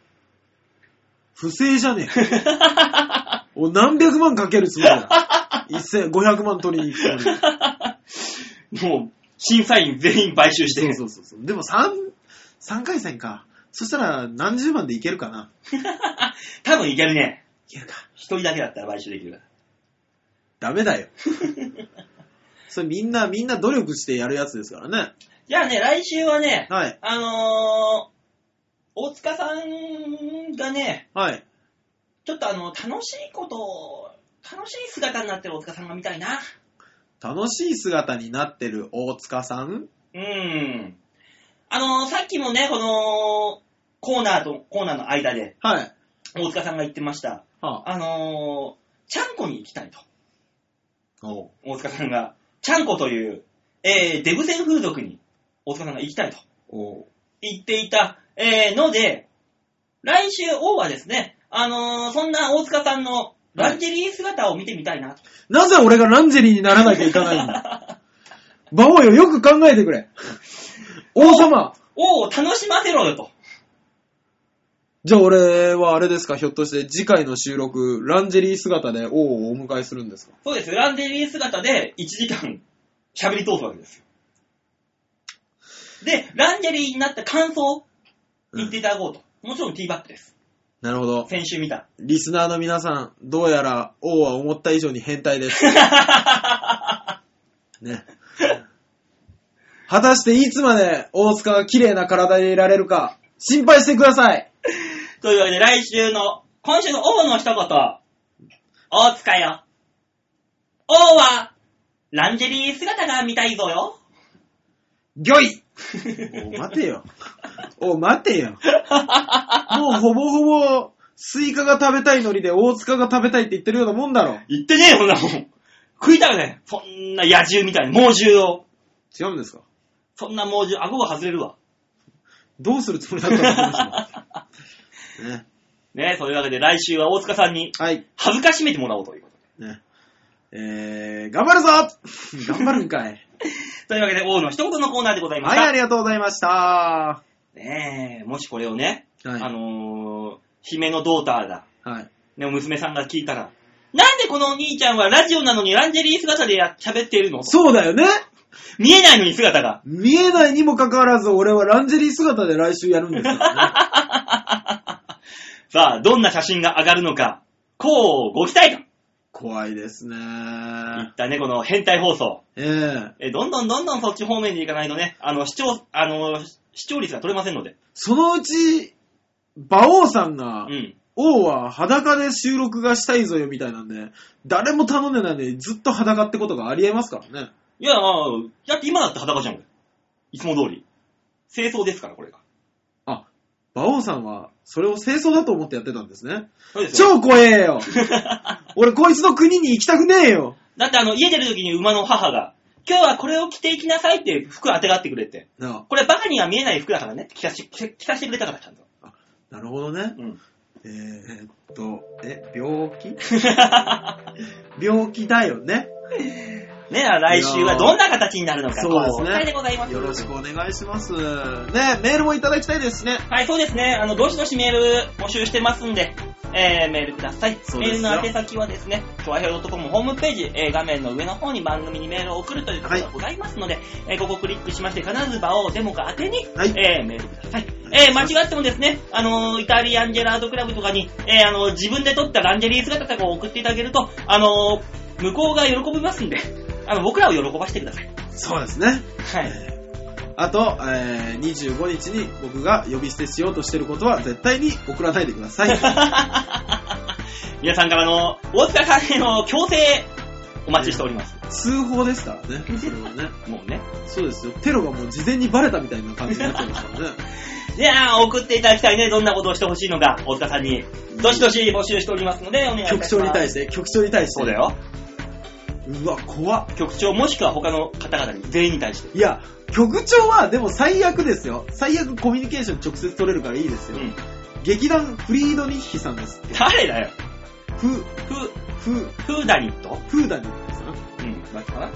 [SPEAKER 3] 不正じゃねえか。<laughs> お、何百万かけるつもりだ。一千、五百万取りに行くつもりだ。
[SPEAKER 2] もう、審査員全員買収して。
[SPEAKER 3] そうそうそうそう。でも三、三回戦か。そしたら何十万でいけるかな。<laughs>
[SPEAKER 2] 多分いけるね。
[SPEAKER 3] いけるか。
[SPEAKER 2] 一人だけだったら買収できるから。
[SPEAKER 3] ダメだよ。<laughs> それみんな、みんな努力してやるやつですからね。
[SPEAKER 2] じゃあね、来週はね、
[SPEAKER 3] はい。
[SPEAKER 2] あのー、大塚さんがね、
[SPEAKER 3] はい。
[SPEAKER 2] ちょっとあの、楽しいことを、楽しい姿になってる大塚さんが見たいな。
[SPEAKER 3] 楽しい姿になってる大塚さん？
[SPEAKER 2] うん。あのー、さっきもね、この、コーナーとコーナーの間で、
[SPEAKER 3] はい。
[SPEAKER 2] 大塚さんが言ってました。
[SPEAKER 3] は
[SPEAKER 2] あのー、ちゃんこに行きたいと。
[SPEAKER 3] あ、おう
[SPEAKER 2] 大塚さんが、ちゃんこという、えー、デブ戦風俗に大塚さんが行きたいと言っていた、えー、ので、来週王はですね、あのー、そんな大塚さんのランジェリー姿を見てみたいなと。
[SPEAKER 3] なぜ俺がランジェリーにならなきゃいけないんだ <laughs> 馬王よ、よく考えてくれ。王様。
[SPEAKER 2] 王を楽しませろよと。
[SPEAKER 3] じゃあ俺はあれですか、ひょっとして次回の収録、ランジェリー姿で王をお迎えするんですか？
[SPEAKER 2] そうですよ、ランジェリー姿で1時間喋り通すわけですよ。で、ランジェリーになった感想を言っていただこうと。もちろんティーバッグです。
[SPEAKER 3] なるほど。
[SPEAKER 2] 先週見た。
[SPEAKER 3] リスナーの皆さん、どうやら王は思った以上に変態です。<laughs> ね。果たしていつまで大塚が綺麗な体でいられるか、心配してください。
[SPEAKER 2] というわけで来週の、今週の王の一言。大塚よ。王は、ランジェリー姿が見たいぞよ。
[SPEAKER 3] 御意、お待てよ。お待てよ。もうほぼほぼ、スイカが食べたいノリで大塚が食べたいって言ってるようなもんだろ。
[SPEAKER 2] 言ってねえよ、そんなもん。食いたくねそんな野獣みたいな猛獣を。
[SPEAKER 3] 違うんですか？
[SPEAKER 2] そんな猛獣、顎が外れるわ。
[SPEAKER 3] どうするつもりだったのこの人ね。
[SPEAKER 2] ねそういうわけで来週は大塚さんに
[SPEAKER 3] はい。
[SPEAKER 2] 恥ずかしめてもらおうということ
[SPEAKER 3] ね。えー、頑張るぞ <laughs> 頑張るんかい。
[SPEAKER 2] で。というわけで王の一言のコーナーでございま
[SPEAKER 3] はい。ありがとうございました。は
[SPEAKER 2] ねえ、もしこれをね、
[SPEAKER 3] い。
[SPEAKER 2] あのー、姫のドーターだ。
[SPEAKER 3] はい。
[SPEAKER 2] ね、娘さんが聞いたら、なんでこのお兄ちゃんはラジオなのにランジェリー姿でや喋っているの？
[SPEAKER 3] そうだよね。
[SPEAKER 2] 見えないのに姿が。
[SPEAKER 3] 見えないにもかかわらず、俺はランジェリー姿で来週やるんですからね。<laughs>
[SPEAKER 2] さあ、どんな写真が上がるのか、こうご期待と
[SPEAKER 3] 怖いですね。
[SPEAKER 2] いったね、この変態放送。
[SPEAKER 3] ええ
[SPEAKER 2] え、どんどんどんどんそっち方面に行かないとね、あの、視聴、あの、視聴率が取れませんので。
[SPEAKER 3] そのうち、馬王さんが
[SPEAKER 2] う、ん。
[SPEAKER 3] 王は裸で収録がしたいぞよみたいなんで、誰も頼んでないのにずっと裸ってことがありえますからね。
[SPEAKER 2] いや、あだって今だって裸じゃん、俺。いつも通り。清掃ですから、これが。
[SPEAKER 3] あ、馬王さんは、それを清掃だと思ってやってたんですね。
[SPEAKER 2] そうですよ。
[SPEAKER 3] 超怖えよ <laughs> 俺こいつの国に行きたくねえよ
[SPEAKER 2] だってあの、家出る時に馬の母が、今日はこれを着ていきなさいって服当てがってくれて。
[SPEAKER 3] な
[SPEAKER 2] これバカには見えない服だからね。着さし、着着させてくれたから、ちゃんと。
[SPEAKER 3] あなるほどね。
[SPEAKER 2] うん。
[SPEAKER 3] えー、っと、え、病気？<laughs> 病気だよね。
[SPEAKER 2] ね来週はどんな形になるのか、
[SPEAKER 3] そうですね
[SPEAKER 2] でございます。
[SPEAKER 3] よろしくお願いします。ね、メールもいただきたいですしね。
[SPEAKER 2] はい、そうですね。あの、どしどしメール募集してますんで、えー、メールください。メールの宛先はですね、超愛表 .com ホームページ、えー、画面の上の方に番組にメールを送るということがございますので、えーここをクリックしまして、必ず場をデモか宛てに、
[SPEAKER 3] はい
[SPEAKER 2] えー、メールください。えー、間違ってもですね、あのー、イタリアンジェラートクラブとかに、えー、あのー、自分で撮ったランジェリー姿とかを送っていただけると、あのー、向こうが喜びますんで、あの、僕らを喜ばせてください。
[SPEAKER 3] そうですね。
[SPEAKER 2] はい。
[SPEAKER 3] えーあと、えー25日に僕が呼び捨てしようとしてることは絶対に送らないでください。<laughs>
[SPEAKER 2] 皆さんからの大塚さんへの強制お待ちしております。
[SPEAKER 3] 通報ですからね。それはね。<laughs>
[SPEAKER 2] もうね。
[SPEAKER 3] そうですよ。テロがもう事前にバレたみたいな感じになっちゃいますからね。<laughs>
[SPEAKER 2] いやー、送っていただきたいね。どんなことをしてほしいのか、大塚さんに、どしどし募集しておりますので、お願いします。
[SPEAKER 3] 局長に対して、局長に対して。
[SPEAKER 2] そうだ。よ。
[SPEAKER 3] うわ、怖っ。
[SPEAKER 2] 局長もしくは他の方々に、全員に対して。
[SPEAKER 3] いや、局長はでも最悪ですよ。最悪コミュニケーション直接取れるからいいですよ。
[SPEAKER 2] うん。
[SPEAKER 3] 劇団フリードニッヒさんですって。
[SPEAKER 2] 誰だよ。
[SPEAKER 3] フ、
[SPEAKER 2] フ、
[SPEAKER 3] フ、
[SPEAKER 2] フーダニット
[SPEAKER 3] フーダニッヒさん
[SPEAKER 2] うん、なんかな。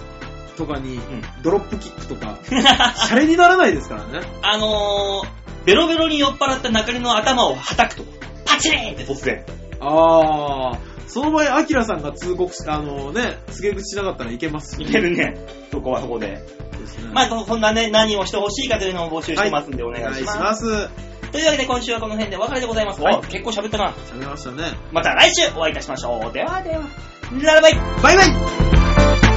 [SPEAKER 3] とかに、
[SPEAKER 2] ん
[SPEAKER 3] ドロップキックとか、<laughs> シャレにならないですからね。
[SPEAKER 2] あのー、ベロベロに酔っ払った中根の頭を叩くと、パチーンって突然。
[SPEAKER 3] あー、その場合、アキラさんが通告し、あのね、告げ口しなかったらいけますし
[SPEAKER 2] いけるね。そこはそこで。
[SPEAKER 3] ですね。
[SPEAKER 2] まあ、そそんなね、何をしてほしいかというのを募集してますんで、お願いします。
[SPEAKER 3] す。
[SPEAKER 2] というわけで今週はこの辺でお別れでございます。
[SPEAKER 3] はい
[SPEAKER 2] お結構喋ったな。
[SPEAKER 3] 喋りましたね。
[SPEAKER 2] また来週お会いいたしましょう。ではでは、ララバイ
[SPEAKER 3] バイバイ